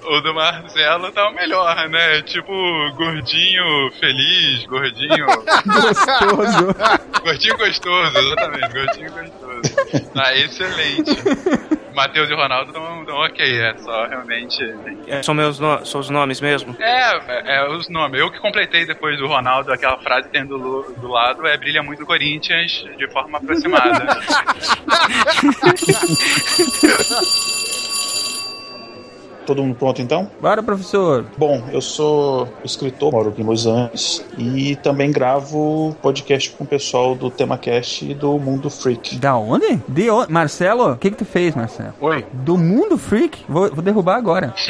o do Marcelo tá o melhor, né? Tipo, gordinho feliz, gordinho. Gostoso. gordinho gostoso, exatamente, gordinho gostoso. Tá excelente. Matheus e Ronaldo estão ok, é só realmente. É, são meus no... são os nomes mesmo? É, é, é, os nomes. Eu que completei depois do Ronaldo aquela frase tendo do, do lado é brilha muito Corinthians de forma aproximada. Todo mundo pronto então? Bora, professor. Bom, eu sou escritor, moro aqui em Los Angeles e também gravo podcast com o pessoal do TemaCast e do Mundo Freak. Da onde? De onde? Marcelo, o que que tu fez, Marcelo? Oi. Do Mundo Freak? Vou, vou derrubar agora.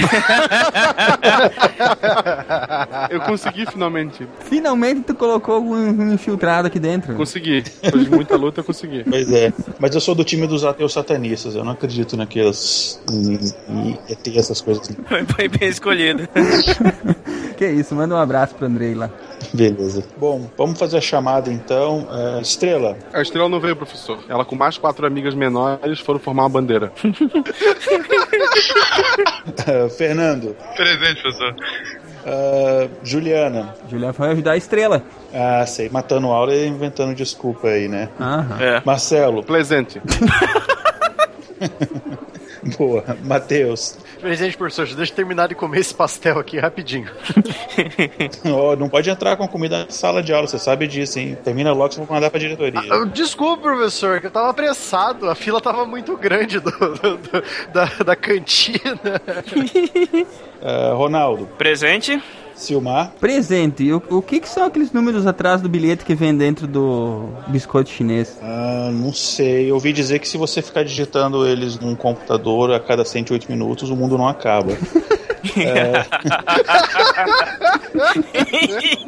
Eu consegui finalmente. Finalmente tu colocou um infiltrado aqui dentro. Consegui. Depois de muita luta, eu consegui. Pois é. Mas eu sou do time dos ateus satanistas. Eu não acredito naquelas. em, em ET, essas coisas. Foi bem escolhido. que isso, manda um abraço pro Andrei lá. Beleza. Bom, vamos fazer a chamada então. É, Estrela. A estrela não veio, professor. Ela com mais quatro amigas menores foram formar uma bandeira. Uh, Fernando. Presente, professor. Uh, Juliana. Juliana foi ajudar a estrela. Ah, sei. Matando aula e inventando desculpa aí, né? Aham. É. Marcelo. Presente. Boa. Matheus. Presente, professor, deixa eu terminar de comer esse pastel aqui rapidinho. Ó, não pode entrar com comida na sala de aula, você sabe disso, hein? Termina logo, você vai mandar pra diretoria. Ah, Desculpa, professor, que eu tava apressado. A fila tava muito grande do, do- do- da, da cantina. Uh, Ronaldo. Presente. Silmar. Presente. O, o que que são aqueles números atrás do bilhete que vem dentro do biscoito chinês? Ah, não sei. Eu ouvi dizer que se você ficar digitando eles num computador a cada 108 minutos, o mundo não acaba.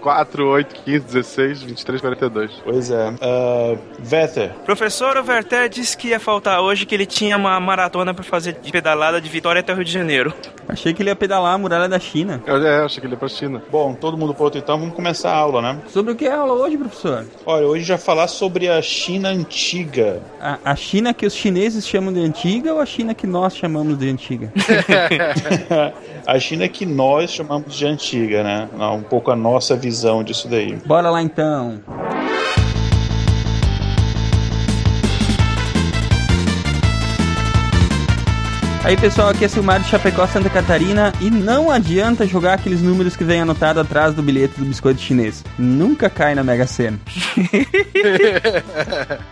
4, 8, 15, 16, 23, 42. Pois é. Uh, Vether. Professor Overté disse que ia faltar hoje que ele tinha uma maratona pra fazer de pedalada de Vitória até o Rio de Janeiro. Achei que ele ia pedalar a muralha da China. Eu, é, achei que ele ia pra China. Bom, todo mundo pronto então, vamos começar a aula, né? Sobre o que é a aula hoje, professor? Olha, hoje já falar sobre a China antiga. A, a China que os chineses chamam de antiga ou a China que nós chamamos de antiga? a China que nós chamamos de antiga, né? Um pouco a nossa visão disso daí. Bora lá então. Aí pessoal, aqui é Silmar de Chapecó, Santa Catarina e não adianta jogar aqueles números que vem anotado atrás do bilhete do biscoito chinês. Nunca cai na Mega Sena.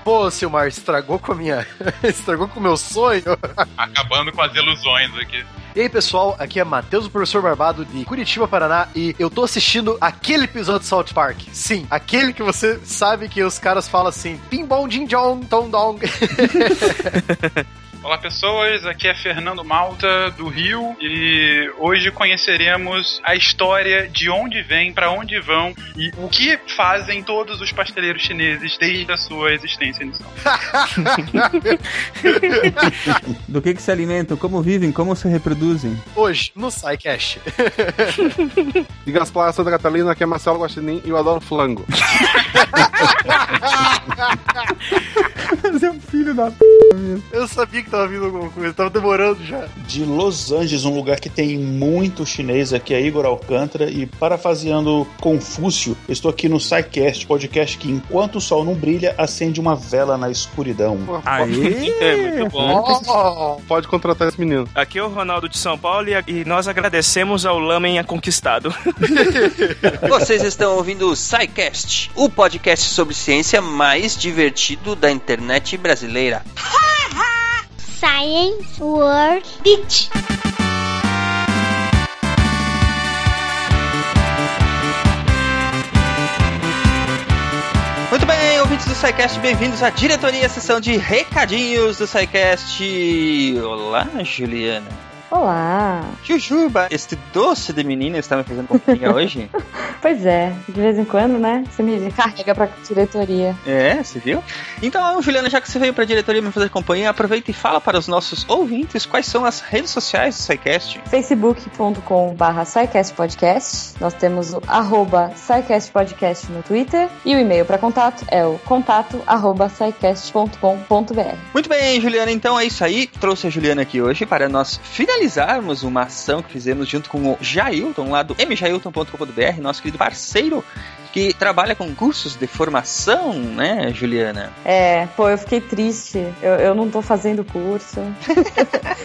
Pô, Silmar, estragou com a minha. estragou com o meu sonho. Acabando com as ilusões aqui. E aí, pessoal, aqui é Matheus, o professor Barbado de Curitiba, Paraná, e eu tô assistindo aquele episódio de South Park. Sim, aquele que você sabe que os caras falam assim: Pim bom, din jong, tom dong. Olá pessoas, aqui é Fernando Malta do Rio e hoje conheceremos a história de onde vem, para onde vão e o que fazem todos os pasteleiros chineses desde a sua existência inicial. Do que que se alimentam, como vivem, como se reproduzem. Hoje, no SciCast. De Gaspar, Santa Catarina, aqui é Marcelo Guaxinim e eu adoro flango. Você é um filho da p... Eu sabia que tava vindo alguma coisa, tava demorando já. De Los Angeles, um lugar que tem muito chinês, aqui é Igor Alcântara e parafraseando Confúcio, estou aqui no SciCast, podcast que enquanto o sol não brilha, acende uma vela na escuridão. Aê! É, muito bom. Oh, Pode contratar esse menino. Aqui é o Ronaldo de São Paulo e, nós agradecemos ao Lamen a Conquistado. Vocês estão ouvindo o SciCast, o podcast sobre ciência mais divertido da internet brasileira. Science World Beach. Muito bem, ouvintes do SciCast, bem-vindos à diretoria, sessão de recadinhos do SciCast. Olá, Juliana. Olá! Jujuba, este doce de menina está me fazendo companhia hoje? Pois é, de vez em quando, né? Você me carrega pra diretoria. É, você viu? Então, Juliana, já que você veio pra diretoria me fazer companhia, aproveita e fala para os nossos ouvintes quais são as redes sociais do SciCast. facebook.com barra Podcast. Nós temos o arroba SciCast Podcast no Twitter e o e-mail para contato é o contato arroba. Muito bem, Juliana, então é isso aí. Trouxe a Juliana aqui hoje para nós finalizarmos finalizarmos uma ação que fizemos junto com o Jailton, lá do mjailton.com.br, nosso querido parceiro que trabalha com cursos de formação, né, Juliana? É, pô, eu fiquei triste. Eu, eu não tô fazendo curso.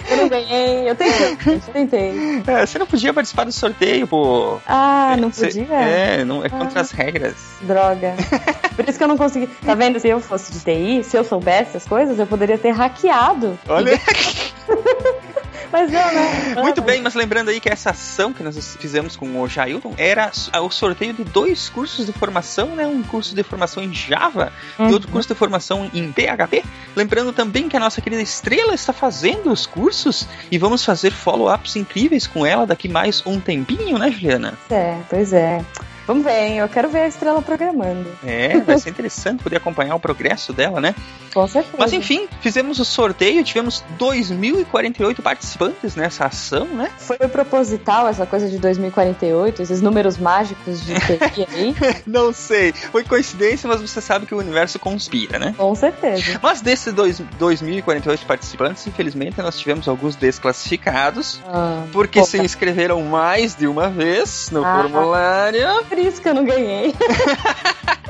eu não ganhei. Eu tentei, eu tentei. É, você não podia participar do sorteio, pô. Ah, não Cê- podia? É, não, é contra as regras. Droga. Por isso que eu não consegui. Tá vendo? Se eu fosse de TI, se eu soubesse as coisas, eu poderia ter hackeado. Olha. Mas não, né? Muito bem, mas lembrando aí que essa ação que nós fizemos com o Jailton era o sorteio de dois cursos de formação, né? Um curso de formação em Java e outro curso de formação em PHP. Lembrando também que a nossa querida Estrela está fazendo os cursos e vamos fazer follow-ups incríveis com ela daqui mais um tempinho, né, Juliana? É, pois é. Vamos ver, hein? Eu quero ver a estrela programando. É, vai ser interessante poder acompanhar o progresso dela, né? Com certeza. Mas enfim, fizemos o sorteio, tivemos 2.048 participantes nessa ação, né? Foi proposital essa coisa de 2048, esses números mágicos de TI aí? Não sei, foi coincidência, mas você sabe que o universo conspira, né? Com certeza. Mas desses dois- 2.048 participantes, infelizmente nós tivemos alguns desclassificados, Ah, porque se inscreveram mais de uma vez no Ah. formulário, isso que eu não ganhei.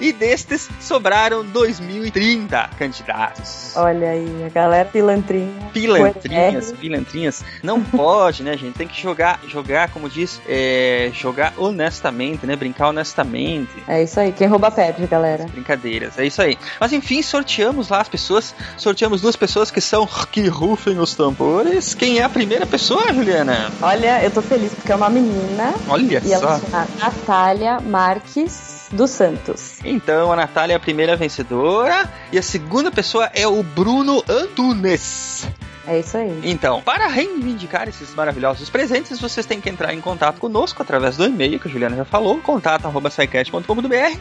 e destes sobraram 2.030 candidatos. Olha aí, a galera pilantrinha. Pilantrinhas, pilantrinhas. Não pode, né, gente? Tem que jogar, jogar, como diz, é, jogar honestamente, né? Brincar honestamente. É isso aí, quem rouba perde, galera. Brincadeiras, é isso aí. Mas enfim, sorteamos lá as pessoas. Sorteamos duas pessoas que são que rufem os tambores. Quem é a primeira pessoa, Juliana? Olha, eu tô feliz porque é uma menina Olha e ela só. se chama Natália Marques dos Santos. Então, a Natália é a primeira vencedora. E a segunda pessoa é o Bruno Antunes. É isso aí. Então, para reivindicar esses maravilhosos presentes, vocês têm que entrar em contato conosco através do e-mail que a Juliana já falou, contato.sicast.com.br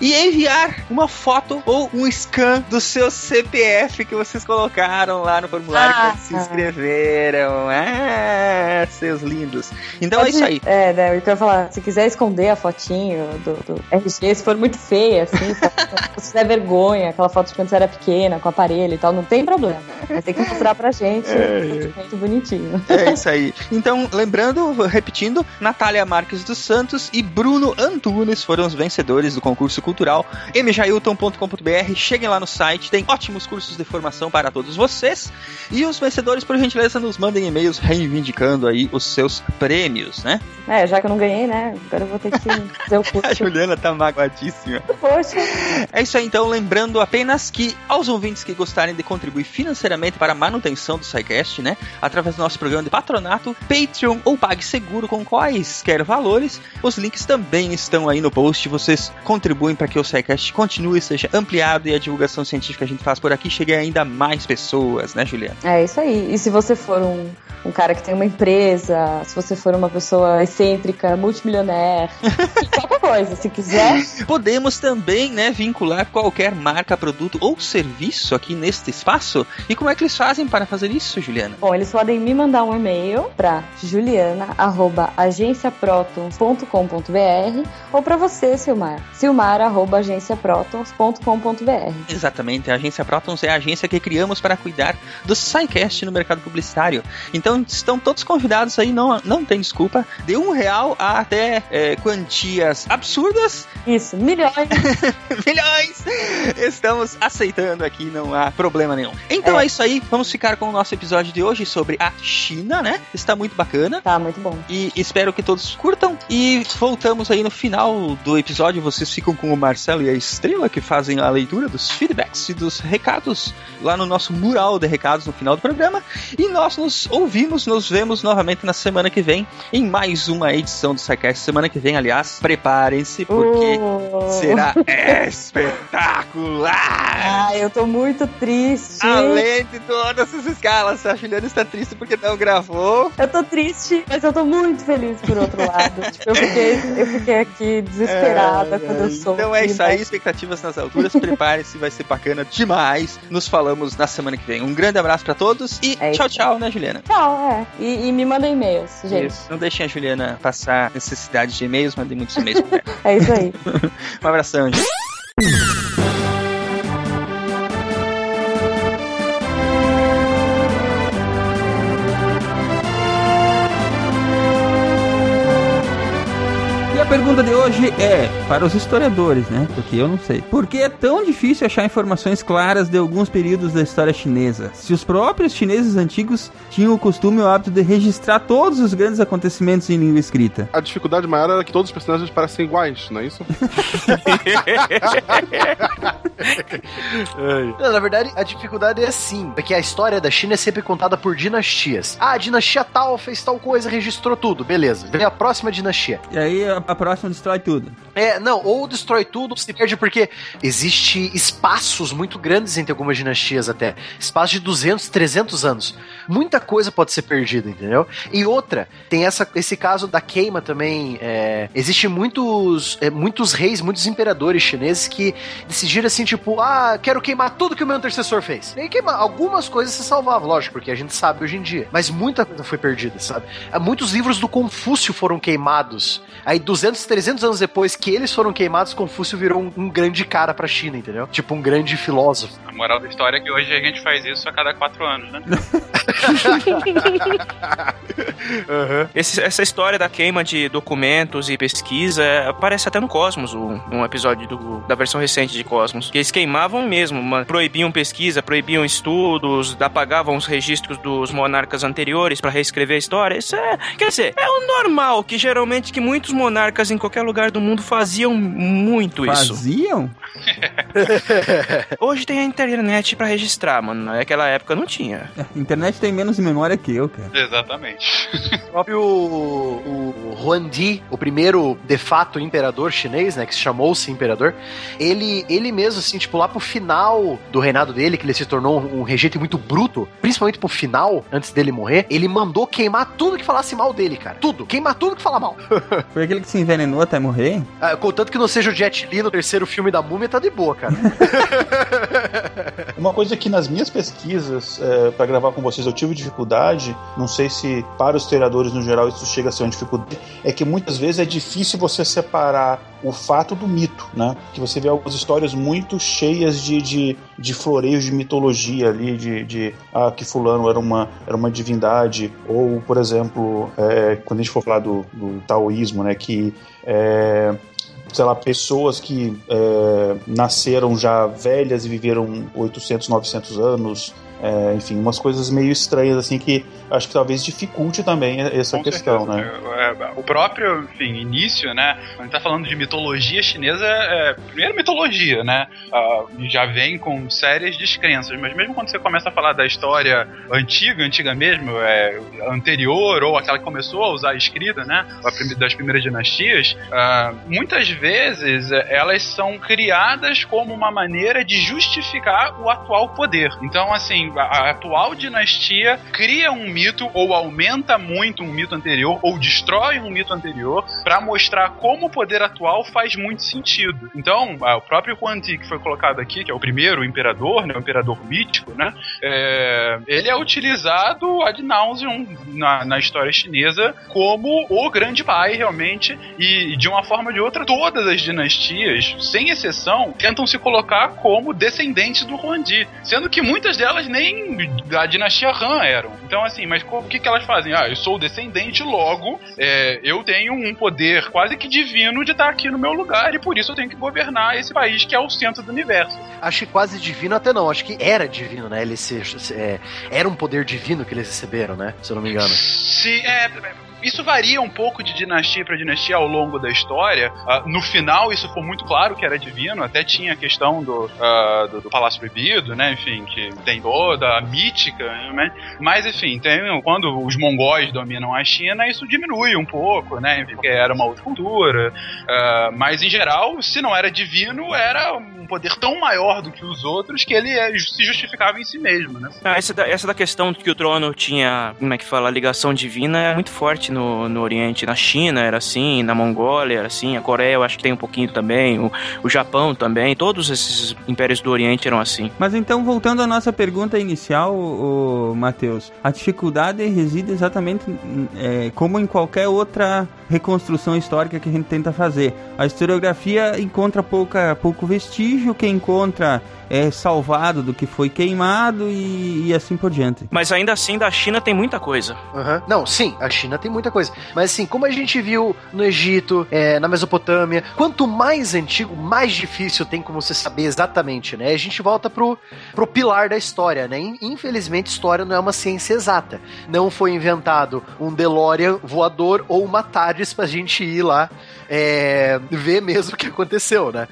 e enviar uma foto ou um scan do seu CPF que vocês colocaram lá no formulário Ah. quando se inscreveram. Ah, seus lindos. Então é Pode- isso aí. É, né, eu quero falar, se quiser esconder a fotinho do, do RG, se for muito feia, assim, se der vergonha, aquela foto de quando você era pequena, com aparelho e tal, não tem problema. Mas tem que mostrar pra gente um documento bonitinho. É isso aí. Então, lembrando, repetindo, Natália Marques dos Santos e Bruno Antunes foram os vencedores do concurso cultural mjailton.com.br. Cheguem lá no site, tem ótimos cursos de formação para todos vocês. E os vencedores, por gentileza, nos mandem e-mails reivindicando aí os seus prêmios, né? É, já que eu não ganhei, né? Agora eu vou ter que fazer o A curso. Juliana tá magoadíssima. Poxa, É isso aí, então, lembrando apenas que aos ouvintes que gostarem de contribuir financeiramente para a manutenção do SciCast, né, através do nosso programa de patronato, Patreon ou PagSeguro com quaisquer valores, os links também estão aí no post, vocês contribuem para que o SciCast continue, seja ampliado e a divulgação científica que a gente faz por aqui chegue a ainda mais pessoas, né, Juliana? é isso aí. E se você for um, um cara que tem uma empresa, se você for uma pessoa excêntrica, multimilionaire, qualquer coisa, se quiser, Podemos também, né, vincular qualquer marca, produto ou serviço aqui neste espaço. E como é que eles fazem para fazer isso, Juliana? Bom, eles podem me mandar um e-mail para juliana@agenciaprotons.com.br ou para você, Silmar, silmar@agenciaprotons.com.br. Exatamente, a agência Protons é a agência que criamos para cuidar do SciCast no mercado publicitário. Então estão todos convidados aí, não, não tem desculpa, de um real a até é, quantias absurdas, Isso, milhões. milhões, estamos aceitando aqui, não há problema nenhum. Então é. É. isso aí, vamos ficar com o nosso episódio de hoje sobre a China, né? Está muito bacana. Tá, muito bom. E espero que todos curtam. E voltamos aí no final do episódio. Vocês ficam com o Marcelo e a Estrela que fazem a leitura dos feedbacks e dos recados lá no nosso mural de recados no final do programa. E nós nos ouvimos, nos vemos novamente na semana que vem em mais uma edição do SciCast. Semana que vem, aliás, preparem-se porque Oh. será espetacular! Ah, eu tô muito triste. Além de todas as escalas, a Juliana está triste porque não gravou. Eu tô triste, mas eu tô muito feliz por outro lado. tipo, eu fiquei, eu fiquei aqui desesperada É, quando eu soube. Então é isso aí, expectativas nas alturas, prepare-se, vai ser bacana demais. Nos falamos na semana que vem. Um grande abraço pra todos e É tchau, tchau, né, Juliana? Tchau, é. E, e me mandem e-mails, gente. Isso. Não deixem a Juliana passar necessidade de e-mails, mandem muitos e-mails. É isso aí. Um abração, gente. Pergunta de hoje é para os historiadores, né? Porque eu não sei. Por que é tão difícil achar informações claras de alguns períodos da história chinesa? Se os próprios chineses antigos tinham o costume e o hábito de registrar todos os grandes acontecimentos em língua escrita. A dificuldade maior era que todos os personagens parecem iguais, não é isso? Não, na verdade, a dificuldade é assim, porque a história da China é sempre contada por dinastias. Ah, a dinastia tal fez tal coisa, registrou tudo, beleza. Vem a próxima dinastia. E aí a, a próxima destrói tudo. É, não, ou destrói tudo, se perde porque existe espaços muito grandes entre algumas dinastias até. Espaços de 200, 300 anos. Muita coisa pode ser perdida, entendeu? E outra, tem essa, esse caso da queima também. É, existe muitos, é, muitos reis, muitos imperadores chineses que decidiram assim, tipo, ah, quero queimar tudo que o meu antecessor fez. E aí queimar. Algumas coisas se salvavam, lógico, porque a gente sabe hoje em dia. Mas muita coisa foi perdida, sabe? Muitos livros do Confúcio foram queimados. Aí 200, 300 anos depois que eles foram queimados, Confúcio virou um, um grande cara pra China, entendeu? Tipo, um grande filósofo. A moral da história é que hoje a gente faz isso a cada quatro anos, né? Esse- essa história da queima de documentos e pesquisa é, aparece até no Cosmos, um, um episódio do- da versão recente de Cosmos. Que eles queimavam mesmo, ma- proibiam pesquisa, proibiam estudos, apagavam os registros dos monarcas anteriores pra reescrever a história. Isso é, quer dizer, é o normal que geralmente que muitos monarcas em qualquer lugar do mundo faziam muito isso. Faziam? Hoje tem a internet pra registrar, mano. Naquela época não tinha. A internet tem menos memória que eu, cara. Exatamente. O próprio o Huangdi, o primeiro de fato imperador chinês, né, que se chamou-se imperador, ele, ele mesmo, assim, tipo, lá pro final do reinado dele, que ele se tornou um, um regente muito bruto, principalmente pro final, antes dele morrer, ele mandou queimar tudo que falasse mal dele, cara. Tudo. Queimar tudo que fala mal. Foi aquele que se envenenou até morrer? Ah, Contanto que não seja o Jet Li no terceiro filme da Múmia, tá de boa, cara. Uma coisa que nas minhas pesquisas é, para gravar com vocês eu tive dificuldade, não sei se para os historiadores no geral isso chega a ser uma dificuldade, é que muitas vezes é difícil você separar o fato do mito, né? Que você vê algumas histórias muito cheias de, de, de floreios de mitologia ali, de, de ah, que fulano era uma, era uma divindade, ou, por exemplo, é, quando a gente for falar do, do taoísmo, né? Que é, sei lá, pessoas que é, nasceram já velhas e viveram 800, 900 anos, é, enfim, umas coisas meio estranhas assim que acho que talvez dificulte também essa Com questão, certeza. né? É, O próprio, enfim, início, né? A gente tá falando de mitologia chinesa, é, primeiro mitologia, né? Ah, já vem com sérias descrenças, mas mesmo quando você começa a falar da história antiga, antiga mesmo, é, anterior, ou aquela que começou a usar a escrita, né? Das primeiras dinastias, ah, muitas vezes é, elas são criadas como uma maneira de justificar o atual poder. Então, assim, a, a atual dinastia cria um mito ou aumenta muito um mito anterior ou destrói um mito anterior para mostrar como o poder atual faz muito sentido. Então, o próprio Huan Ti que foi colocado aqui, que é o primeiro imperador, né, o imperador mítico, né, é, ele é utilizado ad nauseum na, na história chinesa como o grande pai, realmente, e de uma forma ou de outra, todas as dinastias, sem exceção, tentam se colocar como descendentes do Huangdi, sendo que muitas delas nem da dinastia Han eram. Então, assim, mas o que, que elas fazem? Ah, eu sou descendente, logo é, eu tenho um poder quase que divino de estar aqui no meu lugar e por isso eu tenho que governar esse país que é o centro do universo. Acho que quase divino até não, acho que era divino, né? Ele se, se- é, era um poder divino que eles receberam, né? Se eu não me engano. Se, é, isso varia um pouco de dinastia para dinastia ao longo da história. Ah, no final, isso foi muito claro que era divino. Até tinha a questão do, ah, do, do Palácio Proibido, né? Enfim, que tem toda a mítica. Né? Mas, enfim, tem, quando os mongóis dominam a China, isso diminui um pouco, né? Porque era uma outra cultura. Ah, mas, em geral, se não era divino, era um poder tão maior do que os outros que ele é, se justificava em si mesmo, né? Ah, essa, da, essa da questão de que o trono tinha, como é que fala, ligação divina é muito forte no, no Oriente. Na China era assim, na Mongólia era assim, a Coreia eu acho que tem um pouquinho também, o, o Japão também, todos esses impérios do Oriente eram assim. Mas então, voltando à nossa pergunta inicial, o Matheus, a dificuldade reside exatamente é, como em qualquer outra reconstrução histórica que a gente tenta fazer. A historiografia encontra pouca, pouco vestígio, quem encontra é salvado do que foi queimado e, e assim por diante. Mas ainda assim, da China tem muita coisa. Aham. Não, sim, a China tem muita coisa. Mas assim, como a gente viu no Egito, é, na Mesopotâmia, quanto mais antigo, mais difícil tem como você saber exatamente, né? A gente volta pro, pro pilar da história, né? In- Infelizmente, história não é uma ciência exata. Não foi inventado um DeLorean voador ou uma TARDIS pra gente ir lá é, ver mesmo o que aconteceu, né?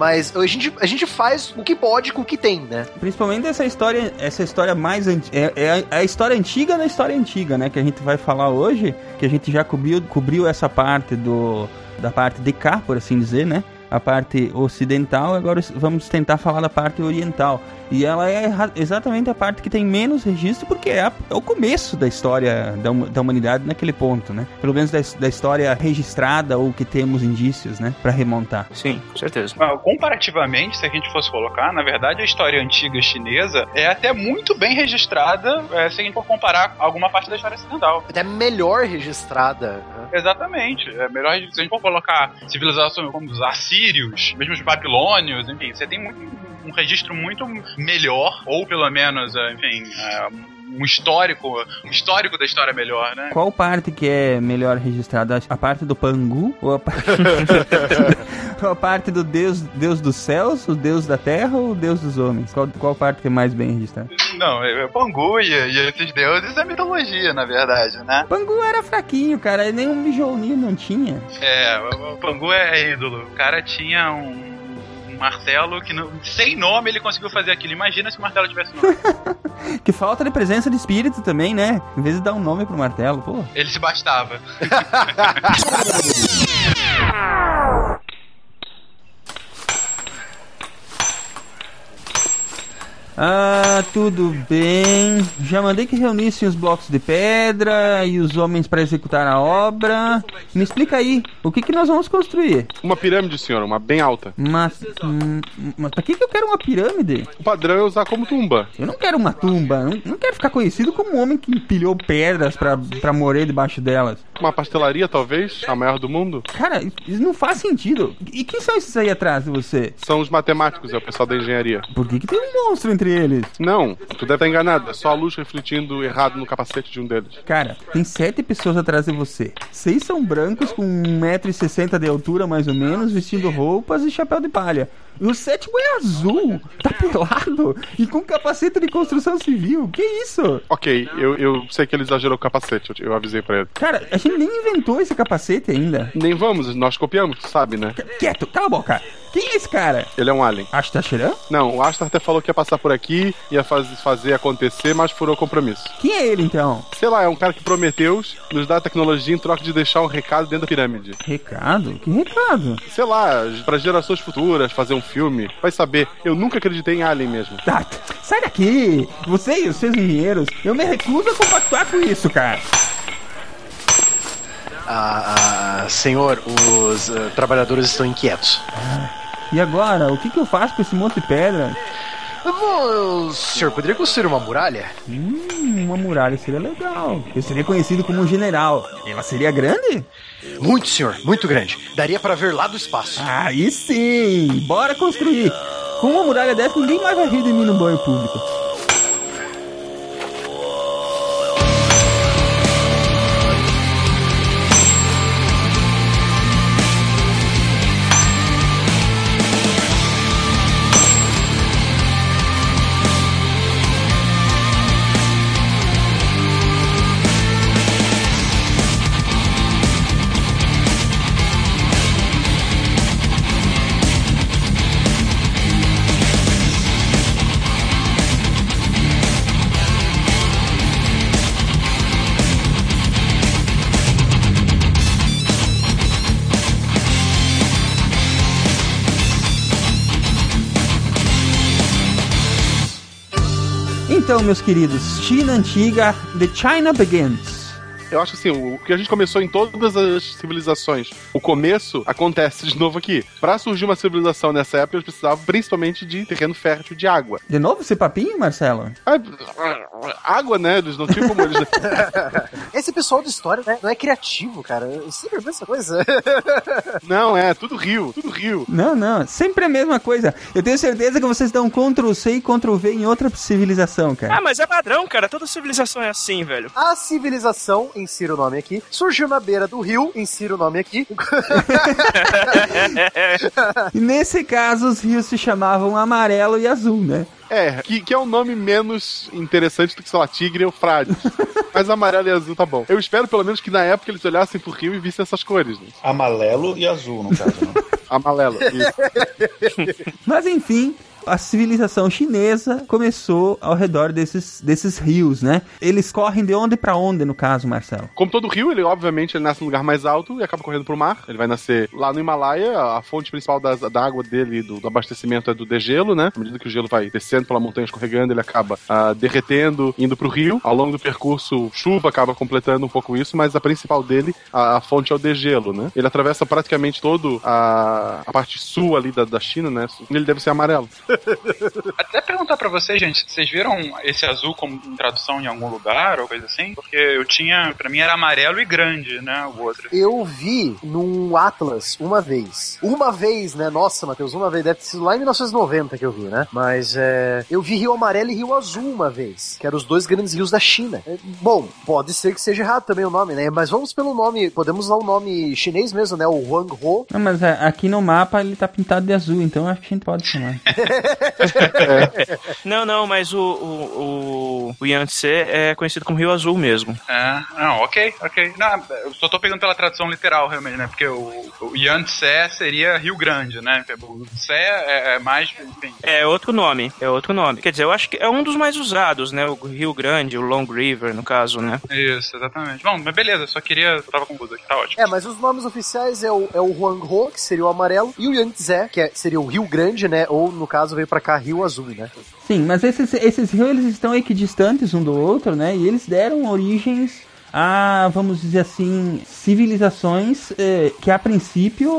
Mas a gente, a gente faz o que pode com o que tem, né? Principalmente essa história, essa história mais. É, é a, a história antiga da história antiga, né? Que a gente vai falar hoje, que a gente já cobriu, cobriu essa parte do. Da parte de cá, por assim dizer, né? A parte ocidental, agora vamos tentar falar da parte oriental. E ela é exatamente a parte que tem menos registro, porque é, a- é o começo da história da, da humanidade naquele ponto, né? Pelo menos da, da história registrada ou que temos indícios, né? Pra remontar. Sim, com certeza. Ah, Comparativamente, se a gente fosse colocar, na verdade a história antiga chinesa é até muito bem registrada é, se a gente for comparar alguma parte da história ocidental. Até melhor registrada. né? Exatamente. É melhor se a gente for colocar civilizações como os assírios, mesmo os babilônios, enfim, você tem muito, um registro muito melhor, ou pelo menos, é, enfim, é, um histórico, um histórico da história melhor, né? Qual parte que é melhor registrada? A parte do Pangu? Ou a, pa- ou a parte do Deus, Deus dos céus, o Deus da terra ou o Deus dos homens? Qual, qual parte que é mais bem registrada? Não, é, é Pangu e, e esses deuses é mitologia, na verdade, né? Pangu era fraquinho, cara. Nem um Mijolinho não tinha. É, o Pangu é ídolo. O cara tinha um martelo que, não, sem nome, ele conseguiu fazer aquilo. Imagina se o martelo tivesse nome. Que falta de presença de espírito também, né? Em vez de dar um nome pro martelo, pô. Ele se bastava. Ah, tudo bem. Já mandei que reunissem os blocos de pedra e os homens para executar a obra. Me explica aí, o que, que nós vamos construir? Uma pirâmide, senhor, uma bem alta. Mas, hum, mas pra que, que eu quero uma pirâmide? O padrão é usar como tumba. Eu não quero uma tumba, não, não quero ficar conhecido como um homem que empilhou pedras pra, pra morrer debaixo delas. Uma pastelaria, talvez, a maior do mundo. Cara, isso- isso não faz sentido. E quem são esses aí atrás de você? São os matemáticos, é o pessoal da engenharia. Por que, que tem um monstro entre eles? Não, tu deve estar enganado. É só a luz refletindo errado no capacete de um deles. Cara, tem sete pessoas atrás de você. Seis são brancos com 1,60m de altura, mais ou menos, vestindo roupas e chapéu de palha. E o sétimo é azul, tá pelado e com capacete de construção civil. Que isso? Ok, eu, eu sei que ele exagerou o capacete, eu, eu avisei pra ele. Cara, a gente nem inventou esse capacete ainda. Nem vamos, nós copiamos, tu sabe, né? Quieto, cala a boca. Quem é esse cara? Ele é um alien. Ashtar Sheran? Não, o Astar até falou que ia passar por aqui, ia faz, fazer acontecer, mas furou o compromisso. Quem é ele então? Sei lá, é um cara que prometeu nos dar tecnologia em troca de deixar um recado dentro da pirâmide. Recado? Que recado? Sei lá, para gerações futuras, fazer um filme. Vai saber, eu nunca acreditei em Alien mesmo. Tá, sai daqui! Você e os seus engenheiros, eu me recuso a compactuar com isso, cara. Ah, ah, senhor, os ah, trabalhadores estão inquietos. E agora, o que, que eu faço com esse monte de pedra? Bom, o senhor poderia construir uma muralha? Hum, uma muralha seria legal. Eu seria conhecido como um general. Ela seria grande? Muito, senhor, muito grande. Daria para ver lá do espaço. Aí sim! Bora construir! Com uma muralha dessa, ninguém mais vai rir de mim no banho público. Meus queridos, China antiga, The China Begins. Eu acho assim, o que a gente começou em todas as civilizações, o começo acontece de novo aqui. Pra surgir uma civilização nessa época, eles precisavam principalmente de terreno fértil de água. De novo esse papinho, Marcelo? Ah, Água, né? Eles não tinham como eles. Esse pessoal de história né, não é criativo, cara. Eu sempre penso essa coisa. Não, é tudo rio, tudo rio. Não, não, sempre a mesma coisa. Eu tenho certeza que vocês dão Ctrl C e Ctrl V em outra civilização, cara. Ah, mas é padrão, cara. Toda civilização é assim, velho. A civilização, insira o nome aqui, surgiu na beira do rio, insira o nome aqui. E nesse caso, os rios se chamavam amarelo e azul, né? É, que, que é um nome menos interessante do que, sei lá, Tigre e Eufrates. Mas amarelo e azul tá bom. Eu espero pelo menos que na época eles olhassem pro rio e vissem essas cores, né? Amarelo e azul, no caso, né? Amarelo, isso. Mas enfim, a civilização chinesa começou ao redor desses, desses rios, né? Eles correm de onde pra onde, no caso, Marcelo? Como todo rio, ele obviamente ele nasce num lugar mais alto e acaba correndo pro mar. Ele vai nascer lá no Himalaia, a fonte principal das, da água dele, do, do abastecimento é do degelo, né? À medida que o gelo vai descendo pela montanha, escorregando, ele acaba ah, derretendo, indo pro rio. Ao longo do percurso, chuva acaba completando um pouco isso, mas a principal dele, a, a fonte é o degelo, né? Ele atravessa praticamente todo a, a parte sul ali da, da China, né? Ele deve ser amarelo. Até perguntar pra vocês, gente, vocês viram esse azul como em tradução em algum lugar ou coisa assim? Porque eu tinha, pra mim era amarelo e grande, né, o outro. Eu vi num Atlas uma vez. Uma vez, né? Nossa, Matheus, uma vez. Deve ter sido lá em 1990 que eu vi, né? Mas é, eu vi Rio Amarelo e Rio Azul uma vez, que eram os dois grandes rios da China. É, bom, pode ser que seja errado também o nome, né? Mas vamos pelo nome, podemos usar o nome chinês mesmo, né? O Huang Ho. Não, mas é, aqui no mapa ele tá pintado de azul, então acho que a gente pode chamar. Não, não, mas o, o, o, Yangtze é conhecido como Rio Azul mesmo. É, não, ok, ok. Não, eu só tô pegando pela tradução literal, realmente, né? Porque o, o Yangtze seria Rio Grande, né? O Tse é, é mais, enfim. É outro nome, é outro nome. Quer dizer, eu acho que é um dos mais usados, né? O Rio Grande, o Long River, no caso, né? Isso, exatamente. Bom, mas beleza, só queria. Eu tava confuso aqui, tá ótimo. É, mas os nomes oficiais é o, é o Huang Ho, que seria o amarelo, e o Yangtze, que é- seria o Rio Grande, né? Ou, no caso, veio pra cá Rio Azul, né? Sim, mas esses, esses rios eles estão equidistantes um do outro, né? E eles deram origens a, vamos dizer assim, civilizações eh, que a princípio,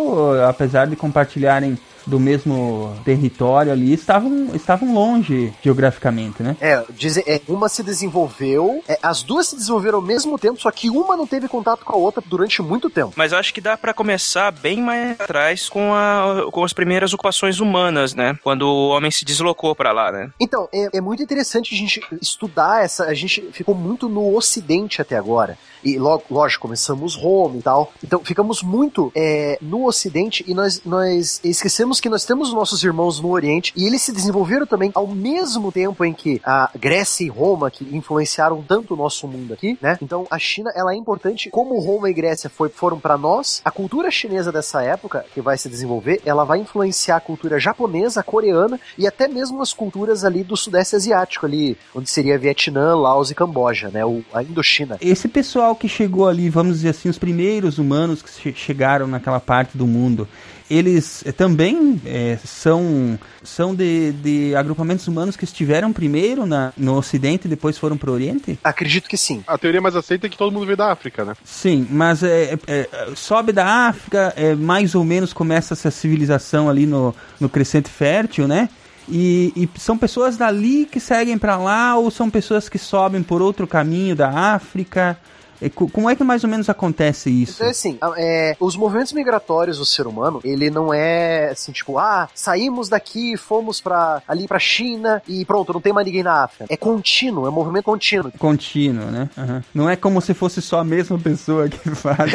apesar de compartilharem do mesmo território ali, estavam, estavam longe geograficamente, né? É, dizem, é, uma se desenvolveu, é, as duas se desenvolveram ao mesmo tempo, só que uma não teve contato com a outra durante muito tempo. Mas eu acho que dá pra começar bem mais atrás com, a, com as primeiras ocupações humanas, né? Quando o homem se deslocou pra lá, né? Então, é, é muito interessante a gente estudar essa. A gente ficou muito no Ocidente até agora. E logo, lógico, começamos Roma e tal. Então ficamos muito é, no Ocidente e nós, nós esquecemos que nós temos nossos irmãos no Oriente e eles se desenvolveram também ao mesmo tempo em que a Grécia e Roma, que influenciaram tanto o nosso mundo aqui, né? Então a China ela é importante. Como Roma e Grécia foi, foram para nós, a cultura chinesa dessa época que vai se desenvolver, ela vai influenciar a cultura japonesa, coreana e até mesmo as culturas ali do Sudeste Asiático, ali onde seria Vietnã, Laos e Camboja, né? O, a Indochina. Esse pessoal que chegou ali, vamos dizer assim, os primeiros humanos que che- chegaram naquela parte do mundo, eles eh, também eh, são, são de, de agrupamentos humanos que estiveram primeiro na, no Ocidente e depois foram para o Oriente? Acredito que sim. A teoria mais aceita é que todo mundo veio da África, né? Sim, mas é, é, é, sobe da África, é, mais ou menos começa essa civilização ali no, no crescente fértil, né? E, e são pessoas dali que seguem para lá ou são pessoas que sobem por outro caminho da África? É, co- como é que mais ou menos acontece isso? Então, assim, a- é, os movimentos migratórios do ser humano, ele não é assim, tipo, ah, saímos daqui, fomos para ali pra China e pronto, não tem mais ninguém na África. É contínuo, é um movimento contínuo. Contínuo, né? Aham. Não é como se fosse só a mesma pessoa que faz.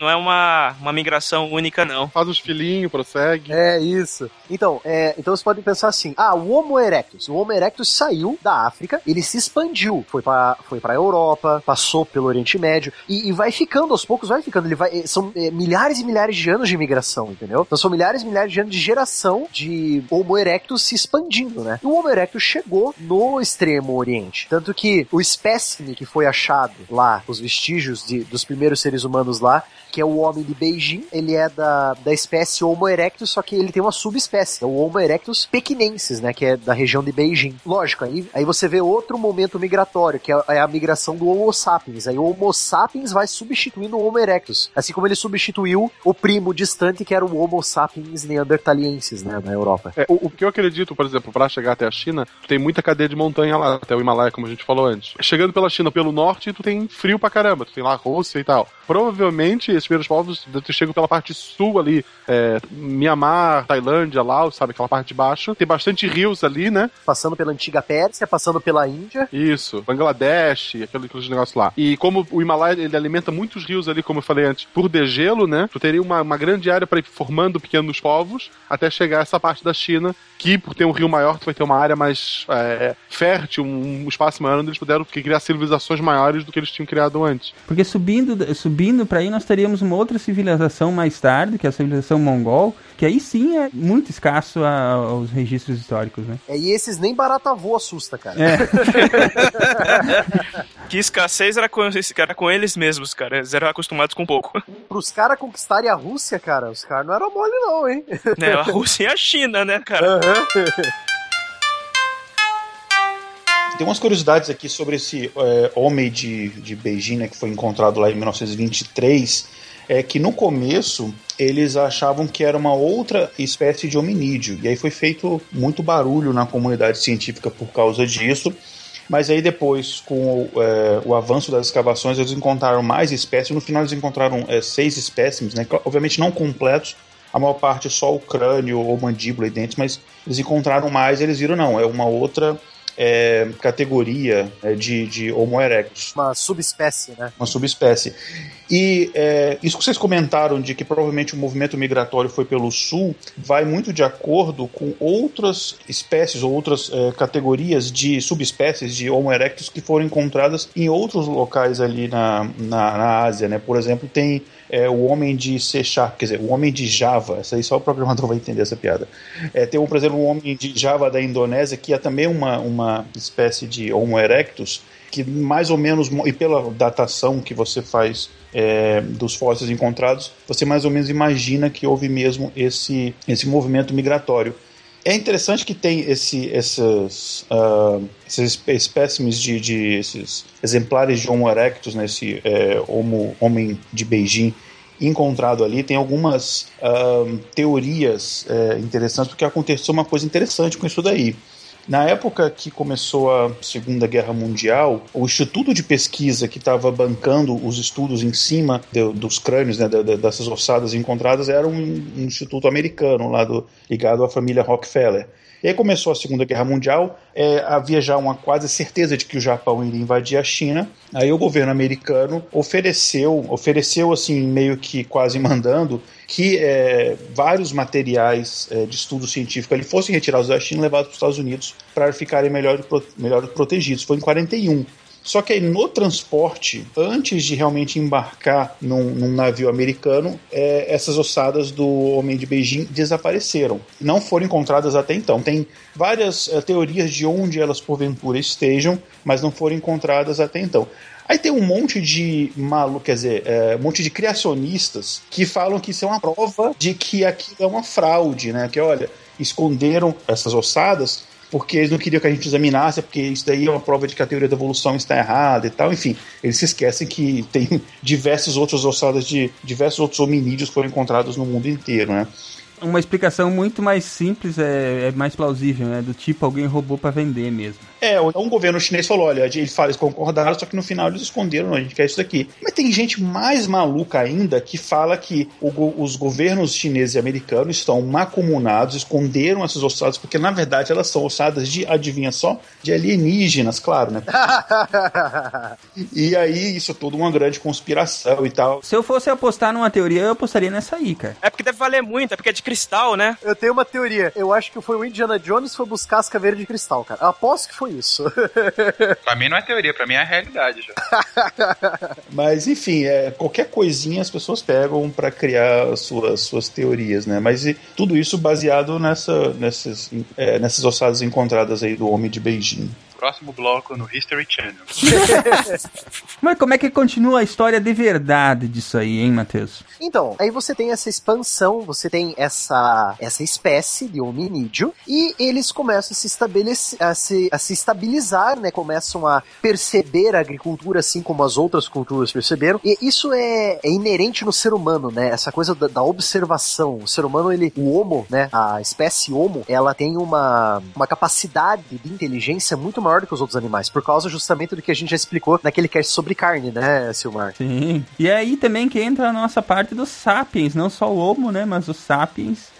Não é uma, uma migração única, não. Faz os filhinhos, prossegue. É isso. Então, é, então você pode pensar assim: ah, o Homo erectus. O Homo erectus saiu da África, ele se expandiu, foi para foi para Europa, passou pelo Oriente Médio e, e vai ficando aos poucos, vai ficando. Ele vai, eh, são eh, milhares e milhares de anos de migração, entendeu? Então são milhares e milhares de anos de geração de Homo erectus se expandindo, né? E o Homo erectus chegou no extremo Oriente, tanto que o espécime que foi achado lá, os vestígios de, dos primeiros seres humanos lá, que é o homem de Beijing, ele é da, da espécie Homo erectus, só que ele tem uma subespécie, é o Homo erectus pequinensis, né, que é da região de Beijing. Lógico, aí, aí você vê outro momento migratório, que é, é a migração do Homo sapiens. Aí o Homo sapiens vai substituindo o Homo erectus. Assim como ele substituiu o primo distante que era o Homo sapiens neandertaliensis, né, na Europa. É, o, o que eu acredito, por exemplo, para chegar até a China, tem muita cadeia de montanha lá, até o Himalaia, como a gente falou antes. Chegando pela China pelo norte, tu tem frio pra caramba, tu tem lá Rússia e tal. Provavelmente esses primeiros povos chegam pela parte sul ali, é, Mianmar, Tailândia, Laos, sabe, aquela parte de baixo. Tem bastante rios ali, né? Passando pela antiga Pérsia, passando pela Índia. Isso, Bangladesh, aquele, aqueles negócios lá. E como o Himalaia ele alimenta muitos rios ali, como eu falei antes, por degelo, né? Tu teria uma, uma grande área para ir formando pequenos povos até chegar a essa parte da China, que por ter um rio maior, tu vai ter uma área mais é, fértil, um, um espaço maior onde eles puderam criar civilizações maiores do que eles tinham criado antes. Porque subindo, subindo para aí nós teríamos uma outra civilização mais tarde, que é a civilização mongol, que aí sim é muito escasso a- aos registros históricos, né? É, e esses nem barata voa assusta, cara. É. Que escassez era com, era com eles mesmos, cara. Eles eram acostumados com pouco. Pros caras conquistarem a Rússia, cara, os caras não eram mole não, hein? Né? A Rússia e a China, né, cara? Tem umas curiosidades aqui sobre esse é, homem de, de Beijing, né, que foi encontrado lá em 1923. É que no começo eles achavam que era uma outra espécie de hominídeo. E aí foi feito muito barulho na comunidade científica por causa disso. Mas aí depois, com o, é, o avanço das escavações, eles encontraram mais espécies. No final eles encontraram é, seis espécimes, né? obviamente não completos, a maior parte só o crânio ou mandíbula e dentes, mas eles encontraram mais eles viram, não, é uma outra é, categoria é, de, de Homo erectus Uma subespécie, né? uma subespécie. E é, isso que vocês comentaram de que provavelmente o movimento migratório foi pelo sul vai muito de acordo com outras espécies ou outras é, categorias de subespécies de Homo erectus que foram encontradas em outros locais ali na, na, na Ásia, né? Por exemplo, tem é, o homem de C Sharp, quer dizer, o homem de Java, essa aí só o programador vai entender essa piada. É, tem, um, por exemplo, o homem de Java da Indonésia, que é também uma, uma espécie de Homo erectus, que mais ou menos, e pela datação que você faz é, dos fósseis encontrados, você mais ou menos imagina que houve mesmo esse, esse movimento migratório. É interessante que tem esse, esses, uh, esses espécimes de, de esses exemplares de Homo erectus, né, esse é, homo, homem de Beijing encontrado ali. Tem algumas uh, teorias é, interessantes, porque aconteceu uma coisa interessante com isso daí. Na época que começou a Segunda Guerra Mundial, o Instituto de Pesquisa que estava bancando os estudos em cima de- dos crânios, né, da- da- dessas ossadas encontradas, era um, um instituto americano lá do, ligado à família Rockefeller. E aí começou a Segunda Guerra Mundial, é, havia já uma quase certeza de que o Japão iria invadir a China. Aí o governo americano ofereceu, ofereceu assim, meio que quase mandando, que é, vários materiais é, de estudo científico ali fossem retirados da China e levados para os Estados Unidos para ficarem melhor, melhor protegidos. Foi em 41. Só que aí no transporte, antes de realmente embarcar num, num navio americano, é, essas ossadas do homem de Beijing desapareceram. Não foram encontradas até então. Tem várias eh, teorias de onde elas porventura estejam, mas não foram encontradas até então. Aí tem um monte de maluco, quer dizer, é, um monte de criacionistas que falam que isso é uma prova de que aquilo é uma fraude, né? Que olha, esconderam essas ossadas porque eles não queriam que a gente examinasse, porque isso daí é uma prova de que a teoria da evolução está errada e tal. Enfim, eles se esquecem que tem diversas outras ossadas de diversos outros hominídeos foram encontrados no mundo inteiro, né? Uma explicação muito mais simples é, é mais plausível, né? Do tipo, alguém roubou pra vender mesmo. É, então o governo chinês falou: olha, ele fala, eles concordaram, só que no final eles esconderam, não, a gente quer isso daqui. Mas tem gente mais maluca ainda que fala que o os governos chineses e americanos estão macomunados, esconderam essas ossadas, porque na verdade elas são ossadas de, adivinha só, de alienígenas, claro, né? E aí isso é tudo uma grande conspiração e tal. Se eu fosse apostar numa teoria, eu apostaria nessa aí, cara. É porque deve valer muito, é porque é de cristal, né? Eu tenho uma teoria. Eu acho que foi o Indiana Jones que foi buscar as caveiras de cristal, cara. Eu aposto que foi isso. Pra mim não é teoria, pra mim é realidade já. Mas enfim, é, qualquer coisinha as pessoas pegam para criar as suas, suas teorias, né? Mas e, tudo isso baseado nessa, nessas, é, nessas ossadas encontradas aí do homem de Beijing. Próximo bloco no History Channel. Mas como é que continua a história de verdade disso aí, hein, Matheus? Então, aí você tem essa expansão, você tem essa, essa espécie de hominídeo e eles começam a se, estabelecer, a se, a se estabilizar, né? Começam a perceber a agricultura assim como as outras culturas perceberam. E isso é, é inerente no ser humano, né? Essa coisa da, da observação. O ser humano, ele, o homo, né? A espécie homo, ela tem uma, uma capacidade de inteligência muito maior do que os outros animais, por causa justamente do que a gente já explicou naquele cast sobre carne, né, Silmar? Sim. E é aí também que entra a nossa parte dos sapiens, não só o homo, né, mas os sapiens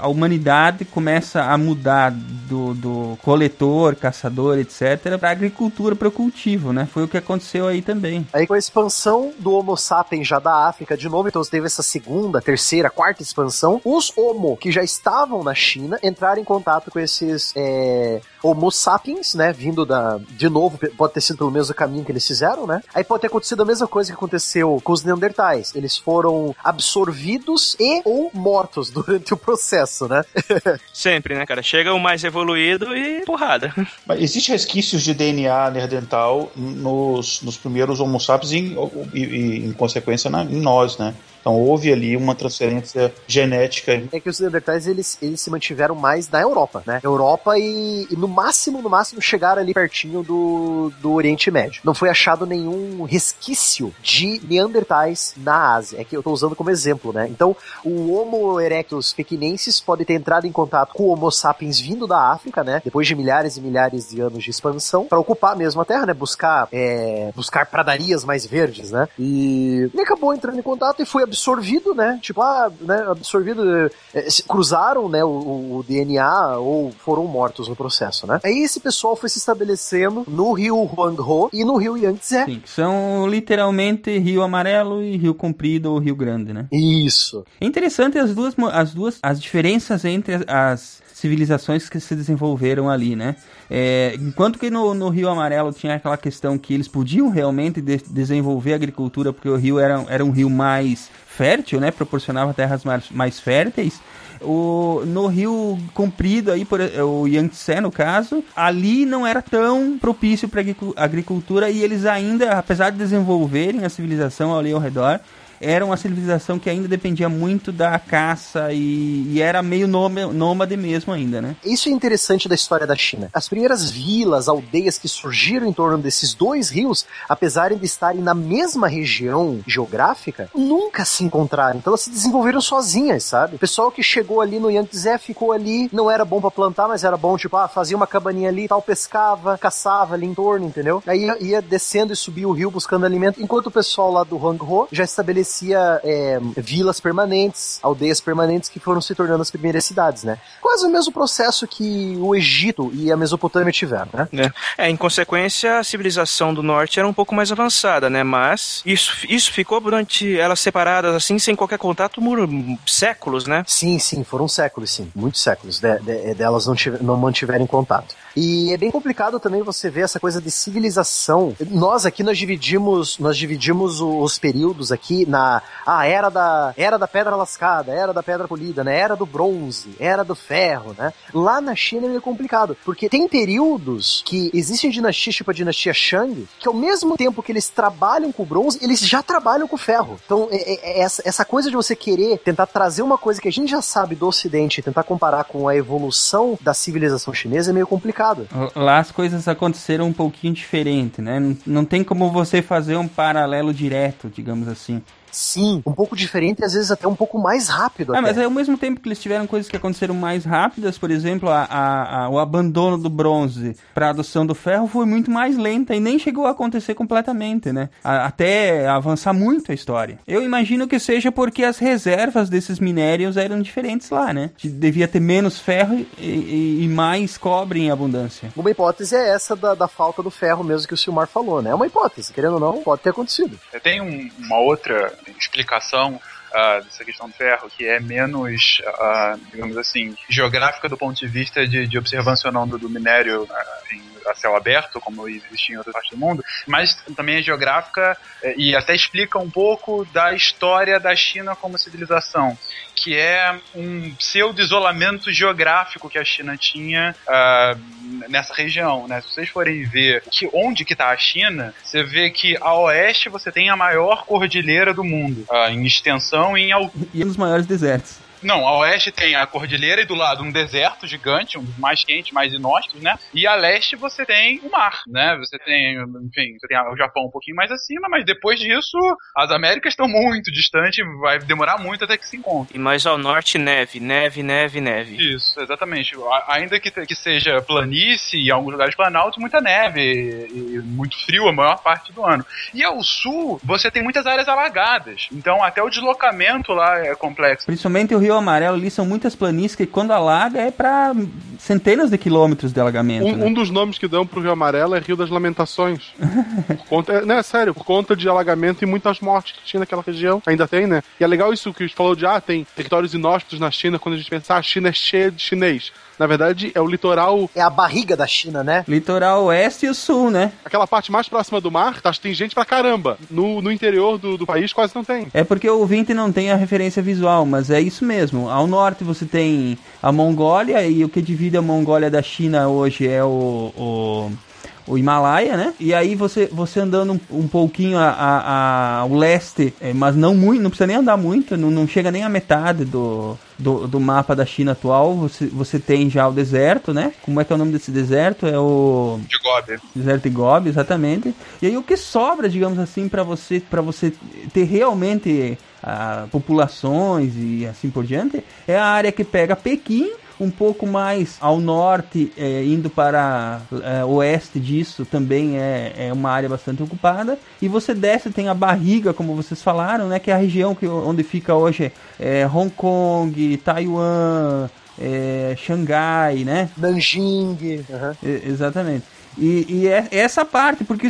a humanidade começa a mudar do, do coletor, caçador, etc, para agricultura, para o cultivo, né? Foi o que aconteceu aí também. Aí com a expansão do Homo sapiens já da África de novo, então teve essa segunda, terceira, quarta expansão, os Homo que já estavam na China entraram em contato com esses é, Homo sapiens, né, vindo da, de novo, pode ter sido pelo mesmo caminho que eles fizeram, né? Aí pode ter acontecido a mesma coisa que aconteceu com os Neandertais, eles foram absorvidos e ou mortos durante o processo, né? Sempre, né, cara? Chega o mais evoluído e porrada. Mas existe resquícios de DNA neandertal nos, nos primeiros Homo sapiens e, em- e- e, em consequência, na- em nós, né? Então houve ali uma transferência genética. É que os Neandertais, eles, eles se mantiveram mais na Europa, né? Europa e, e no máximo, no máximo, chegaram ali pertinho do, do Oriente Médio. Não foi achado nenhum resquício de Neandertais na Ásia. É que eu tô usando como exemplo, né? Então, o Homo erectus pequinensis pode ter entrado em contato com o Homo sapiens vindo da África, né? Depois de milhares e milhares de anos de expansão, para ocupar mesmo a Terra, né? Buscar, é, buscar pradarias mais verdes, né? E acabou entrando em contato e foi absorvido, né? Tipo, ah, né? Absorvido, é, cruzaram, né? O, o DNA ou foram mortos no processo, né? Aí esse pessoal foi se estabelecendo no rio Huanghe e no rio Yangtze. Sim, são literalmente Rio Amarelo e Rio Comprido ou Rio Grande, né? Isso. É interessante as duas, as duas, as diferenças entre as, as civilizações que se desenvolveram ali, né? É, enquanto que no, no Rio Amarelo tinha aquela questão que eles podiam realmente de- desenvolver a agricultura porque o rio era, era um rio mais fértil, né? Proporcionava terras mais, mais férteis. O, no rio comprido aí, por, o Yangtze no caso, ali não era tão propício para agricultura e eles ainda, apesar de desenvolverem a civilização ali ao redor, era uma civilização que ainda dependia muito da caça e, e era meio nôma- nômade mesmo ainda, né? Isso é interessante da história da China. As primeiras vilas, aldeias que surgiram em torno desses dois rios, apesar de estarem na mesma região geográfica, nunca se encontraram. Então elas se desenvolveram sozinhas, sabe? O pessoal que chegou ali no Yangtze ficou ali, não era bom pra plantar, mas era bom, tipo, ah, fazia uma cabaninha ali, tal, pescava, caçava ali em torno, entendeu? Aí ia, descendo e subia o rio buscando alimento, enquanto o pessoal lá do Hangzhou já estabelecia é, vilas permanentes, aldeias permanentes que foram se tornando as primeiras cidades, né? Quase o mesmo processo que o Egito e a Mesopotâmia tiveram, né? É, em consequência, a civilização do norte era um pouco mais avançada, né? Mas isso, isso ficou durante elas separadas, assim, sem qualquer contato, por séculos, né? Sim, sim, foram séculos, sim. Muitos séculos de, de- delas não, tive- não mantiverem contato. E é bem complicado também você ver essa coisa de civilização. Nós aqui, nós dividimos, nós dividimos os períodos aqui na ah, era da, era da pedra lascada, era da pedra polida, né? Era do bronze, era do ferro, né? Lá na China é meio complicado, porque tem períodos que existem dinastias, tipo a dinastia Shang, que ao mesmo tempo que eles trabalham com o bronze, eles já trabalham com o ferro. Então, é- é- é essa, essa coisa de você querer tentar trazer uma coisa que a gente já sabe do ocidente e tentar comparar com a evolução da civilização chinesa é meio complicado. Lá as coisas aconteceram um pouquinho diferente, né? Não tem como você fazer um paralelo direto, digamos assim. Sim, um pouco diferente e às vezes até um pouco mais rápido. Ah, até. mas ao mesmo tempo que eles tiveram coisas que aconteceram mais rápidas, por exemplo, a, a- a- o abandono do bronze para a adoção do ferro foi muito mais lenta e nem chegou a acontecer completamente, né? A- até avançar muito a história. Eu imagino que seja porque as reservas desses minérios eram diferentes lá, né? Devia ter menos ferro e, e- e mais cobre em abundância. Uma hipótese é essa da, da falta do ferro mesmo que o Silmar falou, né? É uma hipótese, querendo ou não, pode ter acontecido. Tenho um- uma outra explicação ah, dessa questão do ferro que é menos, ah, digamos assim, geográfica do ponto de vista de, de não do, do minério ah, em, a céu aberto, como existe em outras partes do mundo, mas também é geográfica eh, e até explica um pouco da história da China como civilização, que é um pseudo-isolamento geográfico que a China tinha ah, nessa região, né? Se vocês forem ver que onde que tá a China, você vê que a oeste você tem a maior cordilheira do mundo, ah, em extensão e em altura. E dos maiores desertos. Não, a oeste tem a cordilheira e do lado um deserto gigante, um dos mais quentes, mais inóspitos, né? E a leste você tem o mar, né? Você tem, enfim, você tem o Japão um pouquinho mais acima, mas depois disso as Américas estão muito distantes, vai demorar muito até que se encontrem. E mais ao norte, neve, neve, neve, neve. Isso, exatamente. Ainda que, que seja planície e alguns lugares planaltos, muita neve e, e muito frio a maior parte do ano. E ao sul, você tem muitas áreas alagadas. Então até o deslocamento lá é complexo. Principalmente o Rio Amarelo ali são muitas planícies que quando alaga é pra centenas de quilômetros de alagamento. Um, né? um dos nomes que dão pro Rio Amarelo é Rio das Lamentações. Por conta, é, não, é sério, por conta de alagamento e muitas mortes que tinha naquela região. Ainda tem, né? E é legal isso que a gente falou de, ah, tem territórios inóspitos na China, quando a gente pensa, ah, a China é cheia de chinês. Na verdade, é o litoral, É a barriga da China, né? Litoral oeste e o sul, né? aquela parte mais próxima do mar, tá, tem gente pra caramba. No, no interior do, do país quase não tem. É porque o ouvinte não tem a referência visual, mas é isso mesmo. Ao norte você tem a Mongólia, e o que divide a Mongólia da China hoje é o, o, o Himalaia, né? E aí você, você andando um, um pouquinho a, a- a- ao leste, é, mas não muito, não precisa nem andar muito, não, não chega nem a metade do, do, do mapa da China atual. Você, você tem já o deserto, né? Como é que é o nome desse deserto? É o De Gobi. deserto de Gobi, exatamente. E aí o que sobra, digamos assim, para você para você ter realmente ah, populações e assim por diante, é a área que pega Pequim um pouco mais ao norte, eh, indo para eh, oeste disso, também é, é uma área bastante ocupada. E você desce, tem a barriga, como vocês falaram, né? Que é a região que, onde fica hoje eh, Hong Kong, Taiwan, eh, Xangai, né? Nanjing. E- exatamente. E, e é essa parte, porque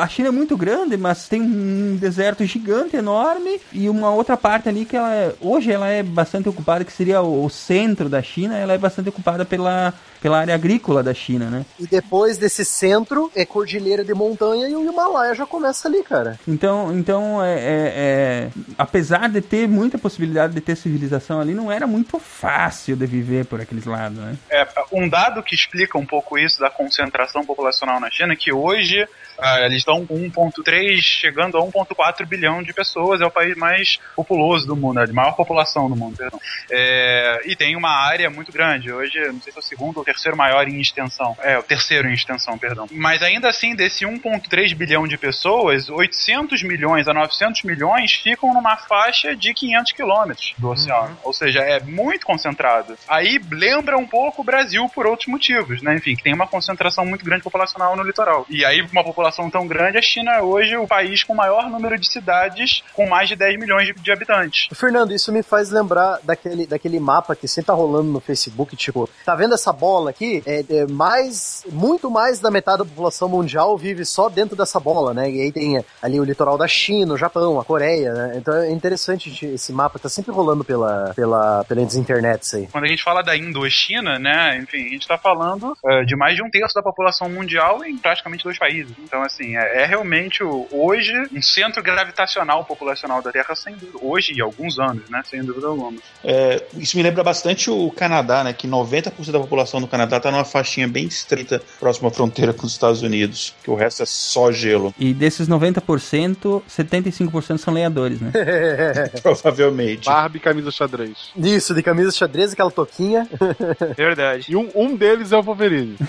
a China é muito grande, mas tem um deserto gigante, enorme, e uma outra parte ali que ela é- hoje ela é bastante ocupada, que seria o centro da China, ela é bastante ocupada pela, pela área agrícola da China, né? E depois desse centro é cordilheira de montanha e o Himalaia já começa ali, cara. Então, então é, é- é- apesar de ter muita possibilidade de ter civilização ali, não era muito fácil de viver por aqueles lados, né? É, um dado que explica um pouco isso da concentração populacional na China é que hoje ah, eles estão com 1,3 chegando a 1,4 bilhão de pessoas, é o país mais populoso do mundo, é de maior população do mundo, perdão. É, e tem uma área muito grande. Hoje, não sei se é o segundo ou terceiro maior em extensão. É, o terceiro em extensão, perdão. Mas ainda assim, desse 1,3 bilhão de pessoas, 800 milhões a 900 milhões ficam numa faixa de 500 quilômetros do oceano. Ou seja, é muito concentrado. Aí lembra um pouco o Brasil por outros motivos, né? Enfim, que tem uma concentração muito grande populacional no litoral. E aí, com uma população tão grande, a China é hoje o país com o maior número de cidades com mais de 10 milhões de, de habitantes. Fernando, isso me faz lembrar daquele, daquele mapa que sempre tá rolando no Facebook, tipo, tá vendo essa bola aqui? É, é mais, muito mais da metade da população mundial vive só dentro dessa bola, né? E aí tem ali o litoral da China, o Japão, a Coreia, né? Então é interessante esse mapa, tá sempre rolando pela, pela, pelas internets aí. Quando a gente fala da Indochina, né, enfim, a gente está falando eh, de mais de um terço da população mundial em praticamente dois países. Então, assim, é, é realmente o- hoje um centro gravitacional populacional da Terra, sem dúvida. Hoje e alguns anos, né, sem dúvida alguma. É, isso me lembra bastante o Canadá, né? Que 90% da população do Canadá tá numa faixinha bem estreita próxima à fronteira com os Estados Unidos, que o resto é só gelo, E desses 90%, 75% são lenhadores, né? provavelmente. Barbie e camisa xadrez. Isso, de camisa xadrez, aquela toquinha. Verdade. E um, um deles é o Wolverine.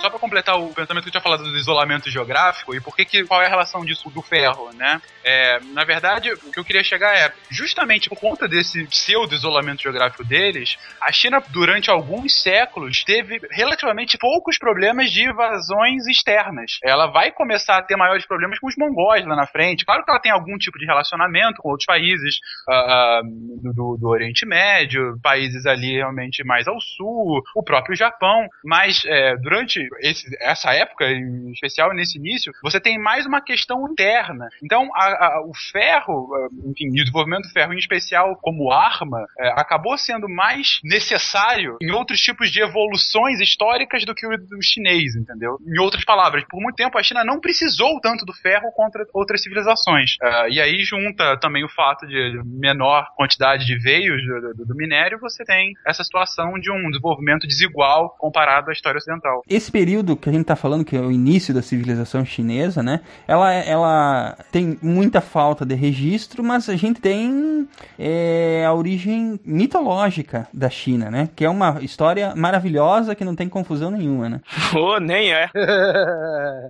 Só para completar o pensamento que eu tinha falado do isolamento geográfico e por que que qual é a relação disso do ferro, né? É, na verdade, o que eu queria chegar é justamente por conta desse pseudo isolamento geográfico deles, a China durante alguns séculos teve relativamente poucos problemas de invasões externas. Ela vai começar a ter maiores problemas com os mongóis lá na frente. Claro que ela tem algum tipo de relacionamento com outros países ah, do, do- do Oriente Médio, países ali realmente mais ao sul, o próprio Japão, mas é, durante esse, essa época, em especial nesse início, você tem mais uma questão interna. Então, a, a, o ferro, enfim, e o desenvolvimento do ferro em especial como arma, é, acabou sendo mais necessário em outros tipos de evoluções históricas do que o do chinês, entendeu? Em outras palavras, por muito tempo a China não precisou tanto do ferro contra outras civilizações. Uh, e aí junta também o fato de menor quantidade de veios do, do, do, minério, você tem essa situação de um desenvolvimento desigual comparado à história ocidental. Esse período que a gente está falando, que é o início da civilização chinesa, né? Ela, ela tem muita falta de registro, mas a gente tem é, a origem mitológica da China, né? Que é uma história maravilhosa que não tem confusão nenhuma, né? oh, nem é.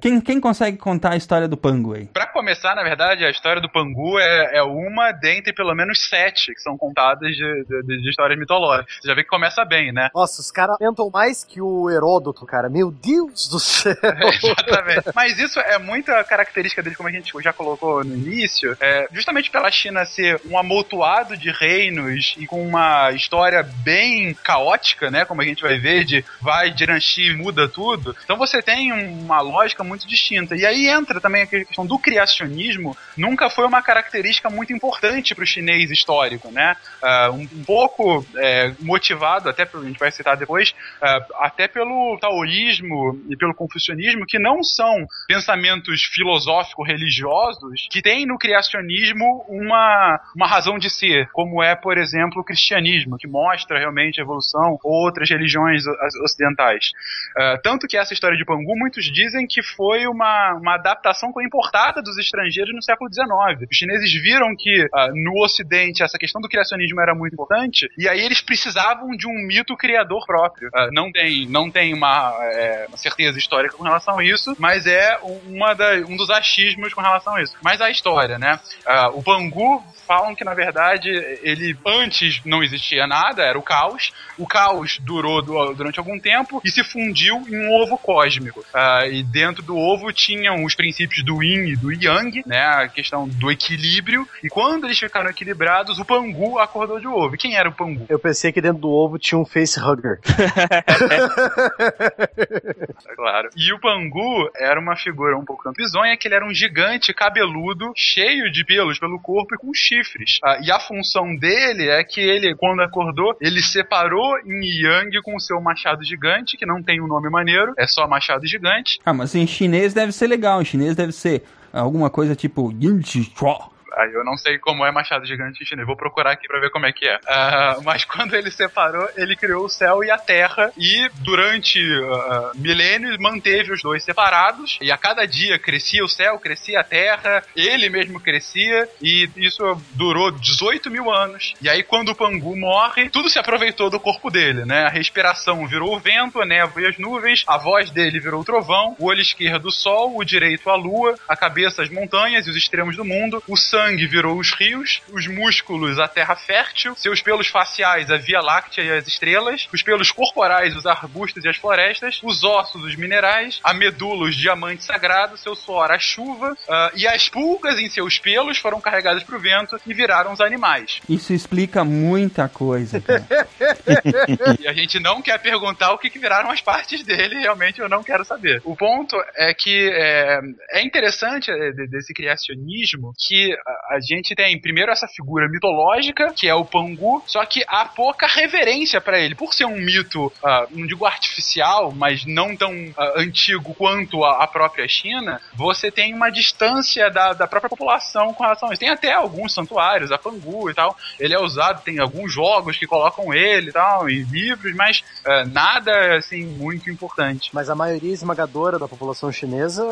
quem, quem consegue contar a história do Pangu aí? Pra começar, na verdade, a história do Pangu é, é uma dentre pelo menos sete que são contadas de, de, de histórias mitológicas. Você já vê que começa bem, né? Nossa, os caras tentam mais que o Heródoto, cara. Meu Deus do céu! exatamente. Mas isso é muita característica dele, como a gente já colocou no início, é, justamente pela China ser um amontoado de reinos e com uma história bem caótica, né? Como a gente vai ver, de vai, Jiranxi muda tudo. Então você tem uma lógica muito distinta. E aí entra também a questão do criacionismo, nunca foi uma característica muito importante para o chinês histórico, né? Uh, um, um, pouco é, motivado, até a gente vai citar depois, uh, até pelo taoísmo e pelo confucionismo, que não são pensamentos filosófico-religiosos que têm no criacionismo uma, uma razão de ser, como é, por exemplo, o cristianismo, que mostra realmente a evolução, ou outras religiões ocidentais. Uh, tanto que essa história de Pangu, muitos dizem que foi uma, uma adaptação importada dos estrangeiros no século XIX. Os chineses viram que uh, no Ocidente essa questão do criacionismo era muito importante, e aí eles precisavam de um mito criador próprio. Uh, não tem, não tem uma, é, uma, certeza histórica com relação a isso, mas é uma da, um dos achismos com relação a isso. Mas a história, né? o Bangu falam que, na verdade, ele antes não existia nada, era o caos. O caos durou durante algum tempo e se fundiu em um ovo cósmico. E dentro do ovo tinham os princípios do yin e do yang, né? A questão do equilíbrio. E quando eles ficaram equilibrados, o Pangu acordou de ovo. E quem era o Pangu? Eu pensei que dentro do ovo tinha um facehugger. é claro. E o Pangu era uma figura um pouco bizonha, que ele era um gigante cabeludo, cheio de pelos pelo corpo e com chifre chifres. Ah, e a função dele é que ele, quando acordou, ele separou em Yang com o seu machado gigante, que não tem um nome maneiro, é só machado gigante. Ah, mas em chinês deve ser legal, em chinês deve ser alguma coisa tipo Yin Chua. Aí eu não sei como é Machado Gigante em chinês. Vou procurar aqui pra ver como é que é. Uh, mas quando ele separou, ele criou o céu e a terra. E durante uh, milênios manteve os dois separados. E a cada dia crescia o céu, crescia a terra. Ele mesmo crescia. E isso durou 18 mil anos. E aí quando o Pangu morre, tudo se aproveitou do corpo dele, né? A respiração virou o vento, a névoa e as nuvens. A voz dele virou o trovão. O olho esquerdo o sol, o direito a lua. A cabeça as montanhas e os extremos do mundo. O sangue sangue virou os rios, os músculos a terra fértil, seus pelos faciais a Via Láctea e as estrelas, os pelos corporais os arbustos e as florestas, os ossos os minerais, a medula os diamantes sagrados, seu suor a chuva, uh, e as pulgas em seus pelos foram carregadas para o vento e viraram os animais. Isso explica muita coisa, cara. e a gente não quer perguntar o que, que viraram as partes dele, realmente eu não quero saber. O ponto é que é, é interessante é, desse criacionismo que a gente tem primeiro essa figura mitológica, que é o Pangu, só que há pouca reverência para ele. Por ser um mito, uh, não digo artificial, mas não tão uh, antigo quanto a, a, própria China, você tem uma distância da, da própria população com relação a isso. Tem até alguns santuários, a Pangu e tal. Ele é usado, tem alguns jogos que colocam ele e tal, e livros, mas uh, nada assim muito importante. Mas a maioria esmagadora da população chinesa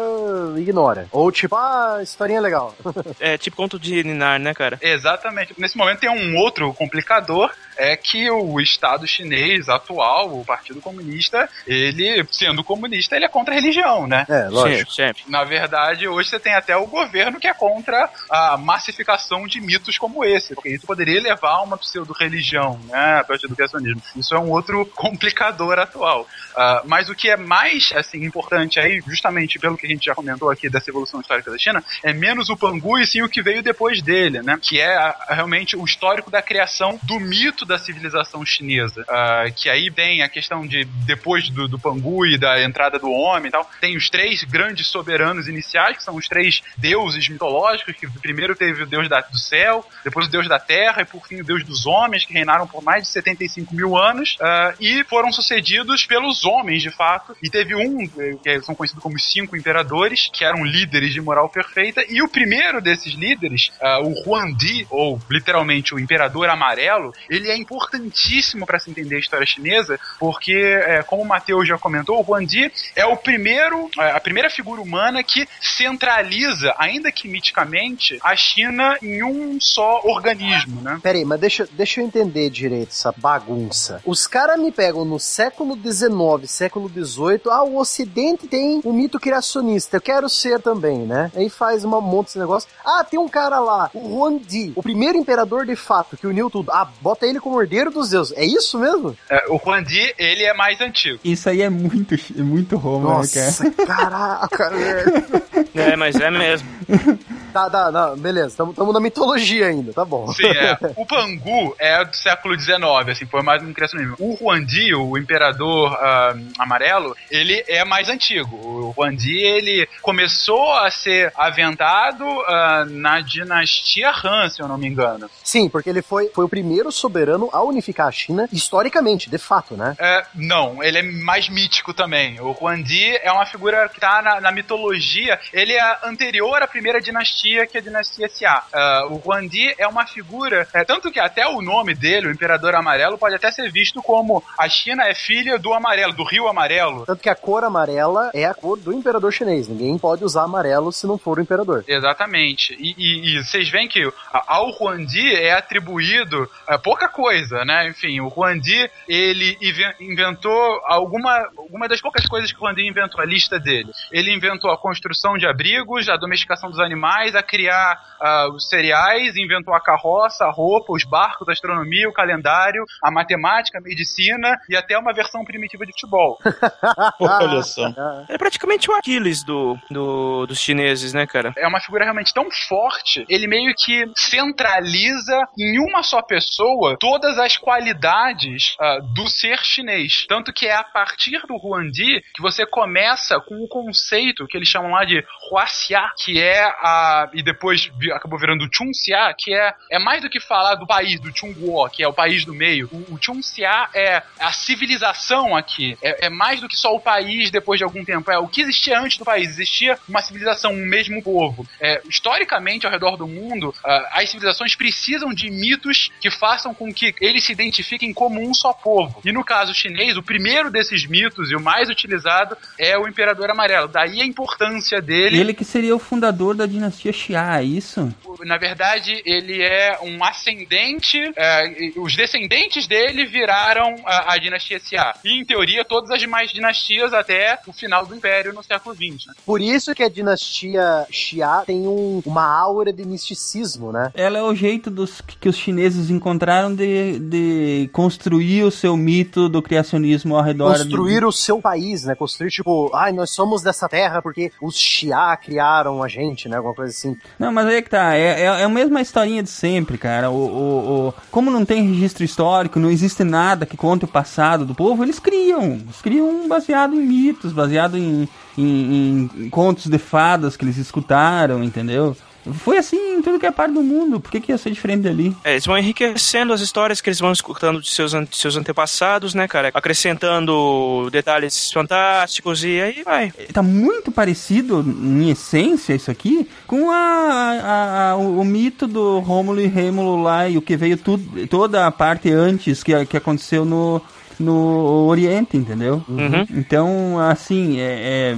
ignora. Ou tipo, ah, historinha legal. é, tipo conto de Ninar, né, cara? Exatamente. Nesse momento tem um outro complicador, é que o Estado chinês atual, o Partido Comunista, ele, sendo comunista, ele é contra a religião, né? É, lógico. Sempre, Na verdade, hoje você tem até o governo que é contra a massificação de mitos como esse, porque isso poderia levar a uma pseudo-religião, né, a partir do criacionismo. Isso é um outro complicador atual. Uh, mas o que é mais, assim, importante aí, justamente pelo que a gente já comentou aqui dessa evolução histórica da China, é menos o Pangu e sim o que veio veio depois dele, né? Que é a- realmente o histórico da criação do mito da civilização chinesa. Ah, que aí tem a questão de depois do, do Pangu e da entrada do homem e tal, tem os três grandes soberanos iniciais, que são os três deuses mitológicos, que primeiro teve o deus da- do céu, depois o deus da terra e por fim o deus dos homens, que reinaram por mais de 75 mil anos, ah, e foram sucedidos pelos homens, de fato, e teve um, que são conhecidos como cinco imperadores, que eram líderes de moral perfeita, e o primeiro desses líderes, ah, o Huangdi, ou literalmente o imperador amarelo, ele é importantíssimo para se entender a história chinesa, porque, eh, como o Matheus já comentou, o Huangdi é o primeiro, eh, a primeira figura humana que centraliza, ainda que miticamente, a China em um só organismo, né? Peraí, mas deixa, deixa eu entender direito essa bagunça. Os caras me pegam no século XIX, século XVIII, ah, o Ocidente tem um mito criacionista, eu quero ser também, né? Aí faz uma monte desse negócio. Ah, tem um cara lá, o Huangdi, o primeiro imperador de fato, que uniu tudo. Ah, bota ele como herdeiro dos deuses. É isso mesmo? Eh, o Huangdi, ele é mais antigo. Isso aí é muito, é muito Roma, né, cara? Nossa, caraca, velho. É, mas é mesmo. Tá, tá, não, beleza, estamos na mitologia ainda, tá bom. Sim, é. O Pangu é do século XIX, assim, foi mais um criacionismo. O Huangdi, o imperador ah, amarelo, ele é mais antigo. O Huangdi, ele começou a ser aventado ah, na dinastia Han, se eu não me engano. Sim, porque ele foi, foi o primeiro soberano a unificar a China, historicamente, de fato, né? É, não, ele é mais mítico também. O Huangdi é uma figura que tá na, na mitologia. Ele é anterior à primeira dinastia, que é a dinastia Xia. Ah, o Huangdi é uma figura, é, tanto que até o nome dele, o Imperador Amarelo, pode até ser visto como a China é filha do Amarelo, do Rio Amarelo. Tanto que a cor amarela é a cor do imperador chinês. Ninguém pode usar amarelo se não for o imperador. Exatamente. E, e- e vocês veem que ao Huangdi é atribuído é, pouca coisa, né? Enfim, o Huangdi, ele inven- inventou alguma, alguma das poucas coisas que o Huangdi inventou, a lista dele. Ele inventou a construção de abrigos, a domesticação dos animais, a criar ah, os cereais, inventou a carroça, a roupa, os barcos, a astronomia, o calendário, a matemática, a medicina e até uma versão primitiva de futebol. Olha só. É praticamente o Aquiles do, do- dos chineses, né, cara? é uma figura realmente tão forte, ele meio que centraliza em uma só pessoa todas as qualidades ah, do ser chinês. Tanto que é a partir do Huangdi que você começa com o conceito que eles chamam lá de Huaxia, que é a. e depois acabou virando Chunxia, que é, é mais do que falar do país, do Chungguo, que é o país do meio. O, o Chunxia é a civilização aqui. É, é mais do que só o país depois de algum tempo. É o que existia antes do país. Existia uma civilização, um mesmo povo. É, historicamente, ao redor do mundo, ah, as civilizações precisam de mitos que façam com que eles se identifiquem como um só povo. E no caso chinês, o primeiro desses mitos e o mais utilizado é o Imperador Amarelo. Daí a importância dele. Ele que seria o fundador da dinastia Xia, é isso? Na verdade, ele é um ascendente. é, os descendentes dele viraram a, a dinastia Xia. E, em teoria, todas as demais dinastias até o final do Império no século XX. né? Por isso que a dinastia Xia tem um- uma aura de misticismo, né? Ela é o jeito dos, que os chineses encontraram de, de construir o seu mito do criacionismo ao redor. Construir o seu país, né? Construir, tipo, ai, nós somos dessa terra porque os Xia criaram a gente, né? Alguma coisa assim. Não, mas aí é que tá. É, é, é a mesma historinha de sempre, cara. O, o, o- como não tem registro histórico, não existe nada que conte o passado do povo, eles criam. Eles criam baseado em mitos, baseado em, em, em contos de fadas que eles escutaram, entendeu? Foi assim em tudo que é parte do mundo. Por que, que ia ser diferente dali? É, eles vão enriquecendo as histórias que eles vão escutando de seus, de seus antepassados, né, cara? Acrescentando detalhes fantásticos e aí vai. Tá muito parecido, em essência, isso aqui, com a, a- a- o, o mito do Rômulo e Rêmulo lá e o que veio tudo, toda a parte antes que, que aconteceu no, no Oriente, entendeu? Uhum. Então, assim, é, é-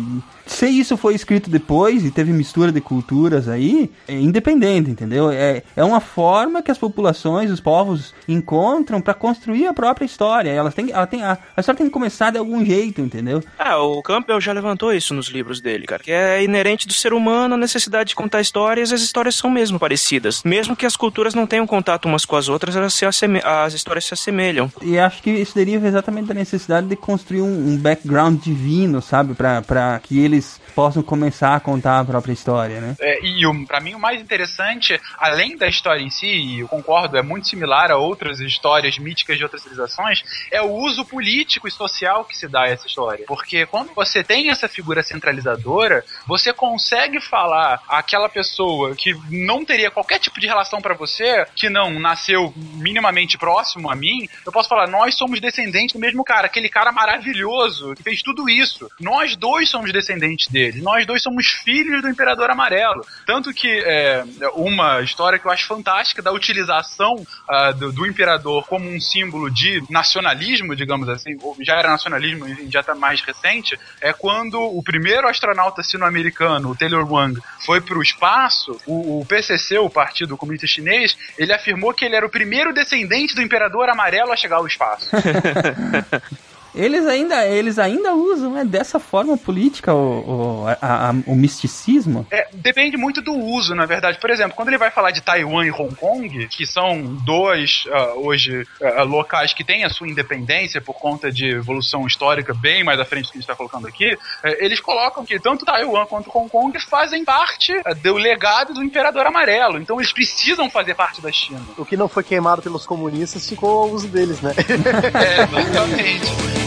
se isso foi escrito depois e teve mistura de culturas aí, é independente, entendeu? É, é uma forma que as populações, os povos encontram para construir a própria história. Elas têm, ela tem, a, a história tem que começar de algum jeito, entendeu? Ah, o Campbell já levantou isso nos livros dele, cara. Que é inerente do ser humano a necessidade de contar histórias, as histórias são mesmo parecidas. Mesmo que as culturas não tenham contato umas com as outras, elas se asseme- as histórias se assemelham. E acho que isso daria exatamente da necessidade de construir um, um background divino, sabe? Pra que eles possam começar a contar a própria história, né? É, e o, pra mim o mais interessante, além da história em si, e eu concordo, é muito similar a outras histórias míticas de outras civilizações, é o uso político e social que se dá a essa história. Porque quando você tem essa figura centralizadora, você consegue falar àquela pessoa que não teria qualquer tipo de relação pra você, que não nasceu minimamente próximo a mim, eu posso falar, nós somos descendentes do mesmo cara, aquele cara maravilhoso que fez tudo isso. Nós dois somos descendentes dele, nós dois somos filhos do Imperador Amarelo. Tanto que é, uma história que eu acho fantástica da utilização ah, do, do imperador como um símbolo de nacionalismo, digamos assim, já era nacionalismo, enfim, já tá mais recente, é quando o primeiro astronauta sino-americano, o Taylor Wang, foi para o espaço, o PCC, o Partido Comunista Chinês, ele afirmou que ele era o primeiro descendente do Imperador Amarelo a chegar ao espaço. Eles ainda, eles ainda usam né, dessa forma política o, o, a- a- o misticismo. É, depende muito do uso, na verdade. Por exemplo, quando ele vai falar de Taiwan e Hong Kong, que são dois, ah, hoje, ah, locais que têm a sua independência por conta de evolução histórica bem mais à frente do que a gente está colocando aqui, eh, eles colocam que tanto Taiwan quanto Hong Kong fazem parte ah, do legado do Imperador Amarelo. Então eles precisam fazer parte da China. O que não foi queimado pelos comunistas ficou ao uso deles, né? É, basicamente.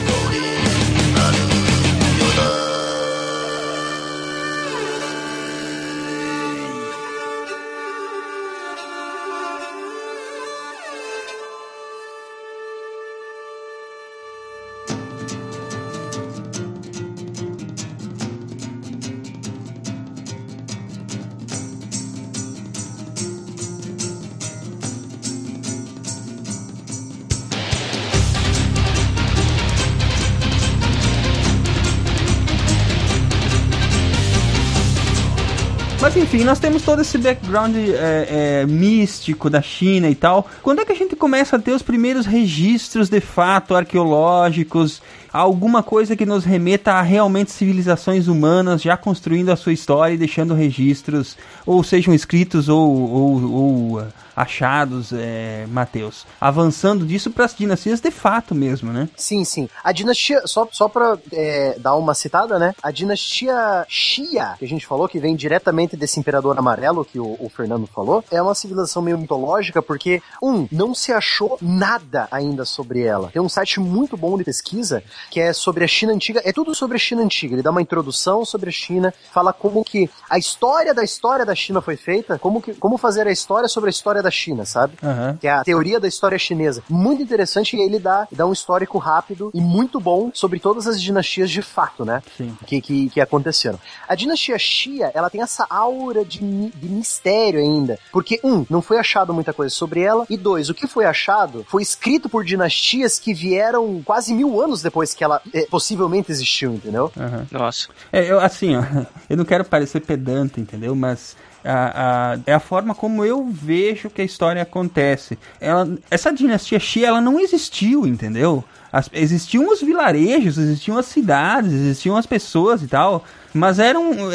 Enfim, nós temos todo esse background é, é, místico da China e tal. Quando é que a gente começa a ter os primeiros registros de fato arqueológicos? Alguma coisa que nos remeta a realmente civilizações humanas já construindo a sua história e deixando registros, ou sejam escritos ou, ou, ou, ah, achados, é, Mateus. Avançando disso para as dinastias de fato mesmo, né? Sim, sim. A dinastia, só, só pra é, dar uma citada, né? A dinastia Xia, que a gente falou, que vem diretamente desse imperador amarelo que o, o Fernando falou, é uma civilização meio mitológica, porque, um, não se achou nada ainda sobre ela. Tem um site muito bom de pesquisa que é sobre a China antiga, é tudo sobre a China antiga. Ele dá uma introdução sobre a China, fala como que a história da história da China foi feita, como, que, como fazer a história sobre a história da China, sabe? Aham. que é a teoria da história chinesa. Muito interessante e ele dá, dá um histórico rápido e muito bom sobre todas as dinastias de fato, né? Sim. Que, que, que aconteceram. A dinastia Xia, ela tem essa aura de, de mistério ainda. Porque, um, não foi achado muita coisa sobre ela. E dois, o que foi achado foi escrito por dinastias que vieram quase mil anos depois que ela eh, possivelmente existiu, entendeu? Aham. Nossa. É, eu, assim, ó, eu não quero parecer pedante, entendeu? Mas a, a- é a forma como eu vejo que a história acontece. Ela, essa dinastia Xia, ela não existiu, entendeu? As- existiam os vilarejos, existiam as cidades, existiam as pessoas e tal, mas eram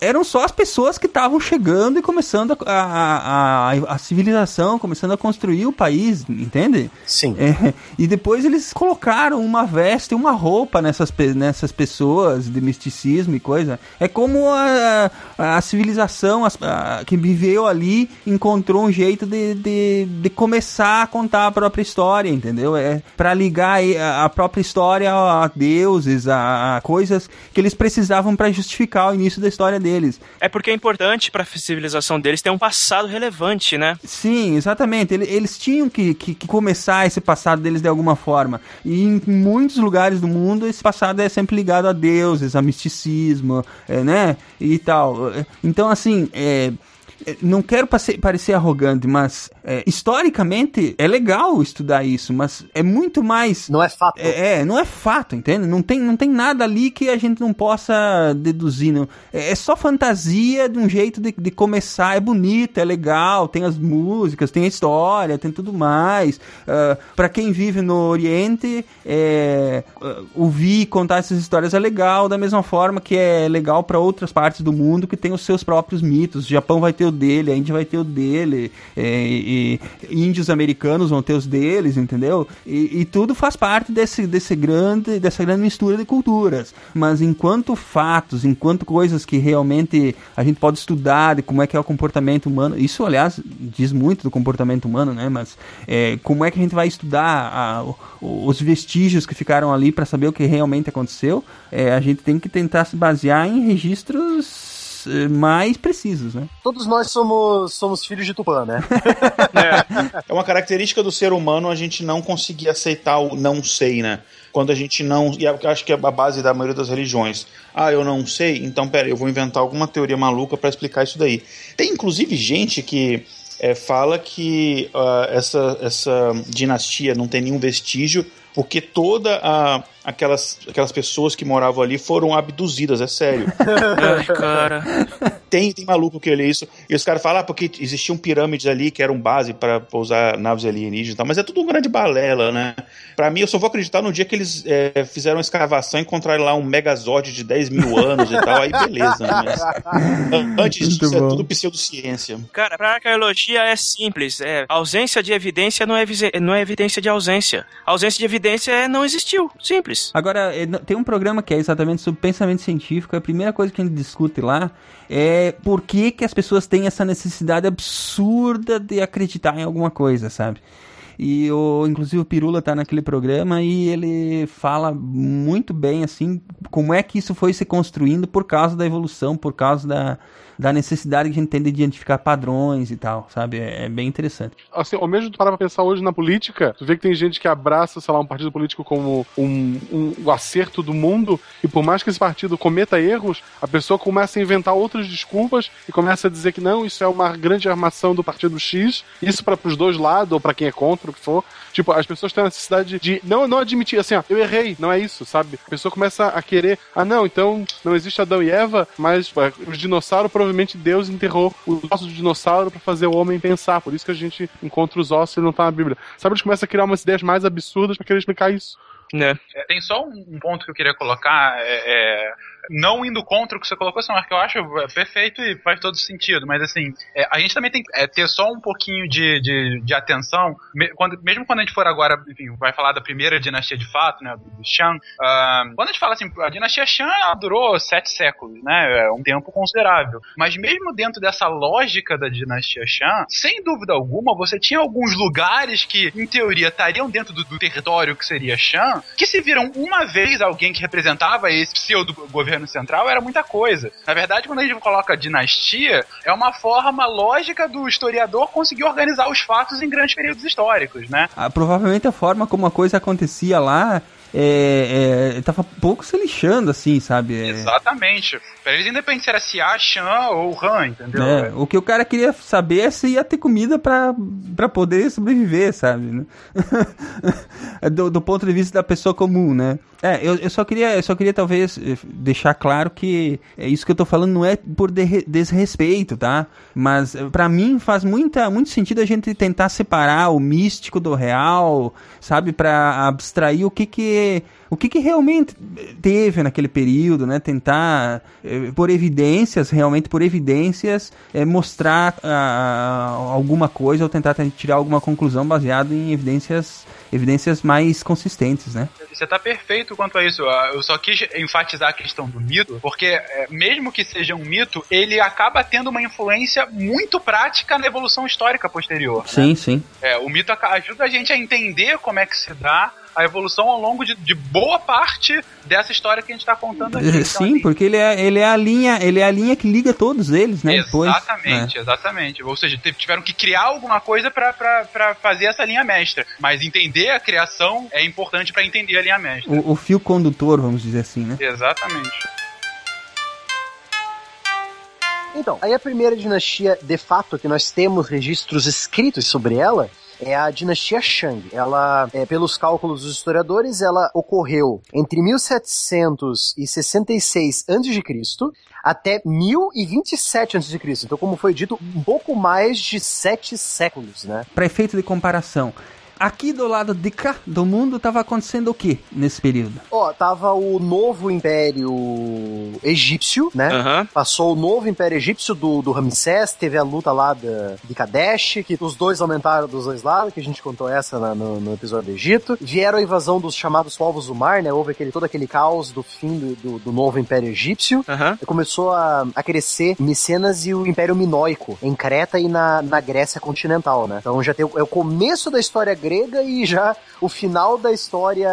eram só as pessoas que estavam chegando e começando a, a, a, a civilização, começando a construir o país, entende? Sim. É, e depois eles colocaram uma veste, uma roupa nessas, nessas pessoas de misticismo e coisa. É como a, a civilização que viveu ali encontrou um jeito de, de, de começar a contar a própria história, entendeu? É para ligar a própria história a deuses, a, a coisas que eles precisavam para justificar o início da história deles. É porque é importante pra civilização deles ter um passado relevante, né? Sim, exatamente. Ele- Eles tinham que, que- que começar esse passado deles de alguma forma. E em muitos lugares do mundo, esse passado é sempre ligado a deuses, a misticismo, é, né? E tal. Então, assim, é, é, não quero parecer arrogante, mas é, historicamente é legal estudar isso, mas é muito mais. Não é fato. É, é, não é fato, entende? Não tem, não tem nada ali que a gente não possa deduzir. Não. É, é só fantasia de um jeito de, de começar. É bonito, é legal, tem as músicas, tem a história, tem tudo mais. Ah, Pra quem vive no Oriente, é, ah, ouvir contar essas histórias é legal, da mesma forma que é legal pra outras partes do mundo que tem os seus próprios mitos. O Japão vai ter o dele, a Índia vai ter o dele, é, e, índios americanos vão ter os deles, entendeu? E, e tudo faz parte desse, desse grande, dessa grande mistura de culturas. Mas enquanto fatos, enquanto coisas que realmente a gente pode estudar de como é que é o comportamento humano, isso, aliás, diz muito do comportamento humano, né? Mas é, como é que a gente vai estudar a, os vestígios que ficaram ali para saber o que realmente aconteceu? É, a gente tem que tentar se basear em registros mais precisos, né? Todos nós somos, somos filhos de Tupã, né? É uma característica do ser humano a gente não conseguir aceitar o não sei, né? Quando a gente não. E eu acho que é a base da maioria das religiões. Ah, eu não sei, então pera, eu vou inventar alguma teoria maluca para explicar isso daí. Tem inclusive gente que é, fala que ah, essa, essa dinastia não tem nenhum vestígio porque toda a, aquelas, aquelas pessoas que moravam ali foram abduzidas, é sério. Ai, cara. Tem, tem maluco que lê isso. E os caras falam, ah, porque existiam pirâmides ali que eram base para pousar naves alienígenas e tal. Mas é tudo um grande balela, né? Pra mim, eu só vou acreditar no dia que eles é, fizeram uma escavação e encontraram lá um megazord de 10 mil anos e tal. Aí beleza, né? Antes disso, é tudo pseudociência. Cara, pra arqueologia é simples. É, ausência de evidência não é, não é evidência de ausência. ausência de evidência é não existiu. Simples. Agora, eh, n- tem um programa que é exatamente sobre pensamento científico. A primeira coisa que a gente discute lá é por que, que as pessoas têm essa necessidade absurda de acreditar em alguma coisa, sabe? E o, inclusive o Pirula tá naquele programa e ele fala muito bem assim como é que isso foi se construindo por causa da evolução, por causa da, da necessidade que a gente tem de identificar padrões e tal, sabe? É, é bem interessante. assim, ao mesmo parar pra pensar hoje na política, tu vê que tem gente que abraça, sei lá, um partido político como um, um, o acerto do mundo, e por mais que esse partido cometa erros, a pessoa começa a inventar outras desculpas e começa a dizer que não, isso é uma grande armação do partido X, isso para pros dois lados, ou pra quem é contra, o que for. Tipo, as pessoas têm a necessidade de não, não admitir, assim, ó, eu errei, não é isso, sabe? A pessoa começa a querer, ah, não, então não existe Adão e Eva, mas os dinossauros, provavelmente Deus enterrou os ossos do dinossauro pra fazer o homem pensar, por isso que a gente encontra os ossos e não tá na Bíblia. Sabe, eles começam a criar umas ideias mais absurdas pra querer explicar isso. Né? É, Tem só um um ponto que eu queria colocar, é, é, não indo contra o que você colocou, senão que eu acho é, perfeito e faz todo sentido, mas assim, é, a gente também tem que é, ter só um pouquinho de, de, de atenção, me- quando- mesmo quando a gente for agora, enfim, vai falar da primeira dinastia de fato, né, do, do Shang, ah, quando a gente fala assim, a dinastia Shang durou sete séculos, né, é um tempo considerável, mas mesmo dentro dessa lógica da dinastia Shang, sem dúvida alguma, você tinha alguns lugares que, em teoria, estariam dentro do, do território que seria Shang, que se viram uma vez alguém que representava esse pseudo governo central, era muita coisa. Na verdade, quando a gente coloca dinastia, é uma forma lógica do historiador conseguir organizar os fatos em grandes períodos históricos, né? Ah, provavelmente a forma como a coisa acontecia lá é, é, tava pouco se lixando, assim, sabe? É, Exatamente. Pra eles, independente se era Xia, Shan ou Han, entendeu? É, o que o cara queria saber é se ia ter comida pra, pra poder sobreviver, sabe? né? do, do ponto de vista da pessoa comum, né? É, eu, eu só queria, eu só queria talvez eh, deixar claro que é isso que eu tô falando não é por derre- desrespeito, tá? Mas eh, pra mim faz muita, muito sentido a gente tentar separar o místico do real, sabe? Pra abstrair o que que que o que, que realmente teve naquele período, né? Tentar, eh, por evidências, realmente por evidências, eh, mostrar ah, alguma coisa ou tentar tirar alguma conclusão baseada em evidências, evidências mais consistentes, né? Você tá perfeito quanto a isso. Ah, Eu só quis enfatizar a questão do mito, porque é, mesmo que seja um mito, ele acaba tendo uma influência muito prática na evolução histórica posterior. né? Sim, sim. É, o mito ajuda a gente a entender como é que se dá a evolução ao longo de, de boa parte dessa história que a gente está contando aqui. Então, Sim, porque ele é, ele é a linha, ele é a linha que liga todos eles, né? Depois, Exatamente, exatamente. Ou seja, tiveram que criar alguma coisa pra fazer essa linha mestra. Mas entender a criação é importante pra entender a linha mestra. O, o fio condutor, vamos dizer assim, né? Exatamente. Então, aí a primeira dinastia, de fato, que nós temos registros escritos sobre ela, é a dinastia Shang. Ela, é, pelos cálculos dos historiadores, ela ocorreu entre 1766 a.C. até 1027 a.C. Então, como foi dito, um pouco mais de sete séculos, né? Para efeito de comparação, aqui do lado de cá do mundo tava acontecendo o que nesse período? Ó, tava o novo Império Egípcio, né? Passou o novo Império Egípcio do, do Ramsés, teve a luta lá da, de Kadesh, que os dois aumentaram dos dois lados, que a gente contou essa na- no, no episódio do Egito. Vieram a invasão dos chamados povos do mar, né? Houve aquele, todo aquele caos do fim do, do, do novo Império Egípcio. E começou a, a crescer Micenas e o Império Minoico, em Creta e na, na Grécia continental, né? Então já tem o, é o começo da história grega e já o final da história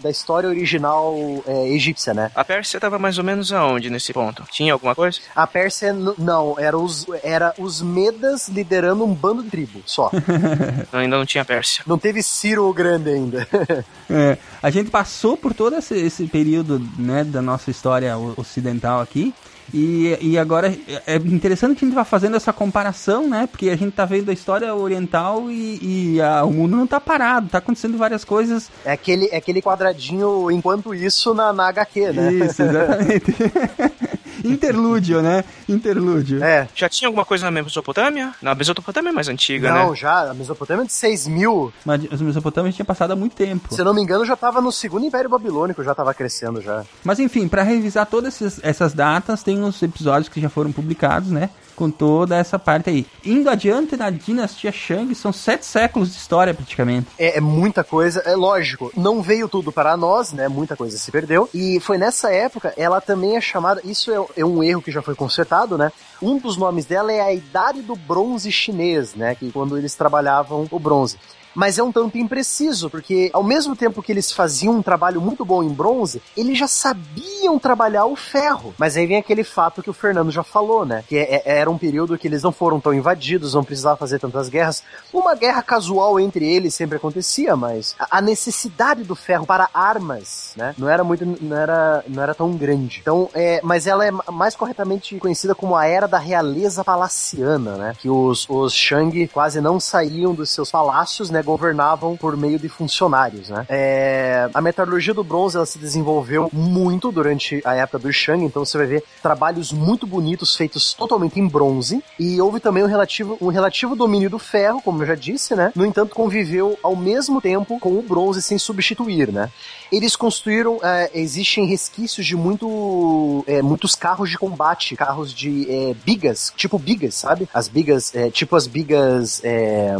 da história original é, egípcia, né? A Pérsia tava mais ou menos aonde nesse ponto? Tinha alguma coisa? A Pérsia, não, era os, era os Medas liderando um bando de tribo, só. Ainda não tinha Pérsia. Não teve Ciro o Grande ainda. É, a gente passou por todo esse, esse período né, da nossa história ocidental aqui. E, e agora é interessante que a gente vai fazendo essa comparação, né? Porque a gente tá vendo a história oriental e, e a- o mundo não tá parado, tá acontecendo várias coisas. É aquele, é aquele quadradinho, enquanto isso, na, na HQ, né? Isso, exatamente. Interlúdio, né? Interlúdio. É. Já tinha alguma coisa na Mesopotâmia? Na Mesopotâmia é mais antiga, Não, né? já, a Mesopotâmia é de 6 mil. Mas os Mesopotâmios tinha passado há muito tempo. Se eu não me engano, já tava no segundo Império Babilônico, já tava crescendo já. Mas enfim, para revisar todas essas, essas datas, tem uns episódios que já foram publicados, né? Com toda essa parte aí. Indo adiante na dinastia Shang, são sete séculos de história praticamente. É, é muita coisa, é lógico, não veio tudo para nós, né? Muita coisa se perdeu. E foi nessa época, ela também é chamada. Isso é, é um erro que já foi consertado, né? Um dos nomes dela é a Idade do Bronze Chinês, né? Que quando eles trabalhavam o bronze. Mas é um tanto impreciso, porque ao mesmo tempo que eles faziam um trabalho muito bom em bronze, eles já sabiam trabalhar o ferro. Mas aí vem aquele fato que o Fernando já falou, né? Que é- é- era um período que eles não foram tão invadidos, não precisavam fazer tantas guerras. Uma guerra casual entre eles sempre acontecia, mas a necessidade do ferro para armas, né? Não era muito, não era, não era tão grande. Então, é, mas ela é ma- mais corretamente conhecida como a era da realeza palaciana, né? Que os, os Shang quase não saíam dos seus palácios, né? Governavam por meio de funcionários, né? É, a metalurgia do bronze ela se desenvolveu muito durante a época do Shang, então você vai ver trabalhos muito bonitos feitos totalmente em bronze e houve também um relativo, um relativo domínio do ferro, como eu já disse, né? No entanto, conviveu ao mesmo tempo com o bronze sem substituir, né? Eles construíram, é, existem resquícios de muito, é, muitos carros de combate, carros de é, bigas, tipo bigas, sabe? As bigas, é, tipo as bigas. É,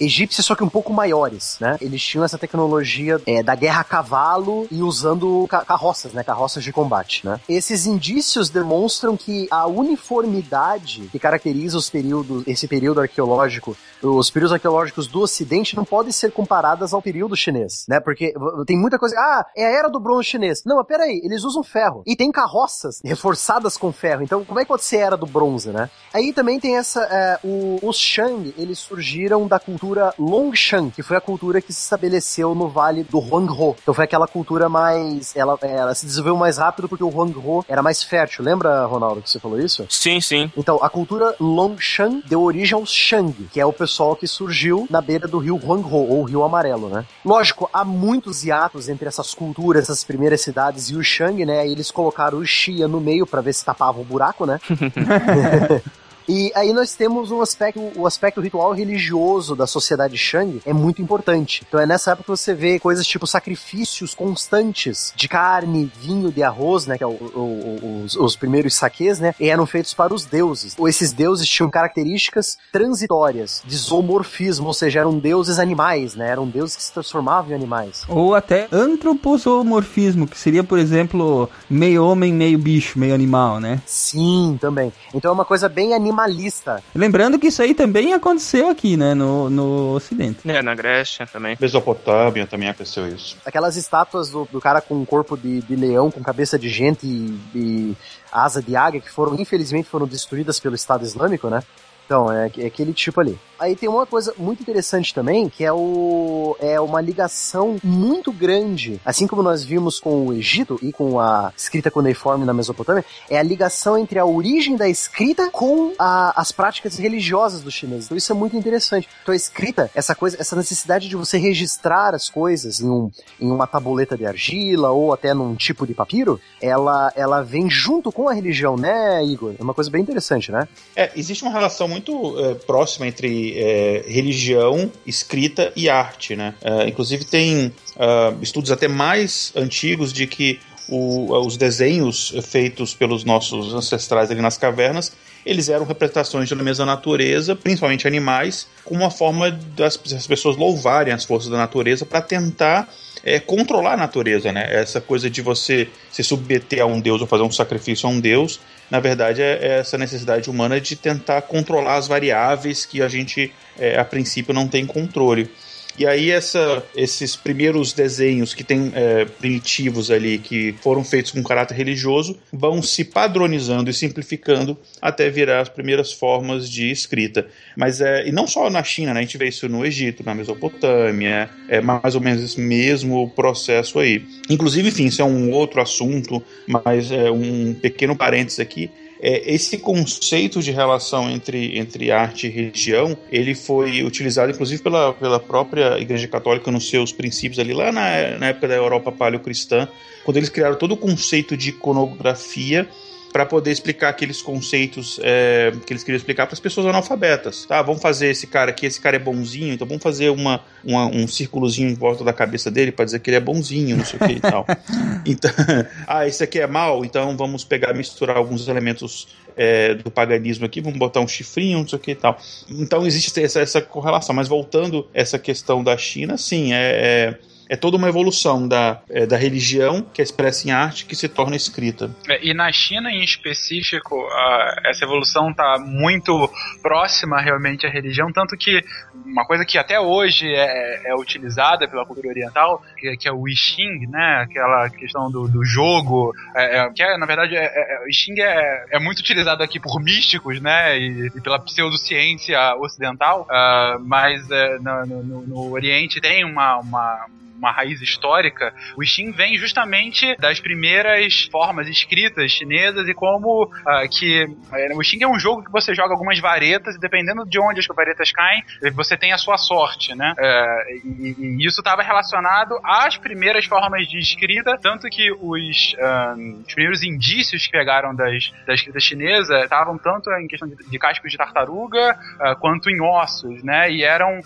egípcias, só que um pouco maiores, né? Eles tinham essa tecnologia é, da guerra a cavalo e usando ca- carroças, né? Carroças de combate, né? Esses indícios demonstram que a uniformidade que caracteriza os períodos, esse período arqueológico, os períodos arqueológicos do Ocidente não podem ser comparadas ao período chinês, né? Porque tem muita coisa. Ah, é a era do bronze chinês. Não, mas peraí, eles usam ferro. E tem carroças reforçadas com ferro. Então, como é que pode ser a era do bronze, né? Aí também tem essa. é, o- os Shang, eles surgiram da cultura Longshan, que foi a cultura que se estabeleceu no vale do Huanghe. Então foi aquela cultura mais. Ela, ela se desenvolveu mais rápido porque o Huanghe era mais fértil. Lembra, Ronaldo, que você falou isso? Sim, sim. Então, a cultura Longshan deu origem aos Shang, que é o pessoal que surgiu na beira do rio Huanghe, ou Rio Amarelo, né? Lógico, há muitos hiatos entre essas culturas, essas primeiras cidades e o Shang, né? Eles colocaram o Xia no meio pra ver se tapava o buraco, né? E aí nós temos um aspecto, o aspecto ritual religioso da sociedade Shang é muito importante. Então é nessa época que você vê coisas tipo sacrifícios constantes de carne, vinho, de arroz, né, que é o- o- os, os primeiros saques, né, e eram feitos para os deuses. Ou esses deuses tinham características transitórias de zoomorfismo, ou seja, eram deuses animais, né, eram deuses que se transformavam em animais. Ou até antroposomorfismo, que seria, por exemplo, meio homem, meio bicho, meio animal, né? Sim, também. Então é uma coisa bem animalista. Lembrando que isso aí também aconteceu aqui, né, no, no Ocidente. É, na Grécia também. Mesopotâmia também aconteceu isso. Aquelas estátuas do, do cara com um corpo de, de leão, com cabeça de gente e, e asa de águia, que foram, infelizmente, foram destruídas pelo Estado Islâmico, né? Então, é, é aquele tipo ali. Aí tem uma coisa muito interessante também, que é o é uma ligação muito grande, assim como nós vimos com o Egito e com a escrita cuneiforme na Mesopotâmia, é a ligação entre a origem da escrita com a- as práticas religiosas dos chineses. Então isso é muito interessante. Então a escrita, essa coisa, essa necessidade de você registrar as coisas em, um, em uma tabuleta de argila ou até num tipo de papiro, ela, ela vem junto com a religião, né, Igor? É uma coisa bem interessante, né? É, existe uma relação muito muito é, próxima entre é, religião, escrita e arte, né? É, inclusive tem ah, estudos até mais antigos de que o- os desenhos feitos pelos nossos ancestrais ali nas cavernas, eles eram representações de elementos da natureza, principalmente animais, como uma forma das, das pessoas louvarem as forças da natureza para tentar é, controlar a natureza, né? Essa coisa de você se submeter a um deus ou fazer um sacrifício a um deus, na verdade é, é essa necessidade humana de tentar controlar as variáveis que a gente, é, a princípio, não tem controle. E aí essa, esses primeiros desenhos que tem é, primitivos ali, que foram feitos com caráter religioso, vão se padronizando e simplificando até virar as primeiras formas de escrita. Mas é, e não só na China, né? A gente vê isso no Egito, na Mesopotâmia, é mais ou menos esse mesmo processo aí. Inclusive, enfim, isso é um outro assunto, mas é um pequeno parênteses aqui. É, esse conceito de relação entre, entre arte e religião, ele foi utilizado inclusive pela, pela própria Igreja Católica nos seus princípios ali lá na, na época da Europa paleocristã, quando eles criaram todo o conceito de iconografia para poder explicar aqueles conceitos é, que eles queriam explicar para as pessoas analfabetas. Tá, vamos fazer esse cara aqui, esse cara é bonzinho, então vamos fazer uma, uma- um círculozinho em volta da cabeça dele para dizer que ele é bonzinho, não sei o que e tal. Então, ah, esse aqui é mal, então vamos pegar misturar alguns elementos é, do paganismo aqui, vamos botar um chifrinho, não sei o que e tal. Então existe essa, essa correlação. Mas voltando essa questão da China, sim, é, é, é toda uma evolução da, é, da religião que é expressa em arte que se torna escrita. É, E na China, em específico, a- essa evolução está muito próxima realmente à religião, tanto que uma coisa que até hoje é, é utilizada pela cultura oriental, que, que é o I Ching, né? Aquela questão do, do jogo, é, é, que é, na verdade, é, o I Ching é, muito utilizado aqui por místicos, né? E, e pela pseudociência ocidental, ah, mas no- no- no Oriente tem uma- uma uma raiz histórica, o Ching vem justamente das primeiras formas escritas chinesas e como ah, que eh, o Ching é um jogo que você joga algumas varetas e dependendo de onde as varetas caem, você tem a sua sorte, né? Eh, e, e isso estava relacionado às primeiras formas de escrita, tanto que os, ah, os primeiros indícios que pegaram das, da escrita chinesa estavam tanto em questão de, de cascos de tartaruga ah, quanto em ossos, né? E eram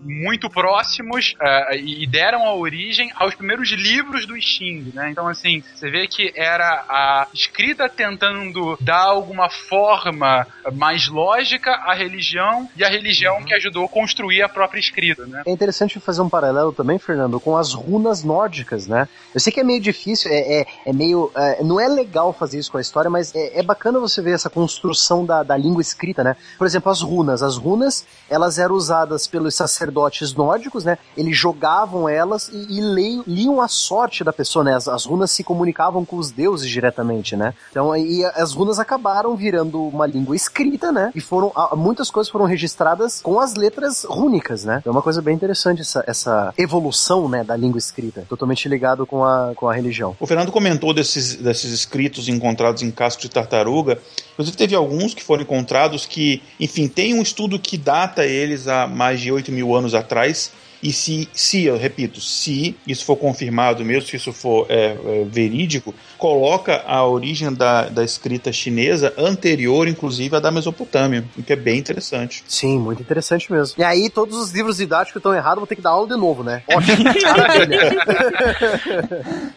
muito próximos e e deram a origem aos primeiros livros do I Ching, né? Então, assim, você vê que era a escrita tentando dar alguma forma mais lógica à religião e a religião que ajudou a construir a própria escrita, né? É interessante fazer um paralelo também, Fernando, com as runas nórdicas, né? Eu sei que é meio difícil, é, é, é meio. é, não é legal fazer isso com a história, mas é, é bacana você ver essa construção da, da língua escrita, né? Por exemplo, as runas. As runas, elas eram usadas pelos sacerdotes nórdicos, né? Eles jogavam elas e, e leiam- liam a sorte da pessoa, né? As, as runas se comunicavam com os deuses diretamente, né? Então, e as runas acabaram virando uma língua escrita, né? E foram. Muitas coisas foram registradas com as letras rúnicas, né? É uma coisa bem interessante essa, essa evolução, né, da língua escrita. Totalmente ligado com a, com a religião. O Fernando comentou desses, desses escritos encontrados em casco de tartaruga. Inclusive, teve alguns que foram encontrados que, enfim, tem um estudo que data eles há mais de 8 mil anos atrás. E se, se, eu repito, se isso for confirmado mesmo, se isso for é, é, verídico, coloca a origem da, da escrita chinesa anterior, inclusive, à da Mesopotâmia, o que é bem interessante. Sim, muito interessante mesmo. E aí, todos os livros didáticos estão errados, vou ter que dar aula de novo, né? Ótimo.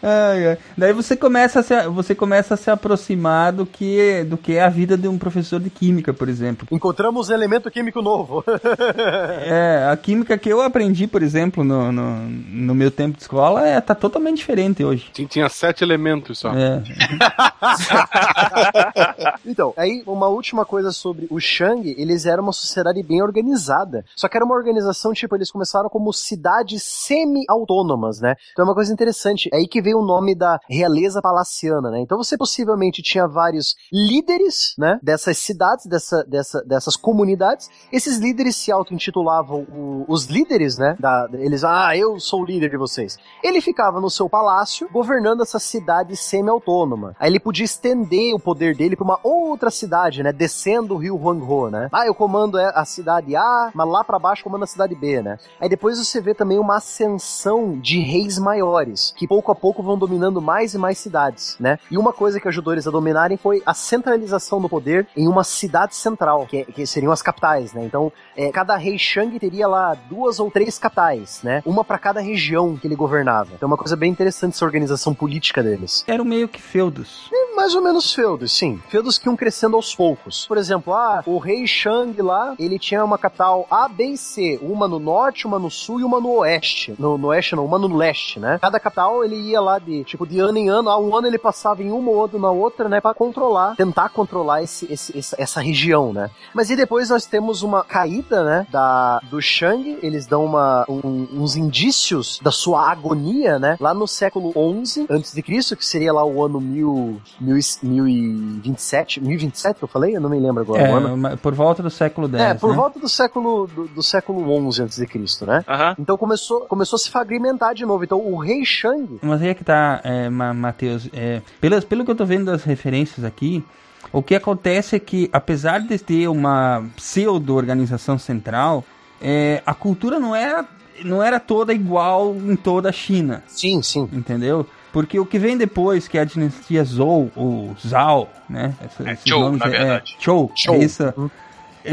Ai, ai. Daí você começa a se, você começa a se aproximar do que, do que é a vida de um professor de química, por exemplo. Encontramos elemento químico novo. É, a química que eu aprendi, por exemplo, no, no, no meu tempo de escola, é, tá totalmente diferente hoje. Tinha sete elementos só. É. Então, aí uma última coisa sobre o Shang, eles eram uma sociedade bem organizada. Só que era uma organização, tipo, eles começaram como cidades semi-autônomas, né? Então é uma coisa interessante. É aí que veio o nome da realeza palaciana, né? Então você possivelmente tinha vários líderes, né? Dessas cidades, dessa, dessa, dessas comunidades. Esses líderes se auto-intitulavam os líderes, né? Da, eles, ah, eu sou o líder de vocês. Ele ficava no seu palácio, governando essa cidade semi-autônoma. Aí ele podia estender o poder dele pra uma outra cidade, né? Descendo o rio Huangho, né? Ah, eu comando a cidade A, mas lá pra baixo comando a cidade B, né? Aí depois você vê também uma ascensão de reis maiores, que pouco a pouco vão dominando mais e mais cidades, né? E uma coisa que ajudou eles a dominarem foi a centralização do poder em uma cidade central, que, que seriam as capitais, né? Então, é, cada rei Shang teria lá duas ou três capitais, né? Uma para cada região que ele governava. Então, é uma coisa bem interessante essa organização política deles. Eram meio que feudos. É mais ou menos feudos, sim. Feudos que iam crescendo aos poucos. Por exemplo, ah, o rei Shang lá, ele tinha uma capital A, B e C. Uma no norte, uma no sul e uma no oeste. No, no oeste não, uma no leste, né? Cada capital ele ia lá de, tipo, de ano em ano. Ah, um ano ele passava em uma ou outra na outra, né? Pra controlar, tentar controlar esse, esse, essa, essa região, né? Mas e depois nós temos uma caída, né? Da, do Shang. Eles dão uma, um, uns indícios da sua agonia, né? Lá no século 11 antes de Cristo, que seria lá o ano mil, mil, mil e 27, 1027 que eu falei? Eu não me lembro agora. É, o ano. por volta do século X. É, por né? volta do século do, do século 11 antes de Cristo, né? Então começou, começou a se fragmentar de novo. Então o rei Shang, Mas aí é que tá, é, Ma- Matheus. É, pelas, pelo que eu tô vendo das referências aqui, o que acontece é que, apesar de ter uma pseudo-organização central, é, a cultura não era, não era toda igual em toda a China, sim, sim. entendeu? Porque o que vem depois, que é a dinastia Zhou, ou Zhao, né? Essa- É, esses Zhou, nomes na é- verdade. É, Zhou, Zhou. é isso. Uhum.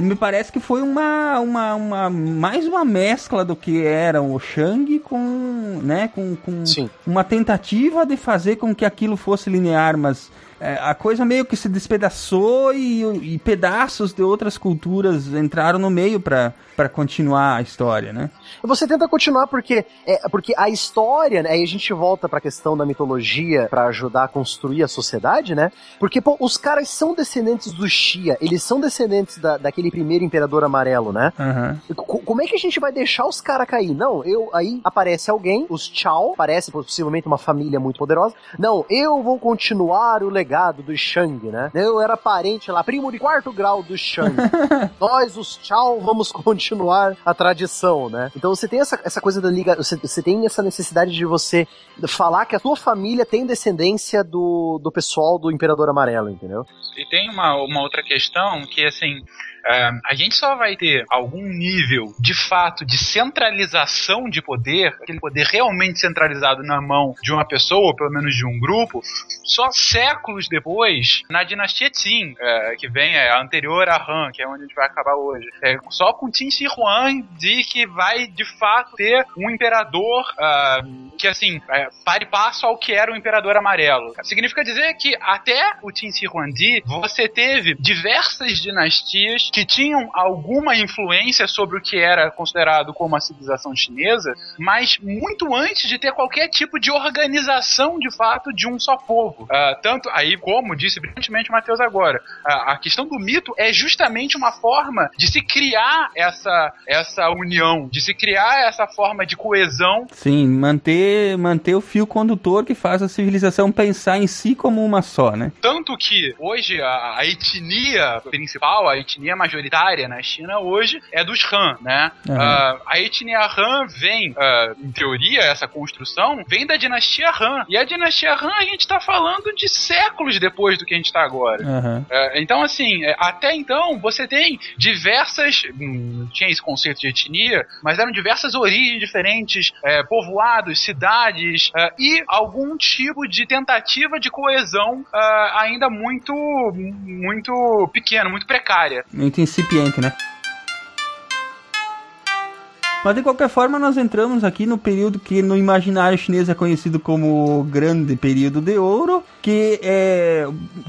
Me parece que foi uma, uma, uma mais uma mescla do que era o Shang com, né, com, com Sim. uma tentativa de fazer com que aquilo fosse linear, mas é, a coisa meio que se despedaçou e, e pedaços de outras culturas entraram no meio para continuar a história, né? Você tenta continuar porque é, porque a história, né, aí a gente volta pra questão da mitologia pra ajudar a construir a sociedade, né? Porque pô, os caras são descendentes do Xia, eles são descendentes da, daquele primeiro imperador amarelo, né? C- Como é que a gente vai deixar os caras cair? Não, eu aí aparece alguém, os Chao, parece possivelmente uma família muito poderosa. Não, eu vou continuar o legado do Shang, né? Eu era parente lá, primo de quarto grau do Shang. Nós, os Chao, vamos continuar a tradição, né? Então você tem essa, essa coisa da liga, você, você tem essa necessidade de você falar que a tua família tem descendência do, do pessoal do Imperador Amarelo, entendeu? E tem uma, uma outra questão que, assim, a gente só vai ter algum nível de fato de centralização de poder, aquele poder realmente centralizado na mão de uma pessoa, ou pelo menos de um grupo, só séculos depois, na dinastia Qin, é, que vem é, a anterior a Han, que é onde a gente vai acabar hoje. É, só com Qin Shi Huang de que vai de fato ter um imperador que assim é, pare passo ao que era o imperador amarelo. Significa dizer que até o Qin Shi Huangdi você teve diversas dinastias que tinham alguma influência sobre o que era considerado como a civilização chinesa, mas muito antes de ter qualquer tipo de organização de fato de um só povo. Ah, tanto aí como disse brilhantemente o Matheus agora, a, a questão do mito é justamente uma forma de se criar essa essa união, de se criar essa forma de coesão Sim, manter, manter o fio condutor que faz a civilização pensar em si como uma só, né? Tanto que hoje a, a etnia principal, a etnia majoritária na China hoje é dos Han, né? Uhum. Ah, a etnia Han vem, ah, em teoria, essa construção vem da dinastia Han. E a dinastia Han a gente tá falando de séculos depois do que a gente tá agora. Aham. É, então, assim, é, até então você tem diversas. hum, tinha esse conceito de etnia, mas eram diversas origens diferentes, é, povoados, cidades é, e algum tipo de tentativa de coesão é, ainda muito, muito pequeno, muito precária. Muito incipiente, né? Mas de qualquer forma, nós entramos aqui no período que no imaginário chinês é conhecido como o Grande Período de Ouro, que é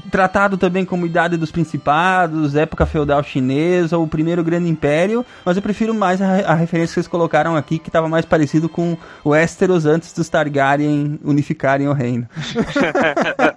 tratado também como Idade dos Principados, época feudal chinesa, o primeiro Grande Império, mas eu prefiro mais a, a referência que vocês colocaram aqui, que estava mais parecido com o Westeros antes dos Targaryen unificarem o reino.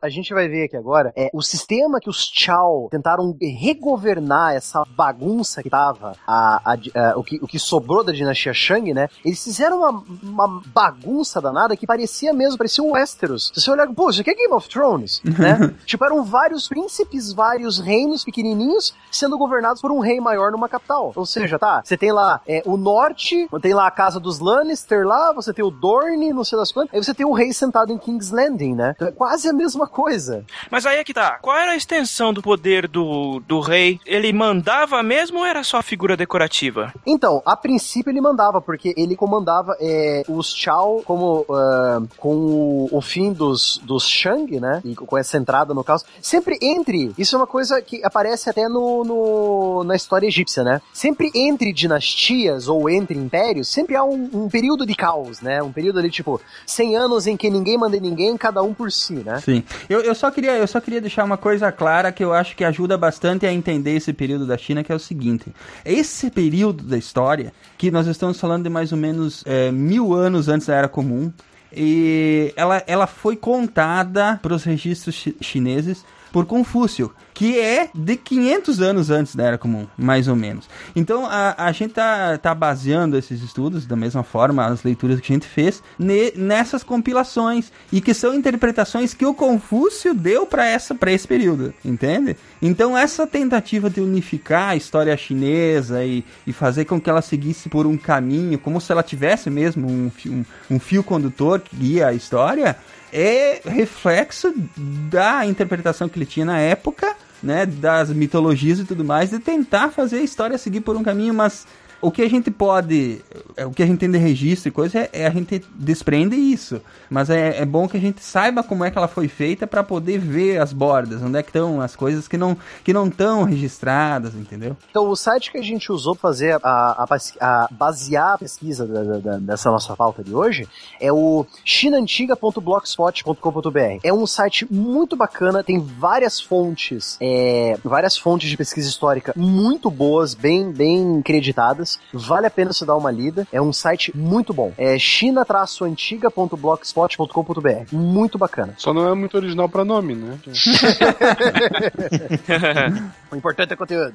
A gente vai ver aqui agora é o sistema que os Chao tentaram regovernar essa bagunça que tava a, a- a- o, que, o que sobrou da dinastia Shang, né? Eles fizeram uma, uma bagunça danada que parecia mesmo, parecia o Westeros. Se você olhar, pô, isso aqui é Game of Thrones, né? tipo, eram vários príncipes, vários reinos pequenininhos sendo governados por um rei maior numa capital. Ou seja, tá, você tem lá é, o norte, tem lá a casa dos Lannister lá, você tem o Dorne, não sei das quantas, aí você tem o rei sentado em King's Landing, né? Então é quase a mesma coisa. Mas aí é que tá. Qual era a extensão do poder do, do rei? Ele mandava mesmo ou era só figura decorativa? Então, a princípio ele mandava, porque ele comandava é, os Chao como ah, com o, o fim dos, dos Shang, né? E com essa entrada no caos. Sempre entre. Isso é uma coisa que aparece até no, no- na história egípcia, né? Sempre entre dinastias ou entre impérios, sempre há um, um período de caos, né? Um período ali, tipo, 100 anos em que ninguém manda em ninguém, cada um por si, né? Sim. Eu, eu, só queria, eu só queria deixar uma coisa clara que eu acho que ajuda bastante a entender esse período da China, que é o seguinte. Esse período da história, que nós estamos falando de mais ou menos é, mil anos antes da Era Comum, e ela, ela foi contada para os registros chi- chineses por Confúcio, que é de 500 anos antes da Era Comum, mais ou menos. Então a, a gente tá, tá baseando esses estudos, da mesma forma, as leituras que a gente fez, ne- nessas compilações, e que são interpretações que o Confúcio deu para essa para esse período, entende? Então essa tentativa de unificar a história chinesa e, e fazer com que ela seguisse por um caminho, como se ela tivesse mesmo um, um, um fio condutor que guia a história, é reflexo da interpretação que ele tinha na época, né, das mitologias e tudo mais, de tentar fazer a história seguir por um caminho, mas o que a gente pode, é, o que a gente tem de registro e coisa, é, é a gente desprende isso. Mas é, é bom que a gente saiba como é que ela foi feita para poder ver as bordas, onde é que estão as coisas que não que não estão registradas, entendeu? Então, o site que a gente usou para fazer a, a, a- basear a pesquisa da- da- dessa nossa pauta de hoje é o chinaantiga.blogspot.com.br. É um site muito bacana, tem várias fontes, é, várias fontes de pesquisa histórica muito boas, bem, bem creditadas. Vale a pena você dar uma lida. É um site muito bom. É china-antiga.blogspot.com.br. Muito bacana. Só não é muito original pra nome, né? O importante é conteúdo.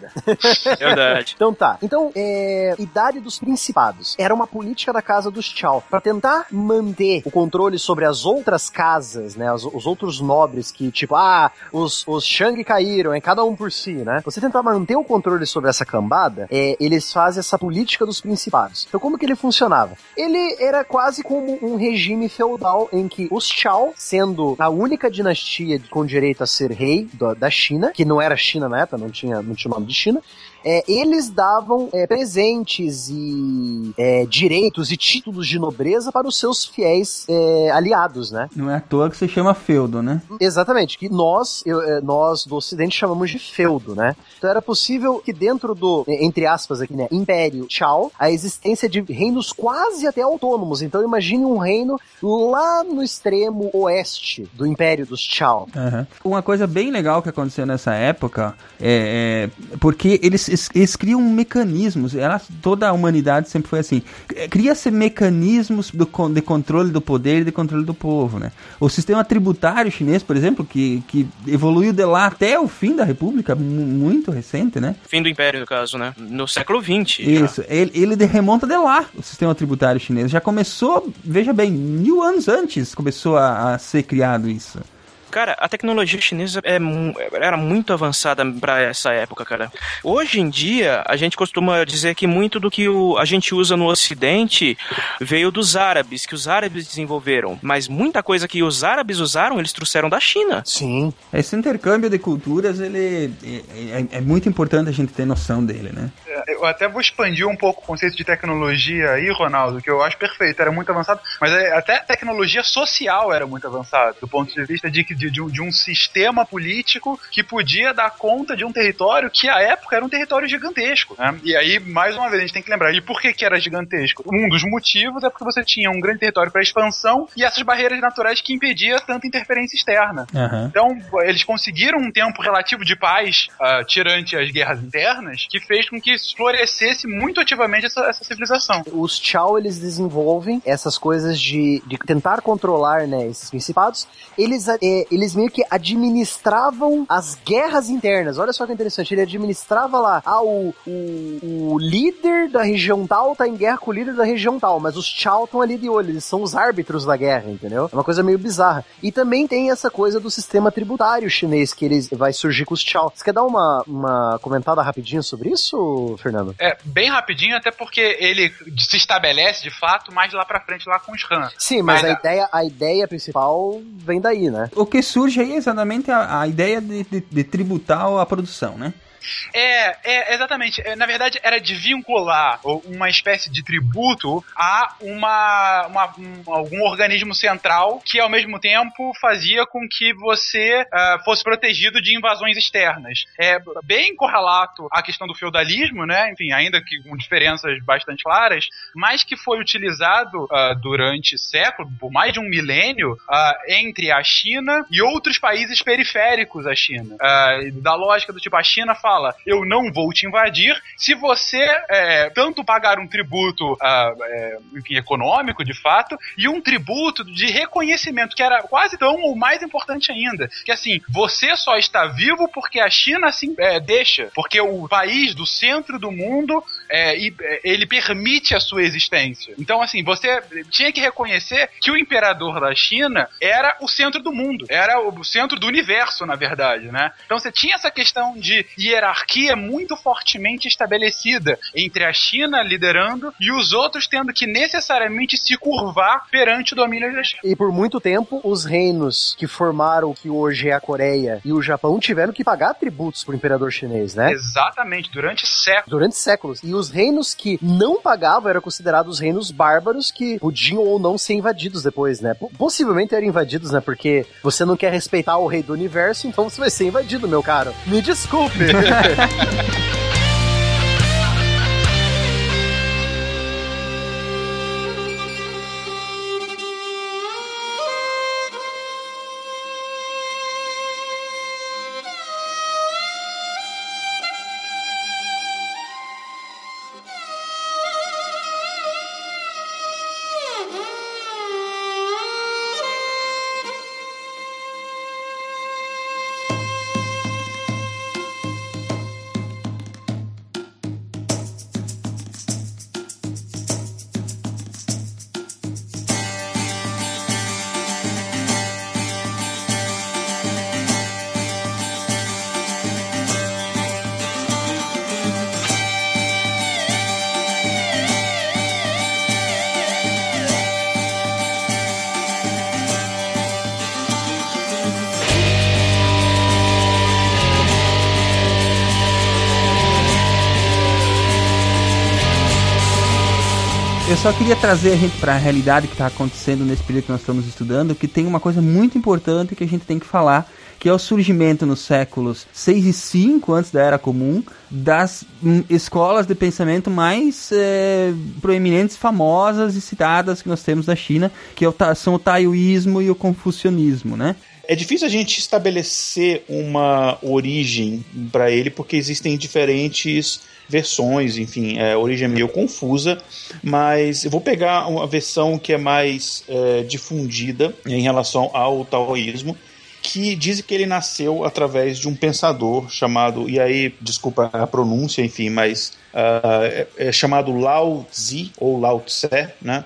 Verdade. Então tá. Então, é, Idade dos Principados. Era uma política da casa dos Chao. Pra tentar manter o controle sobre as outras casas, né? Os, os outros nobres que, tipo, ah, os, os Shang caíram, é cada um por si, né? Você tentar manter o controle sobre essa cambada, é, eles fazem essa política dos principados. Então, como que ele funcionava? Ele era quase como um regime feudal em que os Chao, sendo a única dinastia com direito a ser rei da, China, que não era China na época, não tinha, não tinha o nome de China, é, eles davam é, presentes e é, direitos e títulos de nobreza para os seus fiéis é, aliados, né? Não é à toa que se chama feudo, né? Exatamente, que nós, eu, é, nós do Ocidente chamamos de feudo, né? Então era possível que dentro do, é, entre aspas aqui, né, Império Chao, a existência de reinos quase até autônomos. Então imagine um reino lá no extremo oeste do Império dos Chao. Aham. Uma coisa bem legal que aconteceu nessa época é, é porque eles, eles, eles criam mecanismos. Ela, toda a humanidade sempre foi assim. Cria-se mecanismos do, de controle do poder e de controle do povo, né? O sistema tributário chinês, por exemplo, que, que evoluiu de lá até o fim da República, mu- muito recente, né? Fim do Império, no caso, né? No século XX. Isso, ele, ele remonta de lá, o sistema tributário chinês. Já começou, veja bem, mil anos antes começou a, a ser criado isso. Cara, a tecnologia chinesa é, era muito avançada pra essa época, cara. Hoje em dia, a gente costuma dizer que muito do que o- a gente usa no Ocidente veio dos árabes, que os árabes desenvolveram. Mas muita coisa que os árabes usaram, eles trouxeram da China. Sim. Esse intercâmbio de culturas, ele é, é- é muito importante a gente ter noção dele, né? Eu até vou expandir um pouco o conceito de tecnologia aí, Ronaldo, que eu acho perfeito, era muito avançado, mas é- até a tecnologia social era muito avançada, do ponto de vista de, que- de, de um, de um sistema político que podia dar conta de um território que, à época, era um território gigantesco. né? E aí, mais uma vez, a gente tem que lembrar, e por que, que era gigantesco? Um dos motivos é porque você tinha um grande território para expansão e essas barreiras naturais que impedia tanta interferência externa. Aham. Então, eles conseguiram um tempo relativo de paz, ah, tirante as guerras internas, que fez com que florescesse muito ativamente essa, essa civilização. Os Chao, eles desenvolvem essas coisas de, de tentar controlar, né, esses principados. Eles, é, eles meio que administravam as guerras internas. Olha só que interessante, ele administrava lá, ah, o, o, o líder da região tal tá em guerra com o líder da região tal, mas os Chao estão ali de olho, eles são os árbitros da guerra, entendeu? É uma coisa meio bizarra. E também tem essa coisa do sistema tributário chinês que eles vai surgir com os Chao. Você quer dar uma, uma comentada rapidinho sobre isso, Fernando? É, bem rapidinho, até porque ele se estabelece de fato mais lá pra frente, lá com os Han. Sim, mas, Mas a, a- ideia, a ideia principal vem daí, né? O que surge aí exatamente a, a ideia de, de- de tributar a produção, né? É, é, exatamente. É, na verdade, era de vincular uma espécie de tributo a uma, uma- um- algum organismo central que, ao mesmo tempo, fazia com que você ah, fosse protegido de invasões externas. É bem correlato à questão do feudalismo, né? Enfim, ainda que com diferenças bastante claras, mas que foi utilizado ah, durante séculos, por mais de um milênio, ah, entre a China e outros países periféricos à China. Da lógica do tipo, a China fala, eu não vou te invadir se você é, tanto pagar um tributo ah, é, enfim, econômico, de fato, e um tributo de reconhecimento, que era quase tão ou mais importante ainda. Que assim, você só está vivo porque a China assim é, deixa, porque o país do centro do mundo é, e, é, ele permite a sua existência. Então, assim, você tinha que reconhecer que o imperador da China era o centro do mundo, era o centro do universo, na verdade, né? Então você tinha essa questão de hierarquia muito fortemente estabelecida entre a China liderando e os outros tendo que necessariamente se curvar perante o domínio da China. E por muito tempo, os reinos que formaram o que hoje é a Coreia e o Japão tiveram que pagar tributos pro imperador chinês, né? Exatamente, durante séculos. Durante séculos. E os reinos que não pagavam eram considerados reinos bárbaros que podiam ou não ser invadidos depois, né? Possivelmente eram invadidos, né? Porque você não quer respeitar o rei do universo, então você vai ser invadido, meu caro. Me desculpe. Eu só queria trazer a gente para a realidade que está acontecendo nesse período que nós estamos estudando, que tem uma coisa muito importante que a gente tem que falar, que é o surgimento nos séculos 6 e 5 antes da Era Comum das hum, escolas de pensamento mais eh, proeminentes, famosas e citadas que nós temos na China, que é o são o taoísmo e o confucionismo, né? É difícil a gente estabelecer uma origem para ele, porque existem diferentes versões, enfim, é, a origem é meio confusa, mas eu vou pegar uma versão que é mais é, difundida em relação ao taoísmo, que diz que ele nasceu através de um pensador chamado, e aí, desculpa a pronúncia, enfim, mas ah, é, é chamado Lao Tzu, ou Lao Tse, né?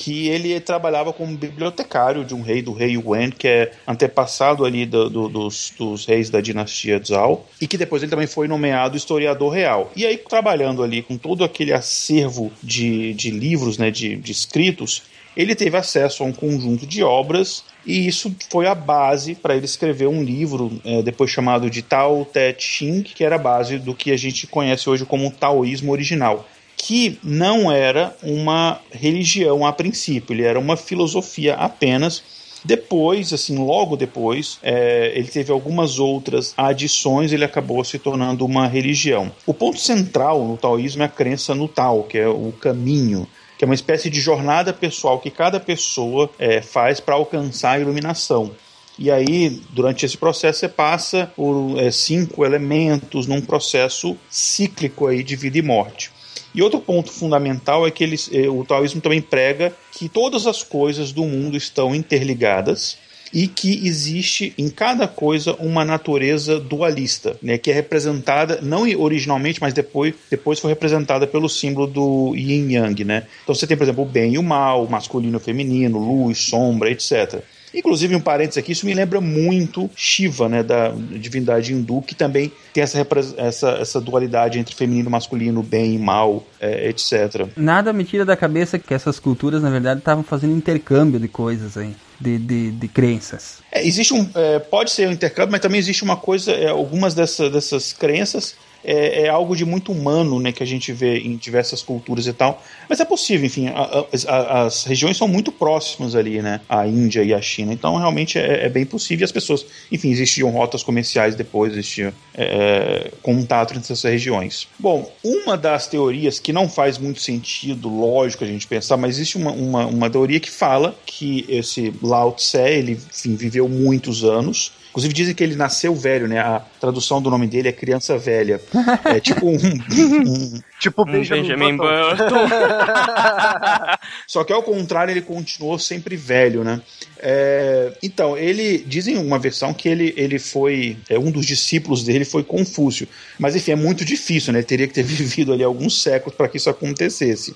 Que ele trabalhava como bibliotecário de um rei, do rei Yuan, que é antepassado ali do- do- dos, dos reis da dinastia Zhao, e que depois ele também foi nomeado historiador real. E aí, trabalhando ali com todo aquele acervo de, de livros, né, de, de escritos, ele teve acesso a um conjunto de obras e isso foi a base para ele escrever um livro, eh, depois chamado de Tao Te Ching, que era a base do que a gente conhece hoje como taoísmo original que não era uma religião a princípio, ele era uma filosofia apenas. Depois, assim, logo depois, é, ele teve algumas outras adições, ele acabou se tornando uma religião. O ponto central no taoísmo é a crença no Tao, que é o caminho, que é uma espécie de jornada pessoal que cada pessoa é, faz para alcançar a iluminação. E aí, durante esse processo, você passa por é, cinco elementos num processo cíclico aí de vida e morte. E outro ponto fundamental é que eles, eh, o taoísmo também prega que todas as coisas do mundo estão interligadas e que existe em cada coisa uma natureza dualista, né, que é representada não originalmente, mas depois, depois foi representada pelo símbolo do yin yang, né? Então você tem, por exemplo, o bem e o mal, o masculino e o feminino, luz, sombra, etc. Inclusive, um parênteses aqui, isso me lembra muito Shiva, né, da divindade hindu, que também tem essa, essa, essa dualidade entre feminino e masculino, bem e mal, é, etc. Nada me tira da cabeça que essas culturas, na verdade, estavam fazendo intercâmbio de coisas aí. De, de, de crenças. É, existe um. É, pode ser um intercâmbio, mas também existe uma coisa. É, algumas dessa, dessas crenças é, é, algo de muito humano, né, que a gente vê em diversas culturas e tal. Mas é possível, enfim, a, a, as regiões são muito próximas ali, né, a Índia e a China. Então, realmente é, é bem possível. E as pessoas, enfim, existiam rotas comerciais depois, existia é, contato entre essas regiões. Bom, uma das teorias que não faz muito sentido, lógico, a gente pensar, mas existe uma, uma, uma teoria que fala que esse Lao Tse, ele, enfim, viveu muitos anos Inclusive dizem que ele nasceu velho, né? A tradução do nome dele é criança velha. É tipo um. um tipo Benjamin, Benjamin Button. Só que ao contrário, ele continuou sempre velho, né? É, então, ele dizem uma versão que ele, ele foi. É, um dos discípulos dele foi Confúcio. Mas enfim, é muito difícil, né? Teria que ter vivido ali alguns séculos para que isso acontecesse.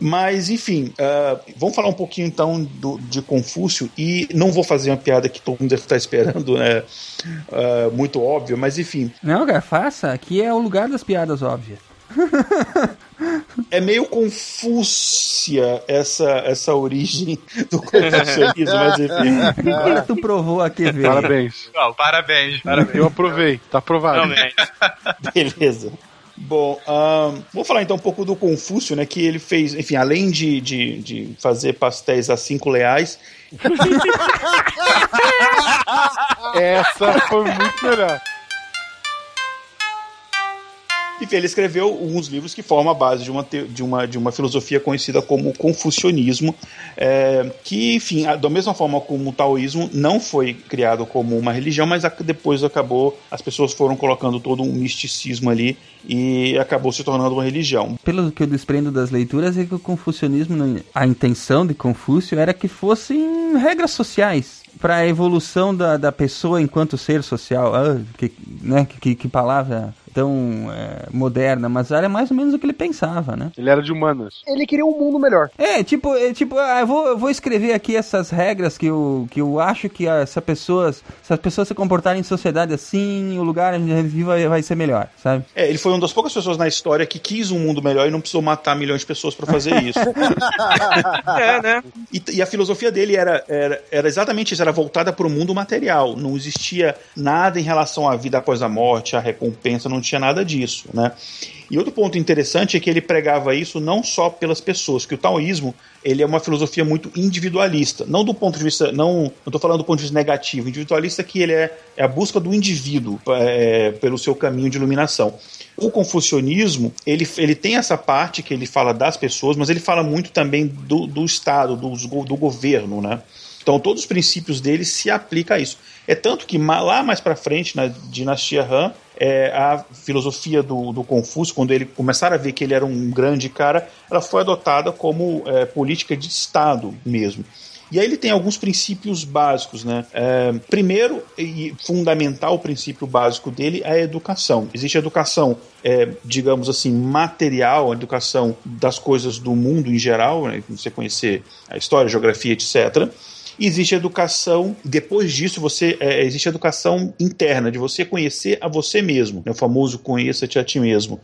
Mas, enfim, uh, vamos falar um pouquinho então do, de Confúcio. E não vou fazer uma piada que todo mundo deve estar esperando, né? Uh, muito óbvio, mas enfim. Não, cara, faça. Aqui é o lugar das piadas óbvias. é meio confúcia essa, essa origem do confucionismo, mas enfim. O que tu provou aqui, velho? Parabéns. Oh, parabéns, parabéns. Eu aprovei, tá aprovado. Beleza. Bom, um, vou falar então um pouco do Confúcio, né? Que ele fez, enfim, além de, de, de fazer pastéis a cinco reais. Essa foi muito melhor. Enfim, ele escreveu alguns livros que formam a base de uma, de uma, de uma filosofia conhecida como confucionismo, é, que, enfim, da mesma forma como o taoísmo não foi criado como uma religião, mas depois acabou, as pessoas foram colocando todo um misticismo ali e acabou se tornando uma religião. Pelo que eu desprendo das leituras, é que o confucionismo, a intenção de Confúcio era que fossem regras sociais para a evolução da, da pessoa enquanto ser social. Ah, que, né, que, que palavra tão é, moderna, mas era mais ou menos o que ele pensava, né? Ele era de humanas. Ele queria um mundo melhor. É, tipo, é, tipo ah, eu, vou, eu vou escrever aqui essas regras que eu, que eu acho que essa pessoas, se as pessoas se comportarem em sociedade assim, o lugar onde a gente vive vai, vai ser melhor, sabe? É, ele foi uma das poucas pessoas na história que quis um mundo melhor e não precisou matar milhões de pessoas para fazer isso. é, né? E, e, a filosofia dele era, era, era exatamente isso, era voltada para o mundo material. Não existia nada em relação à vida após a morte, a recompensa, não tinha nada disso, né? E outro ponto interessante é que ele pregava isso não só pelas pessoas, que o taoísmo ele é uma filosofia muito individualista, não do ponto de vista, não, estou falando do ponto de vista negativo, individualista que ele é, é a busca do indivíduo é, pelo seu caminho de iluminação. O confucionismo, ele, ele tem essa parte que ele fala das pessoas, mas ele fala muito também do, do Estado, do, do governo, né? Então todos os princípios dele se aplicam a isso. É tanto que lá mais para frente, na dinastia Han, é, a filosofia do, do, Confúcio, quando ele começaram a ver que ele era um grande cara, ela foi adotada como é, política de Estado mesmo. E aí ele tem alguns princípios básicos, né? É, primeiro e fundamental o princípio básico dele é a educação. Existe a educação, é, digamos assim, material, a educação das coisas do mundo em geral, né? você conhecer a história, a geografia, etc. E existe educação, depois disso, você é, existe educação interna, de você conhecer a você mesmo, né, o famoso conheça-te a ti mesmo.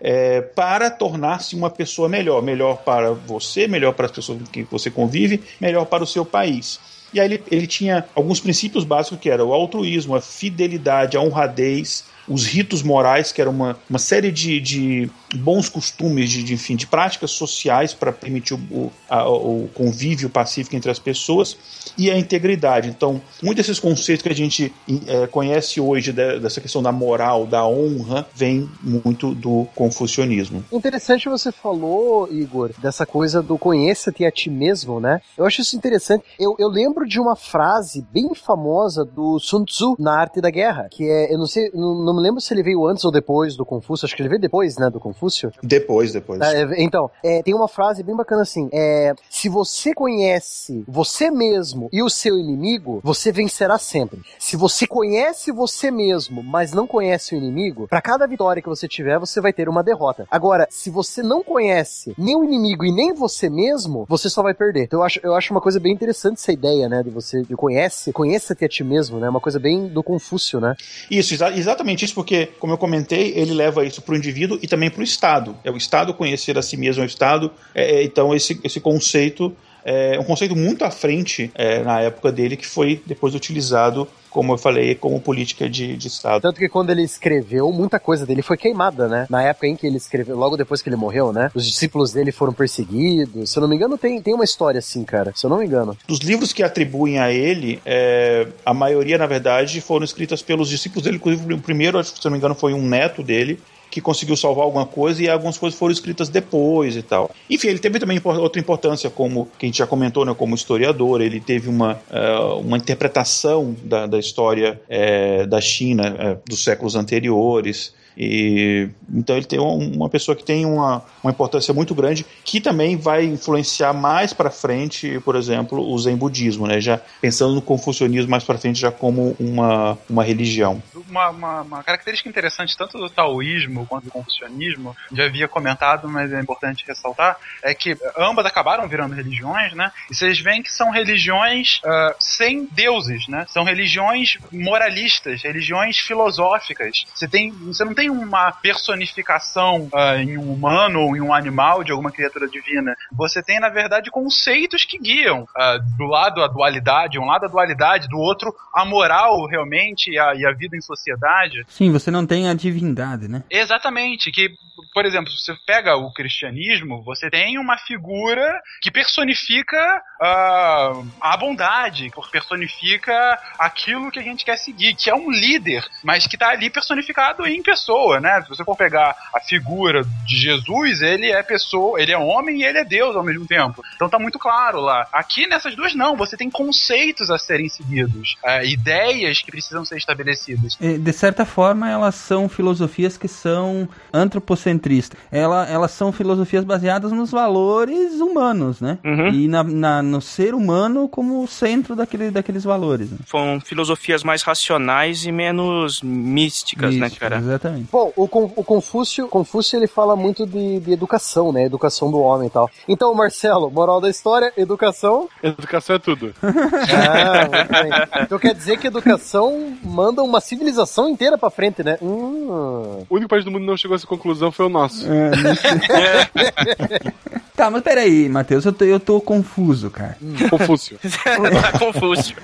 É, para tornar-se uma pessoa melhor, melhor para você, melhor para as pessoas com que você convive, melhor para o seu país. E aí ele, ele tinha alguns princípios básicos que eram o altruísmo, a fidelidade, a honradez, os ritos morais, que era uma, uma série de, de bons costumes, de, de, enfim, de práticas sociais para permitir o, a, o convívio pacífico entre as pessoas, e a integridade. Então, muitos desses conceitos que a gente é, conhece hoje de, dessa questão da moral, da honra, vem muito do confucionismo. Interessante você falou, Igor, dessa coisa do conheça-te a ti mesmo, né? Eu acho isso interessante. Eu, eu lembro de uma frase bem famosa do Sun Tzu na Arte da Guerra, que é, eu não sei, não, não me lembro se ele veio antes ou depois do Confúcio, acho que ele veio depois, né, do Confúcio. Depois, depois. É, então, é, tem uma frase bem bacana assim: é, se você conhece você mesmo e o seu inimigo, você vencerá sempre. Se você conhece você mesmo, mas não conhece o inimigo, para cada vitória que você tiver, você vai ter uma derrota. Agora, se você não conhece nem o inimigo e nem você mesmo, você só vai perder. Então eu acho, eu acho uma coisa bem interessante essa ideia, né, de você de conhece, conheça-te a ti mesmo, né? Uma coisa bem do Confúcio, né? Isso, exa- exatamente porque, como eu comentei, ele leva isso para o indivíduo e também para o Estado. É o Estado conhecer a si mesmo, é o Estado. é, é, então, esse, esse conceito é um conceito muito à frente é, na época dele, que foi depois utilizado, como eu falei, como política de, de Estado. Tanto que quando ele escreveu, muita coisa dele foi queimada, né? Na época em que ele escreveu, logo depois que ele morreu, né? Os discípulos dele foram perseguidos. Se eu não me engano, tem, tem uma história assim, cara. Se eu não me engano. Dos livros que atribuem a ele, é, a maioria, na verdade, foram escritas pelos discípulos dele. Inclusive, o primeiro, se eu não me engano, foi um neto dele que conseguiu salvar alguma coisa e algumas coisas foram escritas depois e tal. Enfim, ele teve também outra importância como, que a gente já comentou, né, como historiador, ele teve uma, eh, uma interpretação da, da história eh, da China eh, dos séculos anteriores. E, então ele tem um- uma pessoa que tem uma, uma importância muito grande que também vai influenciar mais para frente, por exemplo, o Zen budismo, né? Já pensando no confucionismo mais para frente já como uma, uma religião. Uma, uma- uma característica interessante tanto do taoísmo quanto do confucionismo, já havia comentado, mas é importante ressaltar, é que ambas acabaram virando religiões, né? E vocês veem que são religiões ah, sem deuses, né? São religiões moralistas, religiões filosóficas. Você, tem, você não tem uma personificação ah, em um humano ou em um animal de alguma criatura divina. Você tem, na verdade, conceitos que guiam. Ah, do lado a dualidade, um lado a dualidade, do outro a moral realmente e a, e a vida em sociedade. Sim, você não tem a divindade, né? Exatamente, que, por exemplo, se você pega o cristianismo, você tem uma figura que personifica ah, a bondade, que personifica aquilo que a gente quer seguir, que é um líder, mas que está ali personificado em pessoa, né? Se você for pegar a figura de Jesus, ele é pessoa, ele é homem e ele é Deus ao mesmo tempo. Então tá muito claro lá. Aqui nessas duas não, você tem conceitos a serem seguidos, ah, ideias que precisam ser estabelecidas. É, De certa forma, elas são filosofias que são antropocentristas. Ela, elas são filosofias baseadas nos valores humanos, né? Uhum. E na, na- no ser humano como o centro daquele, daqueles valores. Né? Foram filosofias mais racionais e menos místicas, né, cara? Exatamente. Bom, o, o Confúcio, Confúcio ele fala muito de, de educação, né? Educação do homem e tal. Então, Marcelo, moral da história, educação. Educação é tudo. Ah. Então quer dizer que educação manda uma civilização inteira pra frente, né? Hum. O único país do mundo que não chegou a essa conclusão foi o nosso. Tá, mas peraí, Matheus, eu tô, eu tô confuso, cara. Confúcio. tá confuso.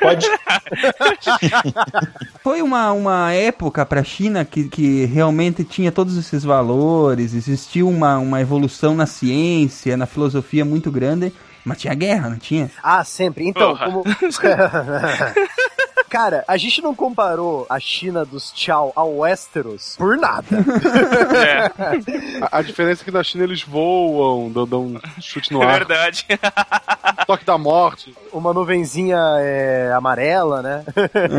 Pode. Foi uma, uma época pra China que, que realmente tinha todos esses valores, existiu uma, uma evolução na ciência, na filosofia muito grande, mas tinha guerra, não tinha? Ah, sempre. Então, Porra. como. Cara, a gente não comparou a China dos Tchau ao Westeros por nada. É, A, a diferença é que na China eles voam, dão, dão um chute no é ar, verdade. toque da morte. Uma nuvenzinha é, amarela, né?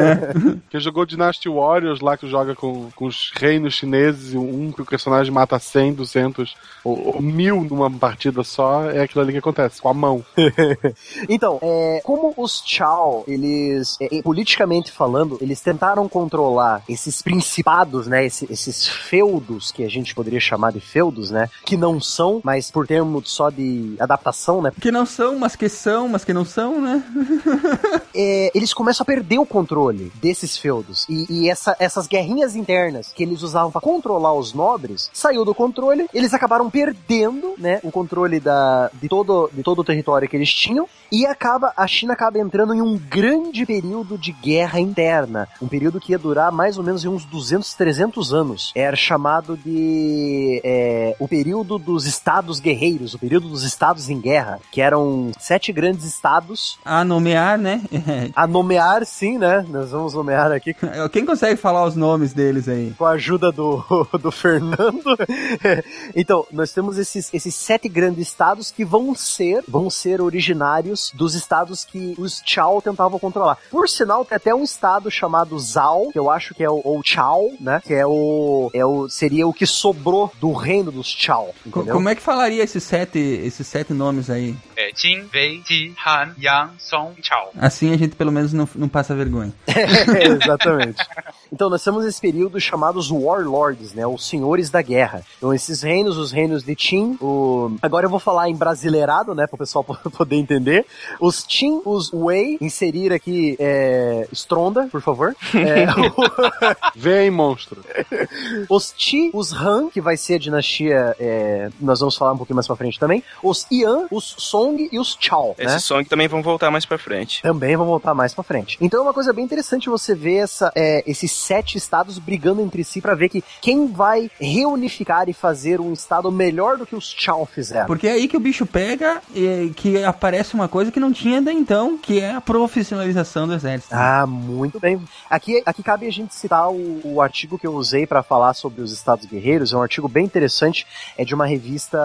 Quem jogou Dynasty Warriors lá, que joga com, com os reinos chineses e um que o personagem mata 100, 200 ou, ou mil numa partida só, é aquilo ali que acontece, com a mão. Então, é, como os Chao, eles, é, é, politicamente falando, eles tentaram controlar esses principados, né, esse- esses feudos, que a gente poderia chamar de feudos, né, que não são, mas por termo só de adaptação, né, Que não são, mas que são, mas que não são, né? é, eles começam a perder o controle desses feudos. E, e essa- essas guerrinhas internas que eles usavam para controlar os nobres, saiu do controle, eles acabaram perdendo, né, o controle da, de, todo, de todo o território que eles tinham, e acaba, a China acaba entrando em um grande período de guerra interna, um período que ia durar mais ou menos uns 200, 300 anos. Era chamado de é, o período dos estados guerreiros, o período dos estados em guerra, que eram sete grandes estados A nomear, né? a nomear, sim, né? Nós vamos nomear aqui Quem consegue falar os nomes deles aí? com a ajuda do, do Fernando. então, nós temos esses, esses sete grandes estados que vão ser, vão ser originários dos estados que os Chao tentavam controlar. Por sinal, até um estado chamado Zhao, que eu acho que é o ou Chao, né? Que é o, é o seria o que sobrou do reino dos Chao, entendeu? Como é que falaria esses sete, esses sete nomes aí? É Jin, Wei, Ji, Han, Yang, Song, Chao. Assim a gente pelo menos não, não passa vergonha. É, exatamente. Então, nós temos esse período chamados Warlords, né? Os senhores da guerra. Então, esses reinos, os reinos de Qin, o... agora eu vou falar em brasileirado, né? Para o pessoal po- poder entender. Os Qin, os Wei, inserir aqui é... Stronda, por favor. É, Vem, monstro. os Qi, os Han, que vai ser a dinastia, é, nós vamos falar um pouquinho mais pra frente também. Os Yan, os Song e os Chao, né? Esses sons também vão voltar mais pra frente. Também vão voltar mais pra frente. Então é uma coisa bem interessante você ver essa, é, esses sete estados brigando entre si pra ver que quem vai reunificar e fazer um estado melhor do que os Chao fizeram. Porque é aí que o bicho pega e que aparece uma coisa que não tinha até então, que é a profissionalização do exército. Ah, muito bem. Aqui, aqui cabe a gente citar o, o artigo que eu usei pra falar sobre os Estados Guerreiros. É um artigo bem interessante. É de uma revista.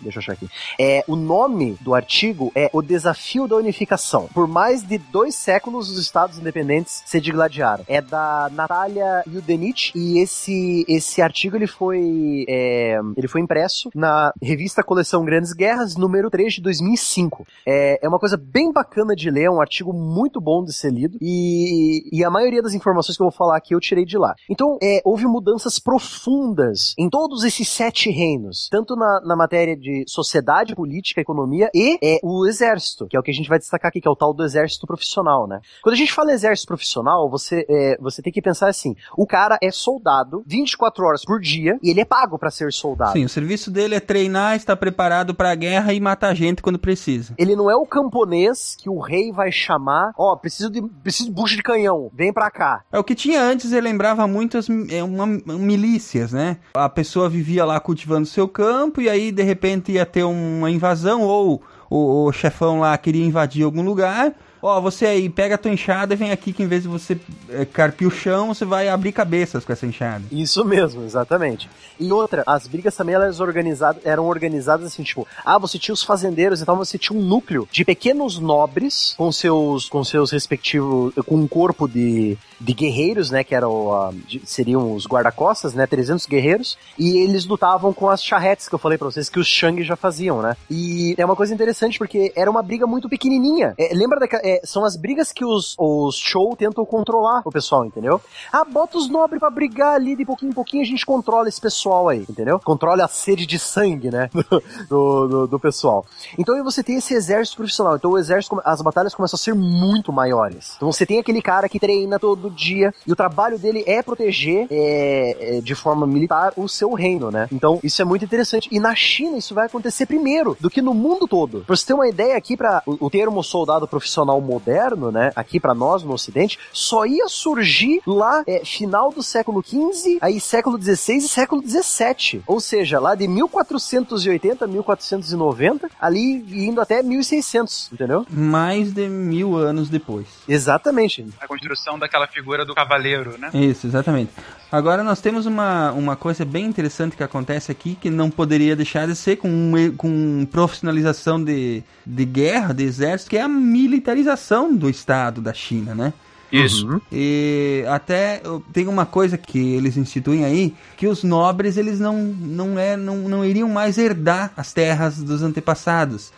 Deixa eu achar aqui. É, o nome do artigo é O Desafio da Unificação. Por mais de dois séculos, os Estados independentes se digladiaram. É da Natália Yudenich e esse, esse artigo ele foi, é, ele foi impresso na revista Coleção Grandes Guerras, número 3 de 2005. É, é uma coisa bem bacana de ler, é um artigo muito bom de ser lido e, e a maioria das informações que eu vou falar aqui eu tirei de lá. Então, é, houve mudanças profundas em todos esses sete reinos, tanto na, na matéria de sociedade, política, economia e é, o exército, que é o que a gente vai destacar aqui, que é o tal do exército profissional, né? Quando a gente fala exército profissional, você, é, você tem que pensar assim, o cara é soldado 24 horas por dia e ele é pago pra ser soldado. Sim, o serviço dele é treinar, estar preparado pra guerra e matar gente quando precisa. Ele não é o camponês que o rei vai chamar, ó, preciso de preciso de bucho de canhão, vem pra cá. É o que tinha antes, ele lembrava muitas é, uma, milícias, né? A pessoa vivia lá cultivando seu campo e aí de repente ia ter uma invasão ou o, o chefão lá queria invadir algum lugar. Ó, você aí, pega a tua enxada e vem aqui que em vez de você é, carpir o chão, você vai abrir cabeças com essa enxada. Isso mesmo, exatamente. E outra, as brigas também elas organizadas, eram organizadas assim, tipo, ah, você tinha os fazendeiros, então você tinha um núcleo de pequenos nobres com seus com seus respectivos com um corpo de, de guerreiros, né, que eram ah, de- seriam os guarda-costas, né, 300 guerreiros, e eles lutavam com as charretes que eu falei pra vocês que os Shang já faziam, né? E é uma coisa interessante porque era uma briga muito pequenininha. É, lembra daquela é, são as brigas que os, os show tentam controlar o pessoal, entendeu? Ah, bota os nobres pra brigar ali de pouquinho em pouquinho, a gente controla esse pessoal aí, entendeu? Controla a sede de sangue, né? Do, do, do pessoal. Então aí você tem esse exército profissional. Então o exército, as batalhas começam a ser muito maiores. Então você tem aquele cara que treina todo dia e o trabalho dele é proteger é, é, de forma militar o seu reino, né? Então isso é muito interessante. E na China isso vai acontecer primeiro do que no mundo todo. Pra você ter uma ideia aqui para o, o termo soldado profissional moderno, né? Aqui pra nós no Ocidente, só ia surgir lá é, final do século XV, aí século XVI e século XVII. Ou seja, lá de 1480, 1490, ali indo até 1600, entendeu? Mais de mil anos depois. Exatamente. A construção daquela figura do cavaleiro, né? Isso, exatamente. Agora nós temos uma, uma coisa bem interessante que acontece aqui, que não poderia deixar de ser com, com profissionalização de, de guerra, de exército, que é a militarização do Estado da China, né? Isso. E até tem uma coisa que eles instituem aí, que os nobres eles não, não, é, não, não iriam mais herdar as terras dos antepassados.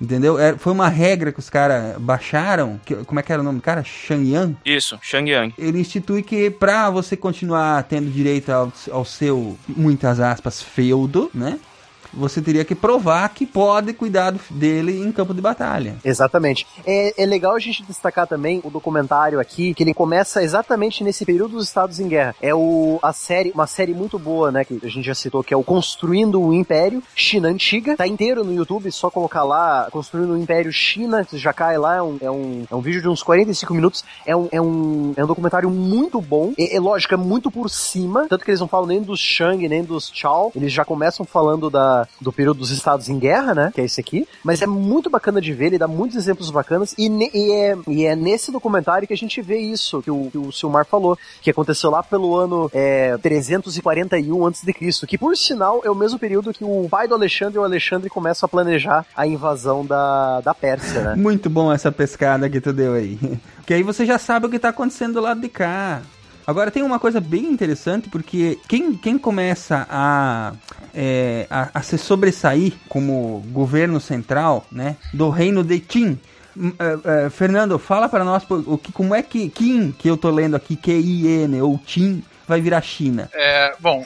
Entendeu? É, foi uma regra que os caras baixaram. que- como é que era o nome do cara? Shang Isso, Shang ele institui que pra você continuar tendo direito ao, ao seu, muitas aspas, feudo, né? Você teria que provar que pode cuidar dele em campo de batalha. Exatamente. É, é legal a gente destacar também o documentário aqui, que ele começa exatamente nesse período dos Estados em Guerra. É o, a série, uma série muito boa, né, que a gente já citou, que é o Construindo o Império, China Antiga. Tá inteiro no YouTube, só colocar lá, Construindo o Império China, já cai lá, é um, é um, é um vídeo de uns 45 minutos. É um, é um, é um documentário muito bom. É, é lógico, é muito por cima, tanto que eles não falam nem dos Shang, nem dos Chao. Eles já começam falando da, do período dos estados em guerra, né? Que é esse aqui. Mas é muito bacana de ver, ele dá muitos exemplos bacanas. E, ne- e é, e é nesse documentário que a gente vê isso, que o, que o Silmar falou, que aconteceu lá pelo ano é, 341 a.C., que por sinal é o mesmo período que o pai do Alexandre e o Alexandre começam a planejar a invasão da, da Pérsia, né? Muito bom essa pescada que tu deu aí. Que aí você já sabe o que tá acontecendo do lado de cá. Agora tem uma coisa bem interessante, porque quem, quem começa a, é, a, a se sobressair como governo central, né, do reino de Qin, é, é, Fernando, fala para nós o que, como é que Qin, que eu tô lendo aqui, Q-I-N, ou Qin, vai virar China. É, bom,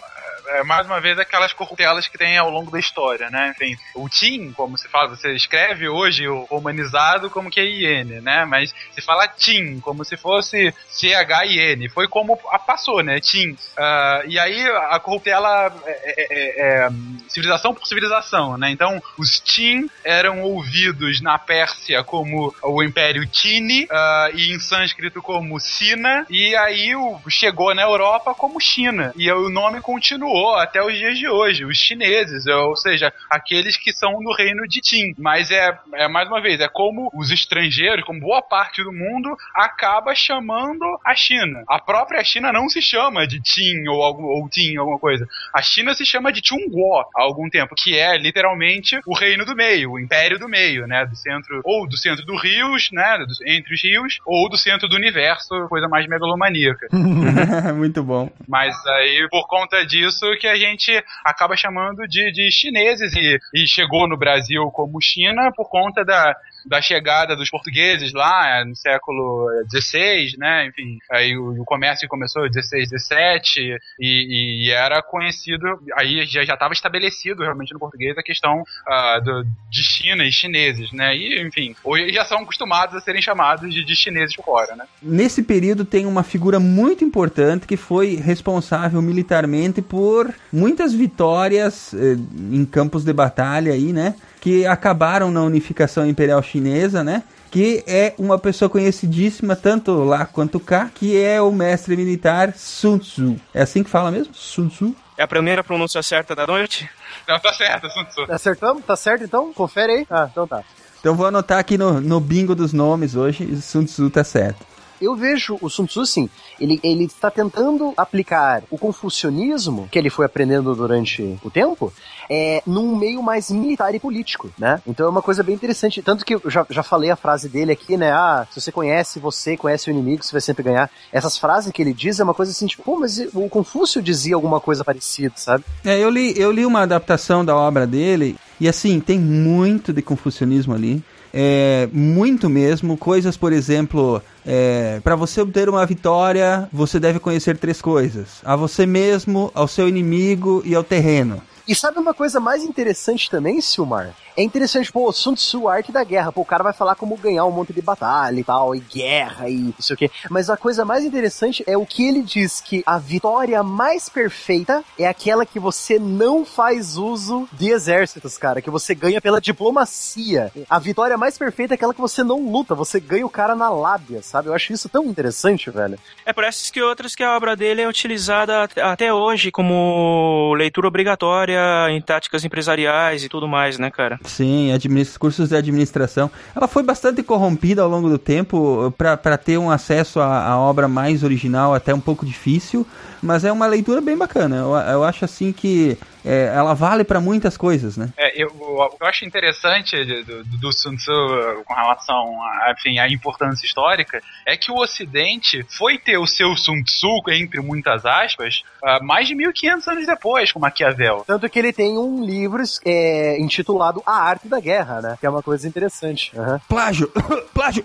é, mais uma vez aquelas corruptelas que tem ao longo da história, né? O Tim, como se fala, você escreve hoje o romanizado como que é IN, né? Mas se fala Tim, como se fosse C-H-I-N. Foi como a passou, né? Tim. Ah, e aí a corruptela é, é- é- é civilização por civilização, né? Então, os Tim eram ouvidos na Pérsia como o Império Tini ah, e em sânscrito como Sina, e aí o, chegou na Europa como China. E o nome continuou até os dias de hoje, os chineses, ou seja, aqueles que são do reino de Qin. Mas é, é mais uma vez, é como os estrangeiros, como boa parte do mundo, acaba chamando a China. A própria China não se chama de Qin ou, algum, ou Tin, alguma coisa. A China se chama de Chunguo há algum tempo, que é literalmente o reino do meio, o império do meio, né? Do centro, ou do centro dos rios, né? do- entre os rios, ou do centro do universo, coisa mais megalomaníaca. Muito bom. Mas aí, por conta disso, que a gente acaba chamando de, de chineses. E, e chegou no Brasil como China por conta da, da chegada dos portugueses lá no século XVI, né? Enfim, aí o, o comércio começou em 16, 17 e, e era conhecido, aí já estava estabelecido realmente no português a questão ah, do- de China e chineses, né? E, enfim, hoje já são acostumados a serem chamados de, de chineses fora, né? Nesse período tem uma figura muito importante que foi responsável militarmente por muitas vitórias eh, em campos de batalha aí, né? Que acabaram na unificação imperial chinesa, né? Que é uma pessoa conhecidíssima tanto lá quanto cá, que é o mestre militar Sun Tzu. É assim que fala mesmo? Sun Tzu? É a primeira pronúncia certa da noite? Não, tá certo, Sun Tzu. Acertamos? Tá certo então? Confere aí. Ah, então tá. Então vou anotar aqui no, no bingo dos nomes hoje, Sun Tzu tá certo. Eu vejo o Sun Tzu, assim, ele, ele está tentando aplicar o confucionismo que ele foi aprendendo durante o tempo é, num meio mais militar e político, né? Então é uma coisa bem interessante. Tanto que eu já, já falei a frase dele aqui, né? Ah, se você conhece você, conhece o inimigo, você vai sempre ganhar. Essas frases que ele diz é uma coisa assim, tipo, pô, mas o Confúcio dizia alguma coisa parecida, sabe? É, eu li, eu li uma adaptação da obra dele, e assim, tem muito de confucionismo ali. É, muito mesmo. Coisas, por exemplo, é, para você obter uma vitória, você deve conhecer três coisas: a você mesmo, ao seu inimigo e ao terreno. E sabe uma coisa mais interessante também, Silmar? É interessante, pô, Sun Tzu, arte da guerra. Pô, o cara vai falar como ganhar um monte de batalha e tal, e guerra e não sei o quê. Mas a coisa mais interessante é o que ele diz, que a vitória mais perfeita é aquela que você não faz uso de exércitos, cara. Que você ganha pela diplomacia. A vitória mais perfeita é aquela que você não luta, você ganha o cara na lábia, sabe? Eu acho isso tão interessante, velho. É por essas que outras que a obra dele é utilizada at- até hoje como leitura obrigatória em táticas empresariais e tudo mais, né, cara? Sim, cursos de administração. Ela foi bastante corrompida ao longo do tempo para ter um acesso à, à obra mais original, até um pouco difícil, mas é uma leitura bem bacana. Eu, eu acho assim que é, ela vale para muitas coisas, né? É, eu, o que eu acho interessante do, do Sun Tzu eh, com relação a, enfim, à importância histórica é que o Ocidente foi ter o seu Sun Tzu, entre muitas aspas, ah, mais de 1500 anos depois, com Maquiavel. Tanto que ele tem um livro é, intitulado A Arte da Guerra, né? Que é uma coisa interessante. Aham. Plágio! Plágio!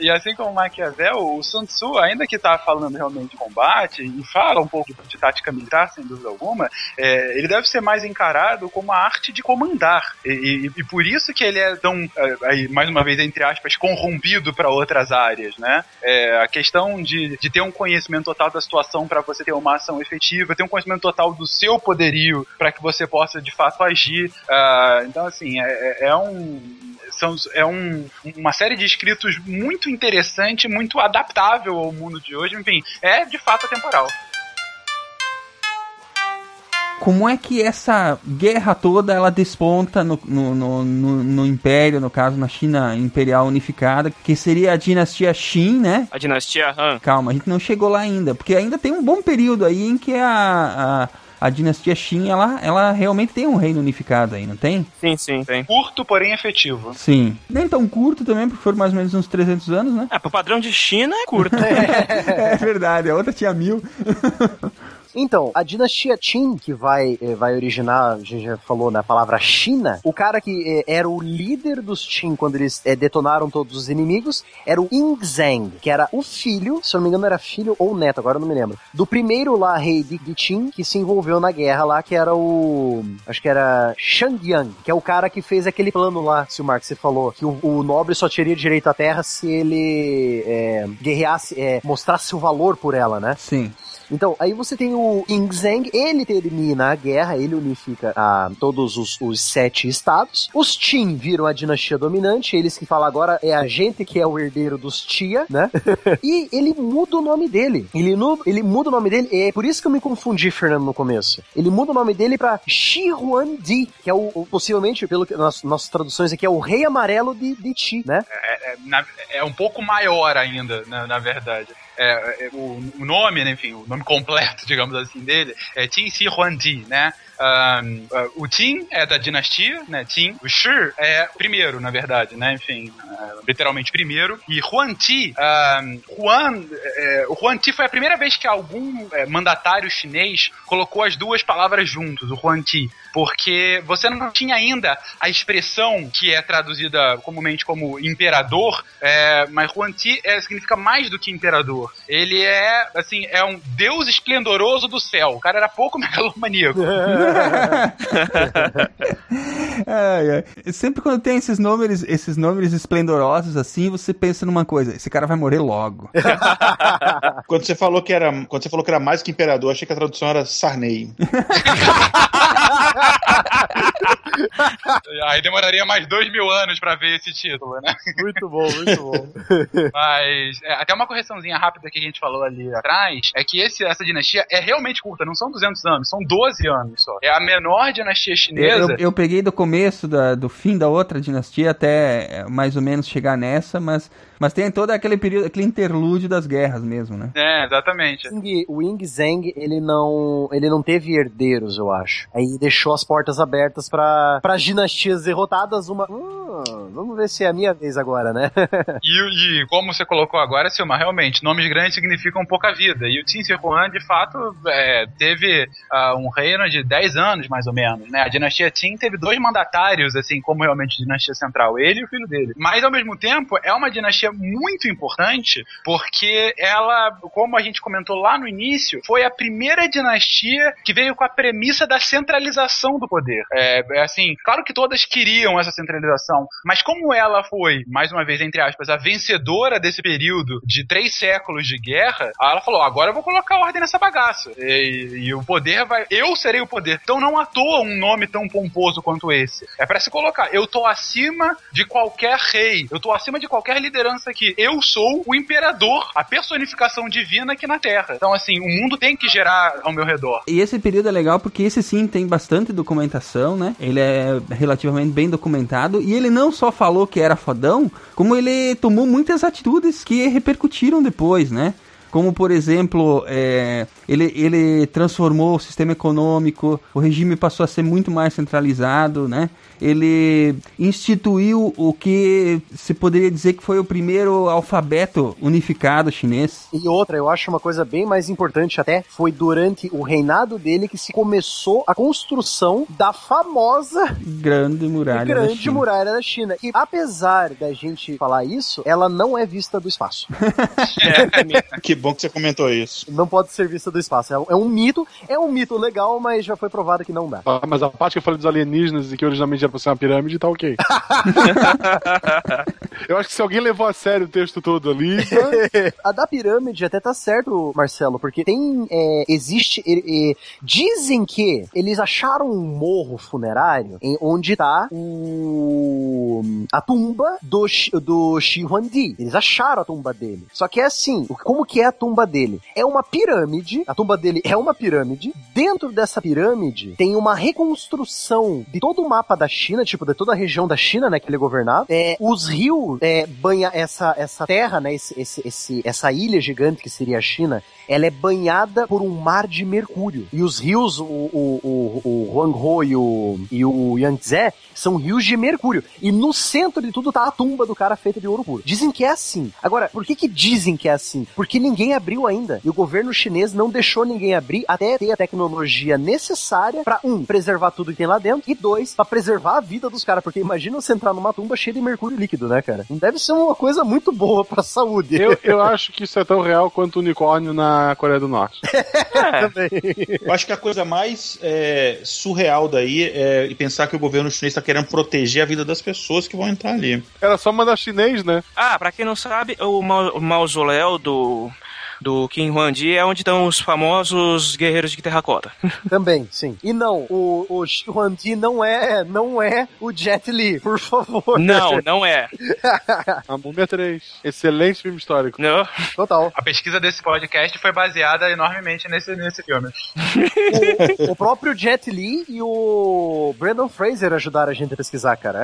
E assim como Maquiavel, o Sun Tzu, ainda que tá falando realmente de combate e fala um pouco de tática militar, dúvida alguma, é, ele deve ser mais encarado como a arte de comandar. E, e- e por isso que ele é tão, é, aí, mais uma vez, entre aspas, corrompido para outras áreas, né? É, a questão de, de ter um conhecimento total da situação para você ter uma ação efetiva, ter um conhecimento total do seu poderio para que você possa de fato agir. Ah, então, assim, é, é- é um são, é um, uma série de escritos muito interessante, muito adaptável ao mundo de hoje. Enfim, é de fato atemporal. Como é que essa guerra toda ela desponta no, no, no, no, no Império, no caso na China Imperial Unificada, que seria a dinastia Qin, né? A dinastia Han. Calma, a gente não chegou lá ainda, porque ainda tem um bom período aí em que a, a, a dinastia Qin, ela, ela realmente tem um reino unificado aí, não tem? Sim, sim, tem. Curto, porém efetivo. Sim. Nem tão curto também, porque foram mais ou menos uns 300 anos, né? É, pro padrão de China é curto. É verdade, a outra tinha mil. Então, a dinastia Qin, que vai, eh, vai originar, a gente já falou na palavra China, o cara que eh, era o líder dos Qin quando eles eh, detonaram todos os inimigos era o Yingzheng, que era o filho, se eu não me engano era filho ou neto, agora eu não me lembro, do primeiro lá rei de, de Qin que se envolveu na guerra lá, que era o. Acho que era Shang Yang, que é o cara que fez aquele plano lá, se o Mark você falou, que o, o nobre só teria direito à terra se ele é, guerreasse, é, mostrasse o valor por ela, né? Sim. Então, aí você tem o Yingzheng, ele termina a guerra, ele unifica ah, todos os, os sete estados. Os Qin viram a dinastia dominante, eles que falam agora é a gente que é o herdeiro dos Tia, né? e ele muda o nome dele. Ele, nu- ele muda o nome dele, é por isso que eu me confundi, Fernando, no começo. Ele muda o nome dele pra Shi Huandi, que é o, o- possivelmente, pelo que nas nossas traduções aqui, é o rei amarelo de, de Qi, né? É, é, na- é um pouco maior ainda, na, na verdade. É, é, o, o nome, né, enfim, o nome completo, digamos assim, dele é Qin Shi Huangdi, né? Ahn, ah, o Qin é da dinastia, né? Qin. O Shi é primeiro, na verdade, né? Enfim, ah, literalmente primeiro. E Huangdi, ahn, Huan, é, o Huangdi foi a primeira vez que algum é, mandatário chinês colocou as duas palavras juntos, o Huangdi, porque você não tinha ainda a expressão que é traduzida comumente como imperador, é, mas Huangdi é, significa mais do que imperador. Ele é, assim, é um deus esplendoroso do céu. O cara era pouco megalomaníaco. Ai, ai. Sempre quando tem esses nomes, esses nomes esplendorosos assim, você pensa numa coisa, esse cara vai morrer logo. Quando você falou que era, quando você falou que era mais que imperador, achei que a tradução era Sarney. Aí demoraria mais dois mil anos pra ver esse título, né? Muito bom, muito bom. Mas é, até uma correçãozinha rápida que a gente falou ali atrás é que esse, essa dinastia é realmente curta, não são 200 anos, são 12 anos só. É a menor dinastia chinesa. eu- eu peguei do começo da- do fim da outra dinastia até mais ou menos chegar nessa, mas, mas tem todo aquele período, aquele interlúdio das guerras mesmo, né? É, exatamente. O Ying Zheng, ele não, ele não teve herdeiros, eu acho. Aí deixou as portas abertas para as dinastias derrotadas, uma, vamos ver se é a minha vez agora, né? E, e como você colocou agora, Silma, realmente, nomes grandes significam pouca vida. E o Qin Shi Huang, de fato, é, teve ah, um reino de 10 anos, mais ou menos. Né? A dinastia Qin teve dois mandatários, assim, como realmente dinastia central, ele e o filho dele. Mas, ao mesmo tempo, é uma dinastia muito importante, porque ela, como a gente comentou lá no início, foi a primeira dinastia que veio com a premissa da centralização do poder. É, é assim, claro que todas queriam essa centralização, mas como ela foi, mais uma vez, entre aspas, a vencedora desse período de três séculos de guerra, ela falou: agora eu vou colocar ordem nessa bagaça. E, e o poder vai. Eu serei o poder. Então não à toa um nome tão pomposo quanto esse. É pra se colocar. Eu tô acima de qualquer rei. Eu tô acima de qualquer liderança aqui. Eu sou o imperador, a personificação divina aqui na Terra. Então, assim, o mundo tem que gerar ao meu redor. E esse período é legal porque esse sim tem bastante documentação, né? Ele é relativamente bem documentado e ele não só falou que era fodão, como ele tomou muitas atitudes que repercutiram depois, né? Como, por exemplo, é, ele, ele transformou o sistema econômico, o regime passou a ser muito mais centralizado, né? Ele instituiu o que se poderia dizer que foi o primeiro alfabeto unificado chinês. E outra, eu acho uma coisa bem mais importante até, foi durante o reinado dele que se começou a construção da famosa Grande muralha. da Grande China. Muralha da China. E apesar da gente falar isso, ela não é vista do espaço. Que bom que você comentou isso. Não pode ser vista do espaço. É um- É um mito, é um mito legal, mas já foi provado que não dá. Ah, Mas a parte que eu falei dos alienígenas e que originalmente era pra ser uma pirâmide, tá ok. eu acho que se alguém levou a sério o texto todo ali. tá? A da pirâmide até tá certo, Marcelo, porque tem. é, existe. é, é, dizem que eles acharam um morro funerário em onde tá o. a tumba do, do Shi Huangdi. Eles acharam a tumba dele. Só que é assim, como que a tumba dele? É uma pirâmide, a tumba dele é uma pirâmide. Dentro dessa pirâmide tem uma reconstrução de todo o mapa da China, tipo, de toda a região da China, né, que ele governava. É, os rios é, banha essa, essa terra, né, esse, esse, esse, essa ilha gigante que seria a China, ela é banhada por um mar de mercúrio. E os rios, o, o, o, o Huangho e o, e o Yangtze, são rios de mercúrio. E no centro de tudo tá a tumba do cara feita de ouro puro. Dizem que é assim. Agora, por que que dizem que é assim? Porque ninguém abriu ainda. E o governo chinês não deixou ninguém abrir até ter a tecnologia necessária para um, preservar tudo que tem lá dentro, e dois, para preservar a vida dos caras. Porque imagina você entrar numa tumba cheia de mercúrio líquido, né, cara? Não deve ser uma coisa muito boa pra saúde. Eu, eu acho que isso é tão real quanto o unicórnio na Coreia do Norte. Eu acho que a coisa mais é, surreal daí é pensar que o governo chinês está querendo proteger a vida das pessoas que vão entrar ali. Era só mandar chinês, né? Ah, pra quem não sabe, o, mau- o mausoléu do, do Kim Huangdi é onde estão os famosos guerreiros de terracota. Também, sim. E não, o, o Shi Huangdi não é, não é o Jet Li, por favor. Não, não é. A Múmia 3. Excelente filme histórico. Não. Total. A pesquisa desse podcast foi baseada enormemente nesse, nesse filme. o, o próprio Jet Li e o Brandon Fraser ajudaram a gente a pesquisar, cara.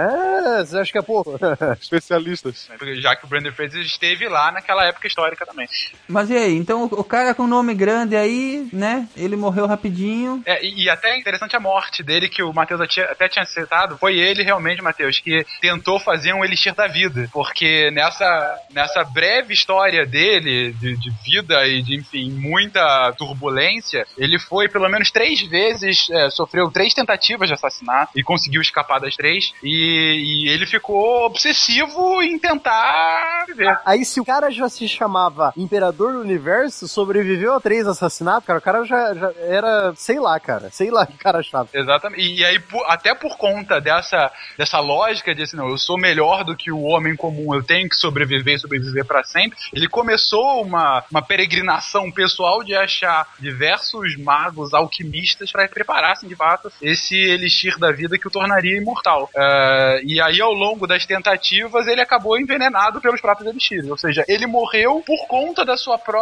É, você acha que é pouco? Especialistas. Porque Já que o Brandon Fraser esteve lá naquela época histórica também. Mas e aí? Então o, o cara com nome grande aí, né? Ele morreu rapidinho. É, e, e até é interessante a morte dele, que o Matheus até- tinha citado. Foi ele realmente, Matheus, que tentou fazer um elixir da vida. Porque nessa, nessa breve história dele, de, de vida e de, enfim, muita turbulência, ele foi pelo menos três vezes, é, sofreu três tentativas de assassinato e conseguiu escapar das três. E, e ele ficou obsessivo em tentar viver. Aí, se o cara já se chamava Imperador do Universo, sobreviveu a três assassinatos, cara, o cara já, já era, sei lá, cara, sei lá que cara chato. Exatamente. E, e aí, por- até por conta dessa, dessa lógica de assim, não, eu sou melhor do que o homem comum, eu tenho que sobreviver sobreviver pra sempre, ele começou uma, uma peregrinação pessoal de achar diversos magos alquimistas para preparassem de fato esse elixir da vida que o tornaria imortal. Eh, e aí, ao longo das tentativas, ele acabou envenenado pelos próprios elixires. Ou seja, ele morreu por conta da sua própria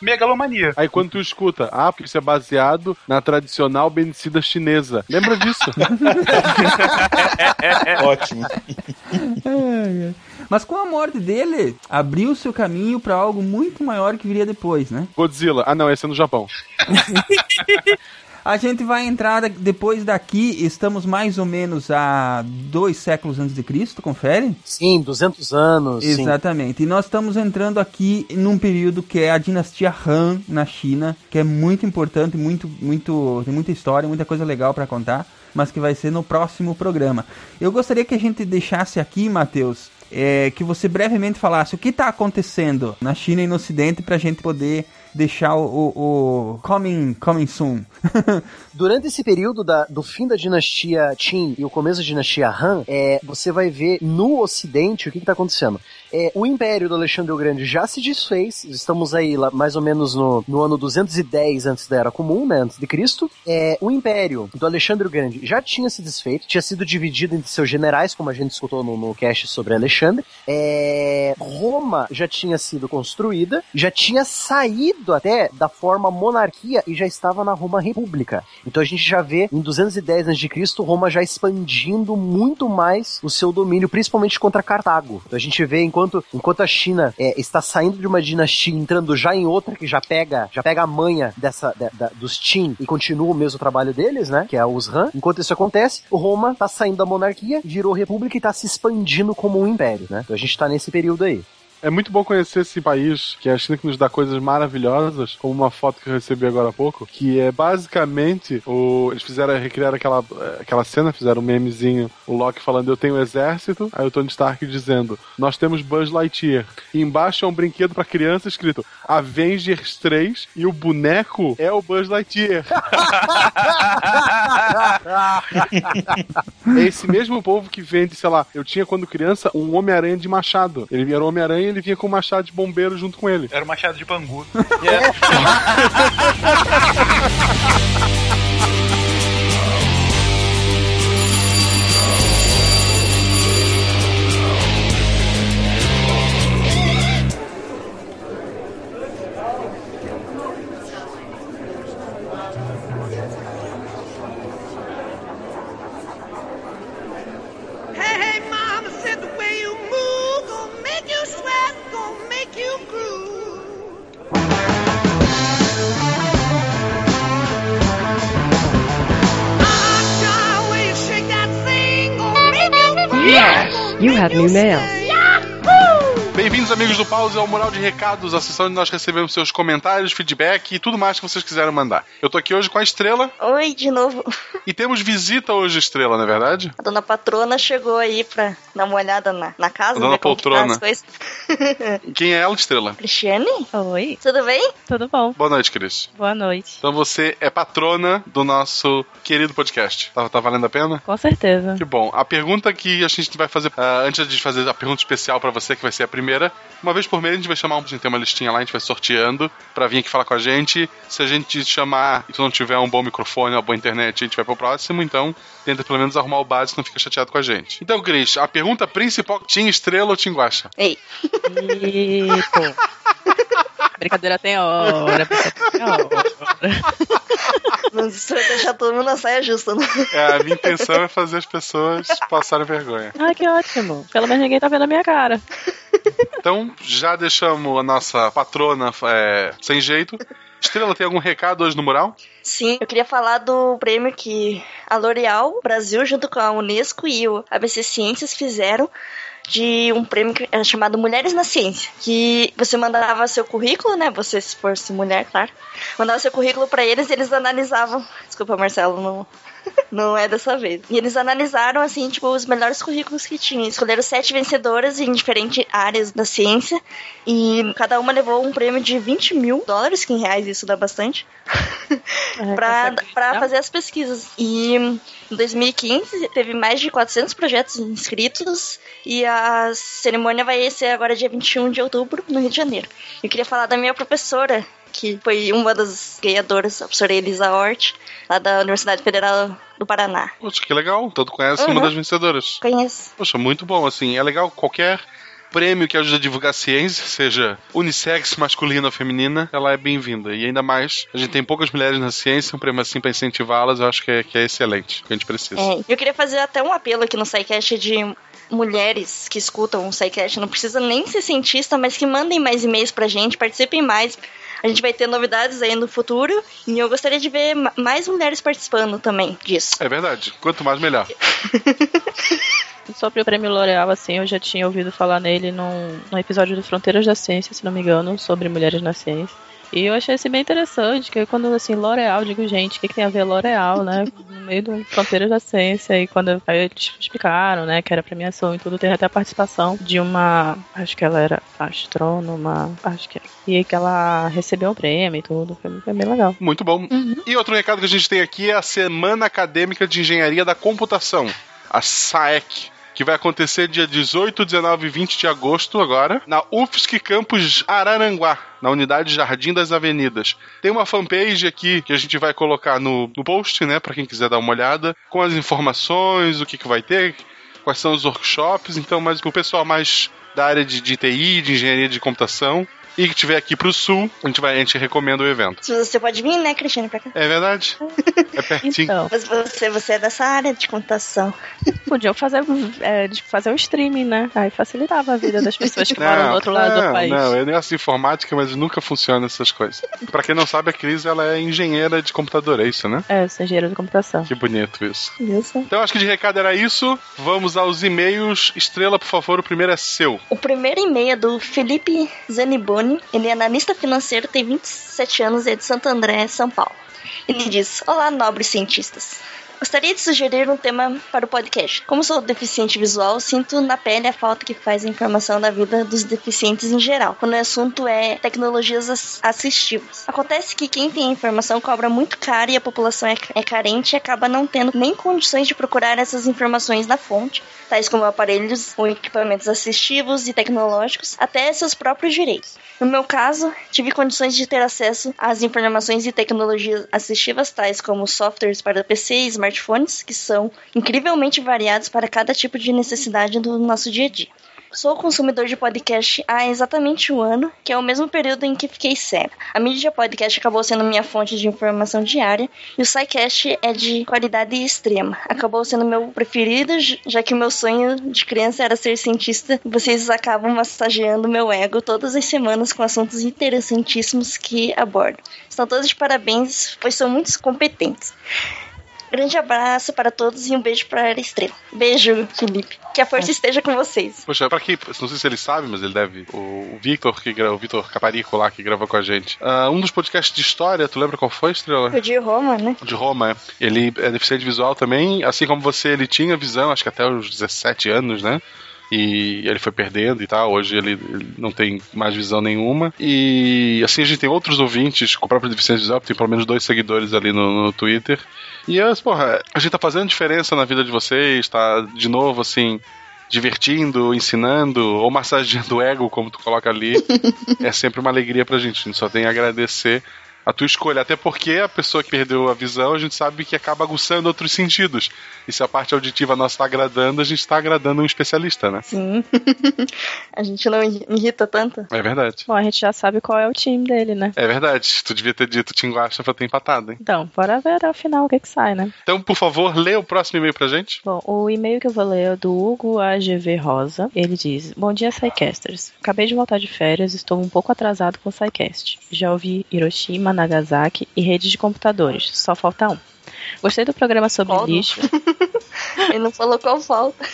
megalomania. Aí quando tu escuta, ah, porque isso é baseado na tradicional benicida chinesa. Lembra disso? Ótimo. Mas com a morte dele, abriu-se o caminho pra algo muito maior que viria depois, né? Godzilla. Ah, não, esse é no Japão. A gente vai entrar depois daqui, estamos mais ou menos a dois séculos antes de Cristo, confere? Sim, 200 anos, sim. Exatamente. E nós estamos entrando aqui num período que é a dinastia Han na China, que é muito importante, muito, muito, tem muita história, muita coisa legal pra contar, mas que vai ser no próximo programa. Eu gostaria que a gente deixasse aqui, Matheus, é, que você brevemente falasse o que está acontecendo na China e no Ocidente pra gente poder deixar o, o, o coming, coming soon. Durante esse período da- do fim da dinastia Qin e o começo da dinastia Han, é, você vai ver no Ocidente o que está acontecendo. É, o Império do Alexandre o Grande já se desfez, estamos aí lá, mais ou menos no, no ano 210 antes da Era Comum, né, antes de Cristo. É, o Império do Alexandre o Grande já tinha se desfeito, tinha sido dividido entre seus generais, como a gente escutou no, no cast sobre Alexandre. É, Roma já tinha sido construída, já tinha saído até da forma monarquia e já estava na Roma República. Então a gente já vê em 210 a.C. Roma já expandindo muito mais o seu domínio, principalmente contra Cartago. Então a gente vê enquanto, enquanto a China é, está saindo de uma dinastia, entrando já em outra que já pega, já pega a manha dessa da- da- dos Qin e continua o mesmo trabalho deles, né? Que é os Han. Enquanto isso acontece, o Roma está saindo da monarquia, virou república e está se expandindo como um império, né? Então a gente está nesse período aí. É muito bom conhecer esse país, que é a China que nos dá coisas maravilhosas, como uma foto que eu recebi agora há pouco, que é basicamente o eles fizeram recriaram aquela aquela cena, fizeram um memezinho, o Loki falando eu tenho um exército, aí o Tony Stark dizendo nós temos Buzz Lightyear. E embaixo é um brinquedo para criança escrito Avengers 3 e o boneco é o Buzz Lightyear. É esse mesmo povo que vende, sei lá, eu tinha quando criança um Homem-Aranha de machado. Ele era Homem-Aranha ele vinha com um machado de bombeiro junto com ele. Era o Machado de Bangu. You new mail. Bem-vindos, amigos do Pause, ao Mural de Recados, a sessão onde nós recebemos seus comentários, feedback e tudo mais que vocês quiserem mandar. Eu tô aqui hoje com a Estrela Oi, de novo. e temos visita hoje, Estrela, não é verdade? A dona patrona chegou aí pra dar uma olhada na, na casa, A dona que tá poltrona. coisas. Quem é ela, Estrela? Cristiane? Oi. Tudo bem? Tudo bom? Boa noite, Cris. Boa noite. Então você é patrona do nosso querido podcast. Tá, tá valendo a pena? Com certeza. Que bom. A pergunta que a gente vai fazer, ah, antes de fazer a pergunta especial pra você, que vai ser a primeira, uma vez por mês a gente vai chamar, um- a gente tem uma listinha lá, a gente vai sorteando pra vir aqui falar com a gente. Se a gente te chamar e tu não tiver um bom microfone, uma boa internet, a gente vai pro próximo, então tenta pelo menos arrumar o básico, não fica chateado com a gente. Então, Cris, a pergunta principal, Team Estrela ou Team Guaxa? Ei. Eita. Brincadeira tem hora, brincadeira tem hora. Não vai deixar todo mundo na saia justa, né? É, a minha intenção é fazer as pessoas passarem vergonha. Ah, que ótimo. Pelo menos ninguém tá vendo a minha cara. Então, já deixamos a nossa patrona é, sem jeito. Estrela, tem algum recado hoje no mural? Sim, eu queria falar do prêmio que a L'Oréal Brasil, junto com a Unesco e o ABC Ciências, fizeram de um prêmio que era chamado Mulheres na Ciência, que você mandava seu currículo, né? Você se fosse mulher, claro. Mandava seu currículo pra eles e eles analisavam. Desculpa, Marcelo, não não é dessa vez. E eles analisaram, assim, tipo, os melhores currículos que tinham. Escolheram sete vencedoras em diferentes áreas da ciência. E cada uma levou um prêmio de 20 mil dólares, que em reais isso dá bastante. pra, pra fazer as pesquisas. E em 2015 teve mais de 400 projetos inscritos. E a cerimônia vai ser agora dia 21 de outubro, no Rio de Janeiro. Eu queria falar da minha professora, que foi uma das ganhadoras, a professora Elisa Hort, lá da Universidade Federal do Paraná. Poxa, que legal. Tanto conhece uma Uhum. das vencedoras. Conheço. Poxa, muito bom. Assim, é legal qualquer prêmio que ajude a divulgar a ciência, seja unissex, masculina ou feminina, ela é bem-vinda. E ainda mais, a gente tem poucas mulheres na ciência, um prêmio assim pra incentivá-las, eu acho que é, que é excelente, que a gente precisa. É, eu queria fazer até um apelo aqui no SciCast de mulheres que escutam o SciCast. Não precisa nem ser cientista, mas que mandem mais e-mails pra gente, participem mais. A gente vai ter novidades aí no futuro e eu gostaria de ver ma- mais mulheres participando também disso. É verdade. Quanto mais, melhor. Sobre o prêmio L'Oréal, assim, eu já tinha ouvido falar nele num, num episódio do Fronteiras da Ciência, se não me engano, sobre mulheres na ciência. E eu achei isso bem interessante, que quando assim, L'Oréal, digo, gente, o que, que tem a ver L'Oréal, né? No meio do Fronteiras da Ciência, e quando aí eles explicaram, né, que era premiação e tudo, teve até a participação de uma, acho que ela era astrônoma, acho que e que ela recebeu um prêmio e tudo, foi, foi bem legal. Muito bom. E outro recado que a gente tem aqui é a Semana Acadêmica de Engenharia da Computação, a SAEC. Que vai acontecer dia 18, 19 e 20 de agosto agora, na UFSC Campus Araranguá, na unidade Jardim das Avenidas. Tem uma fanpage aqui que a gente vai colocar no, no post, né, para quem quiser dar uma olhada, com as informações, o que, que vai ter, quais são os workshops. Então, mas pro pessoal mais da área de, de TI, de engenharia de computação, e que tiver aqui pro sul, a gente, vai, a gente recomenda o evento. Você pode vir, né, Cristiane, pra cá? É verdade? É pertinho. Então. Mas você, você é dessa área de computação. Podiam fazer, é, de fazer um streaming, né? Aí facilitava a vida das pessoas que moram do outro lado não, do país. Não, eu negócio de informática, mas nunca funciona essas coisas. Pra quem não sabe, a Cris ela é engenheira de computador, é isso, né? É, eu sou engenheiro de computação. Que bonito isso. Isso. Então acho que de recado era isso. Vamos aos e-mails. Estrela, por favor, o primeiro é seu. O primeiro e-mail é do Felipe Zaniboni. Ele é analista financeiro, tem 27 anos e é de Santo André, São Paulo. Ele diz: Olá, nobres cientistas. Gostaria de sugerir um tema para o podcast. Como sou deficiente visual, sinto na pele a falta que faz a informação da vida dos deficientes em geral, quando o assunto é tecnologias ass- assistivas. Acontece que quem tem a informação cobra muito caro e a população é, é carente e acaba não tendo nem condições de procurar essas informações na fonte, tais como aparelhos ou equipamentos assistivos e tecnológicos, até seus próprios direitos. No meu caso, tive condições de ter acesso às informações e tecnologias assistivas, tais como softwares para PC e smartphones, que são incrivelmente variados para cada tipo de necessidade do nosso dia a dia. Sou consumidor de podcast há exatamente um ano, que é o mesmo período em que fiquei cega. A mídia podcast acabou sendo minha fonte de informação diária e o SciCast é de qualidade extrema. Acabou sendo meu preferido, já que o meu sonho de criança era ser cientista vocês acabam massageando meu ego todas as semanas com assuntos interessantíssimos que abordam. Estão todos de parabéns, pois são muito competentes. Grande abraço para todos e um beijo para a estrela. Beijo, Felipe. Que a força esteja com vocês. Poxa, pra quem, não sei se ele sabe, mas ele deve. O, o Victor, que o Victor Caparico lá, que gravou com a gente. Ah, um dos podcasts de história, tu lembra qual foi, Estrela? O de Roma, né? de Roma, é. ele é deficiente visual também, assim como você, ele tinha visão, acho que até os 17 anos, né? E ele foi perdendo e tal. Hoje ele, ele não tem mais visão nenhuma. E assim a gente tem outros ouvintes com o próprio deficiência visual, tem pelo menos dois seguidores ali no, no Twitter. E eu, porra, a gente tá fazendo diferença na vida de vocês, tá de novo assim. Divertindo, ensinando, ou massageando o ego, como tu coloca ali, é sempre uma alegria pra gente. A gente só tem a agradecer a tua escolha. Até porque a pessoa que perdeu a visão, a gente sabe que acaba aguçando outros sentidos. E se a parte auditiva nossa está agradando, a gente está agradando um especialista, né? Sim. a gente não irrita tanto. É verdade. Bom, a gente já sabe qual é o time dele, né? É verdade. Tu devia ter dito Tinguacha pra ter empatado, hein? Então, bora ver ao final o que que sai, né? Então, por favor, lê o próximo e-mail pra gente. Bom, o e-mail que eu vou ler é do Hugo AGV Rosa. Ele diz: Bom dia, Psycasters. Acabei de voltar de férias, estou um pouco atrasado com o Psycast. Já ouvi Hiroshima, Nagasaki e redes de computadores. Só falta um. Gostei do programa sobre lixo. Ele não falou qual falta.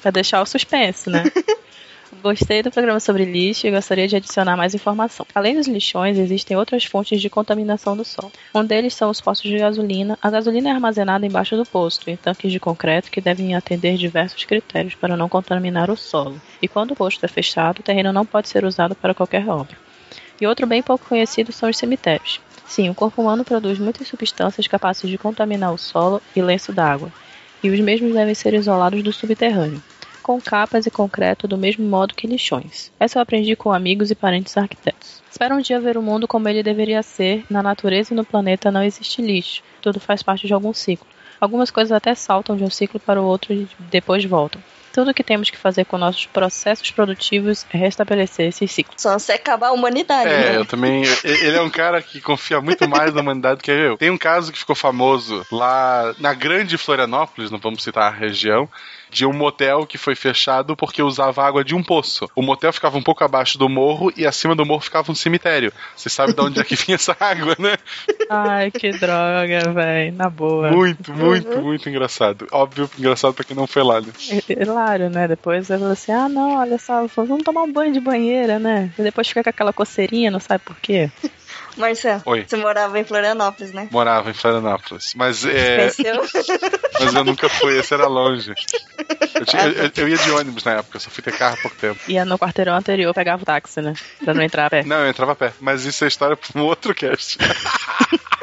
Pra deixar o suspense, né? Gostei do programa sobre lixo e gostaria de adicionar mais informação. Além dos lixões, existem outras fontes de contaminação do solo. Um deles são os postos de gasolina. A gasolina é armazenada embaixo do posto, em tanques de concreto que devem atender diversos critérios para não contaminar o solo. E quando o posto é fechado, o terreno não pode ser usado para qualquer obra. E outro bem pouco conhecido são os cemitérios. Sim, o corpo humano produz muitas substâncias capazes de contaminar o solo e lenço d'água, e os mesmos devem ser isolados do subterrâneo com capas e concreto do mesmo modo que lixões. Essa eu aprendi com amigos e parentes arquitetos. Espero um dia ver o mundo como ele deveria ser. Na natureza e no planeta não existe lixo. Tudo faz parte de algum ciclo. Algumas coisas até saltam de um ciclo para o outro e depois voltam. Tudo o que temos que fazer com nossos processos produtivos é restabelecer esses ciclos. Só se acabar a humanidade, É, né? eu também. Ele é um cara que confia muito mais na humanidade que eu. Tem um caso que ficou famoso lá na grande Florianópolis, não vamos citar a região, de um motel que foi fechado porque usava água de um poço. O motel ficava um pouco abaixo do morro e acima do morro ficava um cemitério. Você sabe de onde é que vinha essa água, né? Ai, que droga, velho. Na boa. Muito, muito, muito engraçado. Óbvio, engraçado pra quem não foi lá, né? É Hilário, né? Depois eu falei assim: ah, não, olha só, vamos tomar um banho de banheira, né? E depois fica com aquela coceirinha, não sabe por quê. Marcelo, Oi. você morava em Florianópolis, né? Morava em Florianópolis. Mas é. Mas eu nunca fui, esse era longe. Eu, tinha- eu- eu ia de ônibus na época, eu só fui ter carro há pouco tempo. Ia no quarteirão anterior, pegava o táxi, né? Pra não entrar a pé. Não, eu entrava a pé. Mas isso é história para um outro cast.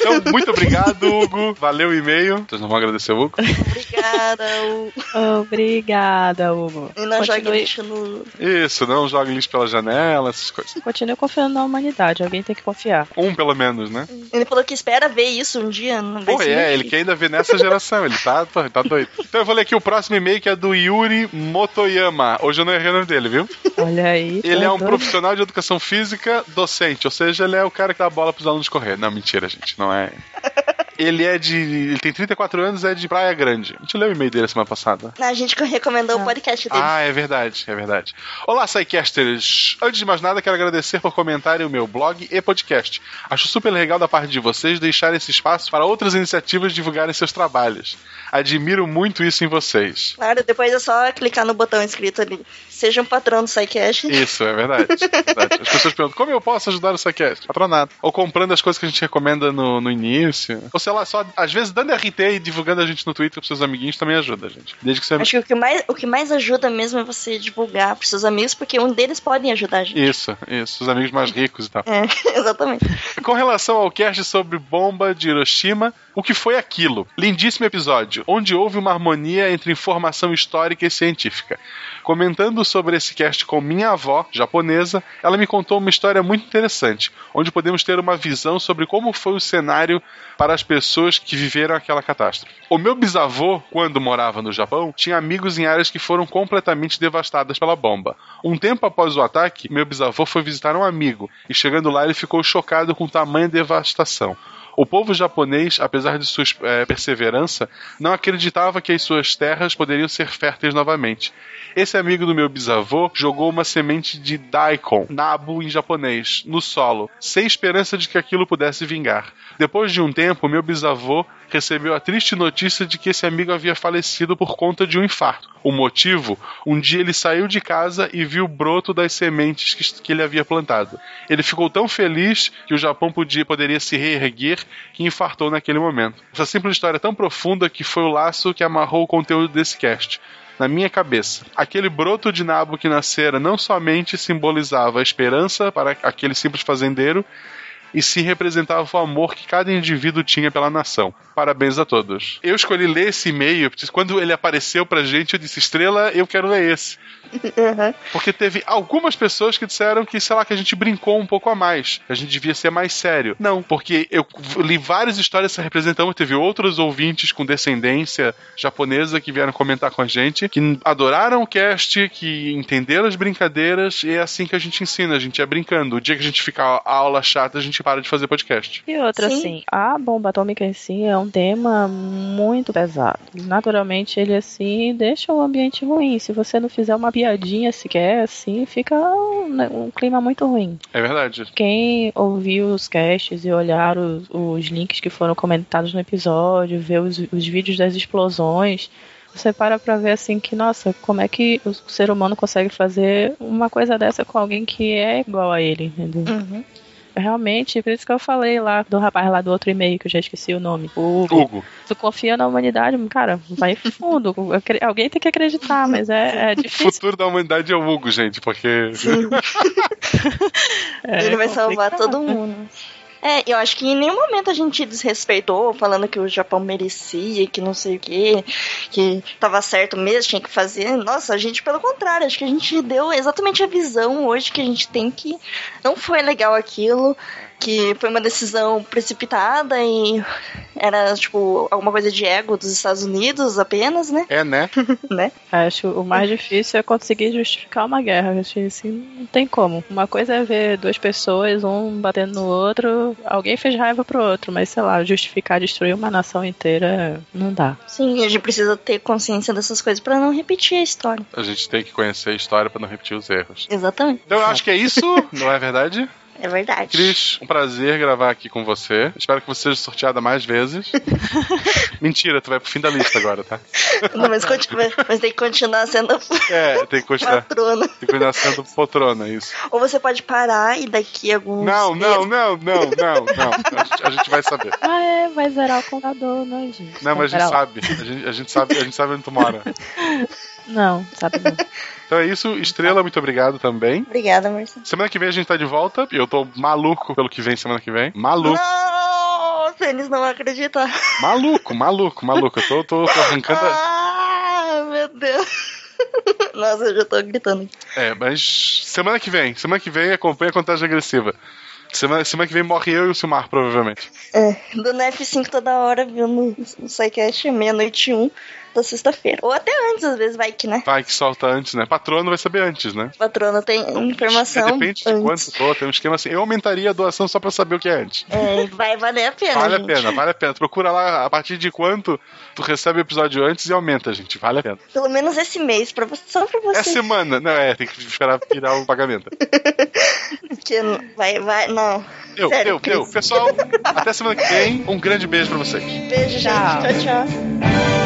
então, muito obrigado, Hugo. Valeu o e-mail. Vocês não vão agradecer o Hugo? Obrigada. o- Obrigada, Hugo. E não jogue Continue, lixo no. Isso, não jogue lixo pela janela, essas coisas. continue confiando na humanidade, alguém tem que confiar. Um pelo menos, né? Ele falou que espera ver isso um dia. Não Pô, é, ele quer ainda ver nessa geração, ele tá, tá, tá doido. Então eu vou ler aqui o próximo e-mail que é do Yuri Motoyama. Hoje eu não errei o nome dele, viu? Olha aí. Ele é um doido. profissional de educação física docente, ou seja, ele é o cara que dá a bola pros alunos correr. Não, mentira, gente, não é. Ele é de. Ele tem 34 anos, é de Praia Grande. A gente leu o e-mail dele semana passada. A gente recomendou o podcast dele. Ah, é verdade, é verdade. Olá, Psycasters! Antes de mais nada, quero agradecer por comentarem o meu blog e podcast. Acho super legal da parte de vocês deixarem esse espaço para outras iniciativas divulgarem seus trabalhos. Admiro muito isso em vocês. Claro, depois é só clicar no botão escrito ali. Seja um patrão do SciCast. Isso, é verdade. é verdade. As pessoas perguntam como eu posso ajudar o SciCast? Patronato. Ou comprando as coisas que a gente recomenda no, no início. Ou sei lá, só às vezes dando RT e divulgando a gente no Twitter pros seus amiguinhos também ajuda, gente. Desde que você. Acho que o que, mais, o que mais ajuda mesmo é você divulgar pros seus amigos, porque um deles podem ajudar a gente. Isso, isso. Os amigos mais ricos e tal. É, exatamente. Com relação ao cast sobre bomba de Hiroshima, o que foi aquilo? Lindíssimo episódio, onde houve uma harmonia entre informação histórica e científica. Comentando sobre esse cast com minha avó, japonesa, ela me contou uma história muito interessante, onde podemos ter uma visão sobre como foi o cenário para as pessoas que viveram aquela catástrofe. O meu bisavô, quando morava no Japão, tinha amigos em áreas que foram completamente devastadas pela bomba. Um tempo após o ataque, meu bisavô foi visitar um amigo e chegando lá ele ficou chocado com tamanha devastação. O povo japonês, apesar de sua eh, perseverança, não acreditava que as suas terras poderiam ser férteis novamente. Esse amigo do meu bisavô jogou uma semente de daikon, nabu em japonês, no solo, sem esperança de que aquilo pudesse vingar. Depois de um tempo, meu bisavô recebeu a triste notícia de que esse amigo havia falecido por conta de um infarto. O motivo? Um dia ele saiu de casa e viu o broto das sementes que, que ele havia plantado. Ele ficou tão feliz que o Japão podia, poderia se reerguer que infartou naquele momento. Essa simples história é tão profunda que foi o laço que amarrou o conteúdo desse cast na minha cabeça. Aquele broto de nabo que nascera não somente simbolizava a esperança para aquele simples fazendeiro, e se representava o amor que cada indivíduo tinha pela nação. Parabéns a todos. Eu escolhi ler esse e-mail, porque quando ele apareceu pra gente, eu disse: Estrela, eu quero ler esse. Porque teve algumas pessoas que disseram que, sei lá, que a gente brincou um pouco a mais. Que a gente devia ser mais sério. Não, porque eu li várias histórias se representando. Teve outros ouvintes com descendência japonesa que vieram comentar com a gente, que adoraram o cast, que entenderam as brincadeiras, e é assim que a gente ensina. A gente é brincando. O dia que a gente ficar a aula chata, a gente para de fazer podcast. E outra, Sim. assim, a bomba atômica em si é um tema muito pesado. Naturalmente, ele, assim, deixa o ambiente ruim. Se você não fizer uma piadinha sequer, assim, fica um, né, um clima muito ruim. É verdade. Quem ouviu os casts e olhar os, os links que foram comentados no episódio, ver os, os vídeos das explosões, você para pra ver assim que, nossa, como é que o ser humano consegue fazer uma coisa dessa com alguém que é igual a ele, entendeu? Uhum. Realmente, por isso que eu falei lá do rapaz lá do outro e-mail, que eu já esqueci o nome. O Hugo. Tu confia na humanidade, cara, vai fundo. Alguém tem que acreditar, mas é, é O difícil. futuro da humanidade é o Hugo, gente, porque. É Ele vai salvar complicado. todo mundo. É, eu acho que em nenhum momento a gente desrespeitou, falando que o Japão merecia, que não sei o quê, que tava certo mesmo, tinha que fazer. Nossa, a gente, pelo contrário, acho que a gente deu exatamente a visão hoje que a gente tem que não foi legal aquilo, que foi uma decisão precipitada e era, tipo, alguma coisa de ego dos Estados Unidos apenas, né? É, né? né? Acho o mais difícil é conseguir justificar uma guerra. Acho que assim, não tem como. Uma coisa é ver duas pessoas, um batendo no outro, alguém fez raiva pro outro, mas sei lá, justificar destruir uma nação inteira não dá. Sim, a gente precisa ter consciência dessas coisas pra não repetir a história. A gente tem que conhecer a história pra não repetir os erros. Exatamente. Então eu acho que é isso, não é verdade? É verdade. Cris, um prazer gravar aqui com você. Espero que você seja sorteada mais vezes. Mentira, tu vai pro fim da lista agora, tá? Não, mas, continua, mas tem que continuar sendo É, tem que continuar, patrona. tem que continuar sendo poltrona, isso. Ou você pode parar e daqui alguns. Não, não, não, não, não, não. A gente, a gente vai saber. Ah, é, vai zerar o contador, né, gente? Não, mas a gente sabe. A gente, a gente sabe, a gente sabe onde tu mora. Não, sabe não. Então é isso. Estrela, muito obrigado também. Obrigada, Marcelo. Semana que vem a gente tá de volta. Eu tô maluco pelo que vem semana que vem. Maluco. Nossa, eles não acreditam. Maluco, maluco, maluco. Eu tô, tô, tô arrancando. Ah, meu Deus. Nossa, eu já tô gritando aqui. É, mas semana que vem. Semana que vem acompanha a contagem agressiva. Semana, semana que vem morre eu e o Silmar, provavelmente. É, do F5 toda hora, viu no, no SciCast, meia-noite e um da sexta-feira. Ou até antes, às vezes, vai que, né? Vai que solta antes, né? Patrono vai saber antes, né? Patrono tem informação. É, depende de antes. quanto for, tem um esquema assim. Eu aumentaria a doação só pra saber o que é antes. É, vai valer a pena. Vale a gente. pena, vale a pena. Procura lá a partir de quanto tu recebe o episódio antes e aumenta, gente. Vale a pena. Pelo menos esse mês, pra você, só pra você. É semana. Não, é, tem que esperar virar o pagamento. Porque vai, vai, não. Deu, Sério, deu, deu. Cris. Pessoal, até semana que vem. Um grande beijo pra vocês. Beijo, gente. Tchau, tchau.